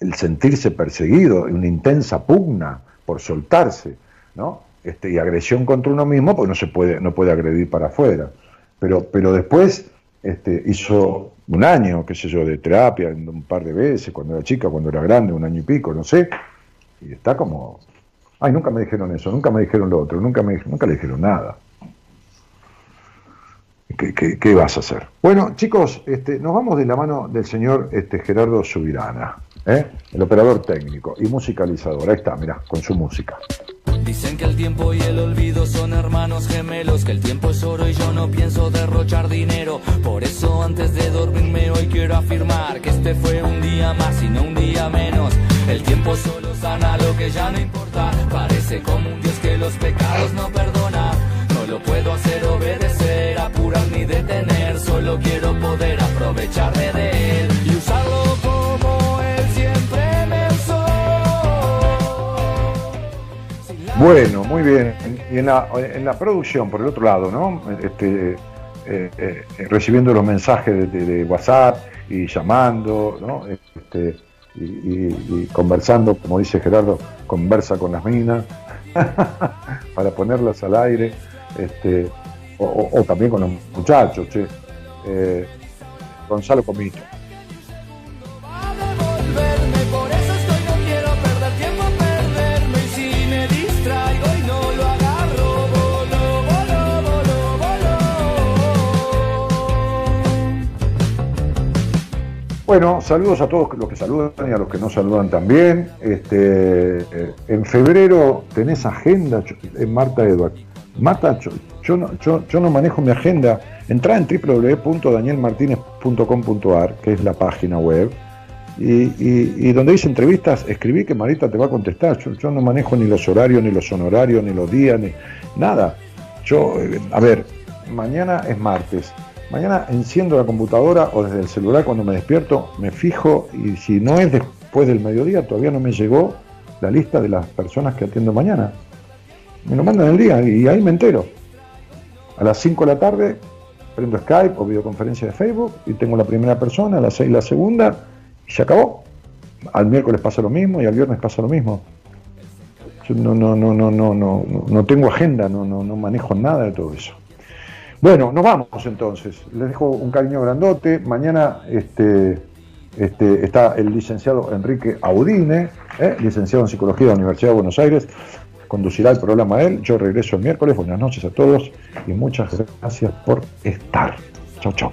B: el sentirse perseguido, una intensa pugna por soltarse, ¿no? Este, y agresión contra uno mismo, porque no se puede, no puede agredir para afuera. Pero, pero después este, hizo un año, qué sé yo, de terapia, un par de veces, cuando era chica, cuando era grande, un año y pico, no sé, y está como, ay, nunca me dijeron eso, nunca me dijeron lo otro, nunca, me, nunca le dijeron nada. ¿Qué, qué, vas a hacer? Bueno, chicos, este, nos vamos de la mano del señor este, Gerardo Subirana, ¿eh? el operador técnico y musicalizador. Ahí está, mirá, con su música.
G: Dicen que el tiempo y el olvido son hermanos gemelos, que el tiempo es oro y yo no pienso derrochar dinero. Por eso antes de dormirme hoy quiero afirmar que este fue un día más y no un día menos. El tiempo solo sana lo que ya no importa. Parece como un Dios que los pecados no perdona. No lo puedo hacer obedecer, apurar ni detener. Solo quiero poder aprovecharme de él y usarlo como él siempre me usó.
B: Bueno, muy bien. Y en la, en la producción, por el otro lado, ¿no? Este, eh, eh, recibiendo los mensajes de, de- de WhatsApp y llamando, ¿no? Este, y, conversando, como dice Gerardo, conversa con las minas para ponerlas al aire, este, o también con los muchachos, che. Eh, Gonzalo Comito. Bueno, saludos a todos los que saludan y a los que no saludan también. Este, eh, en febrero tenés agenda, Ch- eh, Marta Edward. Marta, yo, yo no, yo, yo no manejo mi agenda. Entrá en www.danielmartinez.com.ar, que es la página web, y, y- donde dice entrevistas, escribí que Marita te va a contestar. Yo, yo no manejo ni los horarios, ni los honorarios, ni los días, ni nada. Yo, eh, a ver, mañana es martes. Mañana enciendo la computadora o desde el celular cuando me despierto, me fijo y si no es después del mediodía, todavía no me llegó la lista de las personas que atiendo mañana. Me lo mandan el día y ahí me entero. A las 5 de la tarde prendo Skype o videoconferencia de Facebook y tengo la primera persona, a las 6 la segunda y se acabó. Al miércoles pasa lo mismo y al viernes pasa lo mismo. Yo no, no, no, no, no, no, no- tengo agenda, no, no, no manejo nada de todo eso. Bueno, nos vamos entonces. Les dejo un cariño grandote. Mañana este, este, está el licenciado Enrique Audine, ¿eh? licenciado en Psicología de la Universidad de Buenos Aires. Conducirá el programa él. Yo regreso el miércoles. Buenas noches a todos y muchas gracias por estar. Chau, chau.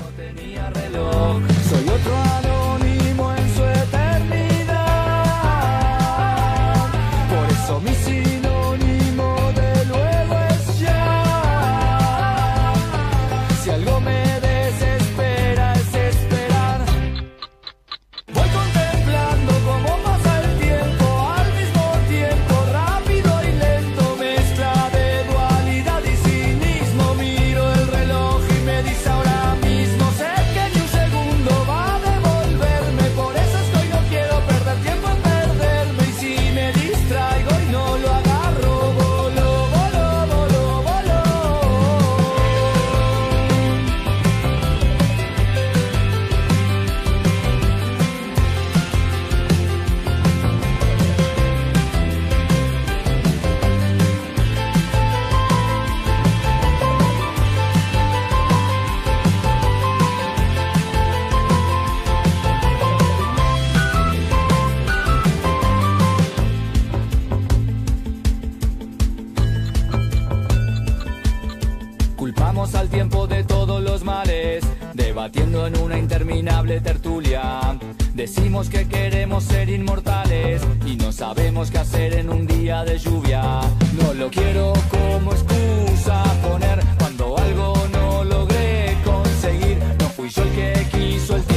I: debatiendo en una interminable tertulia. Decimos que queremos ser inmortales y no sabemos qué hacer en un día de lluvia. No lo quiero como excusa poner cuando algo no logré conseguir. No fui yo el que quiso el tiempo.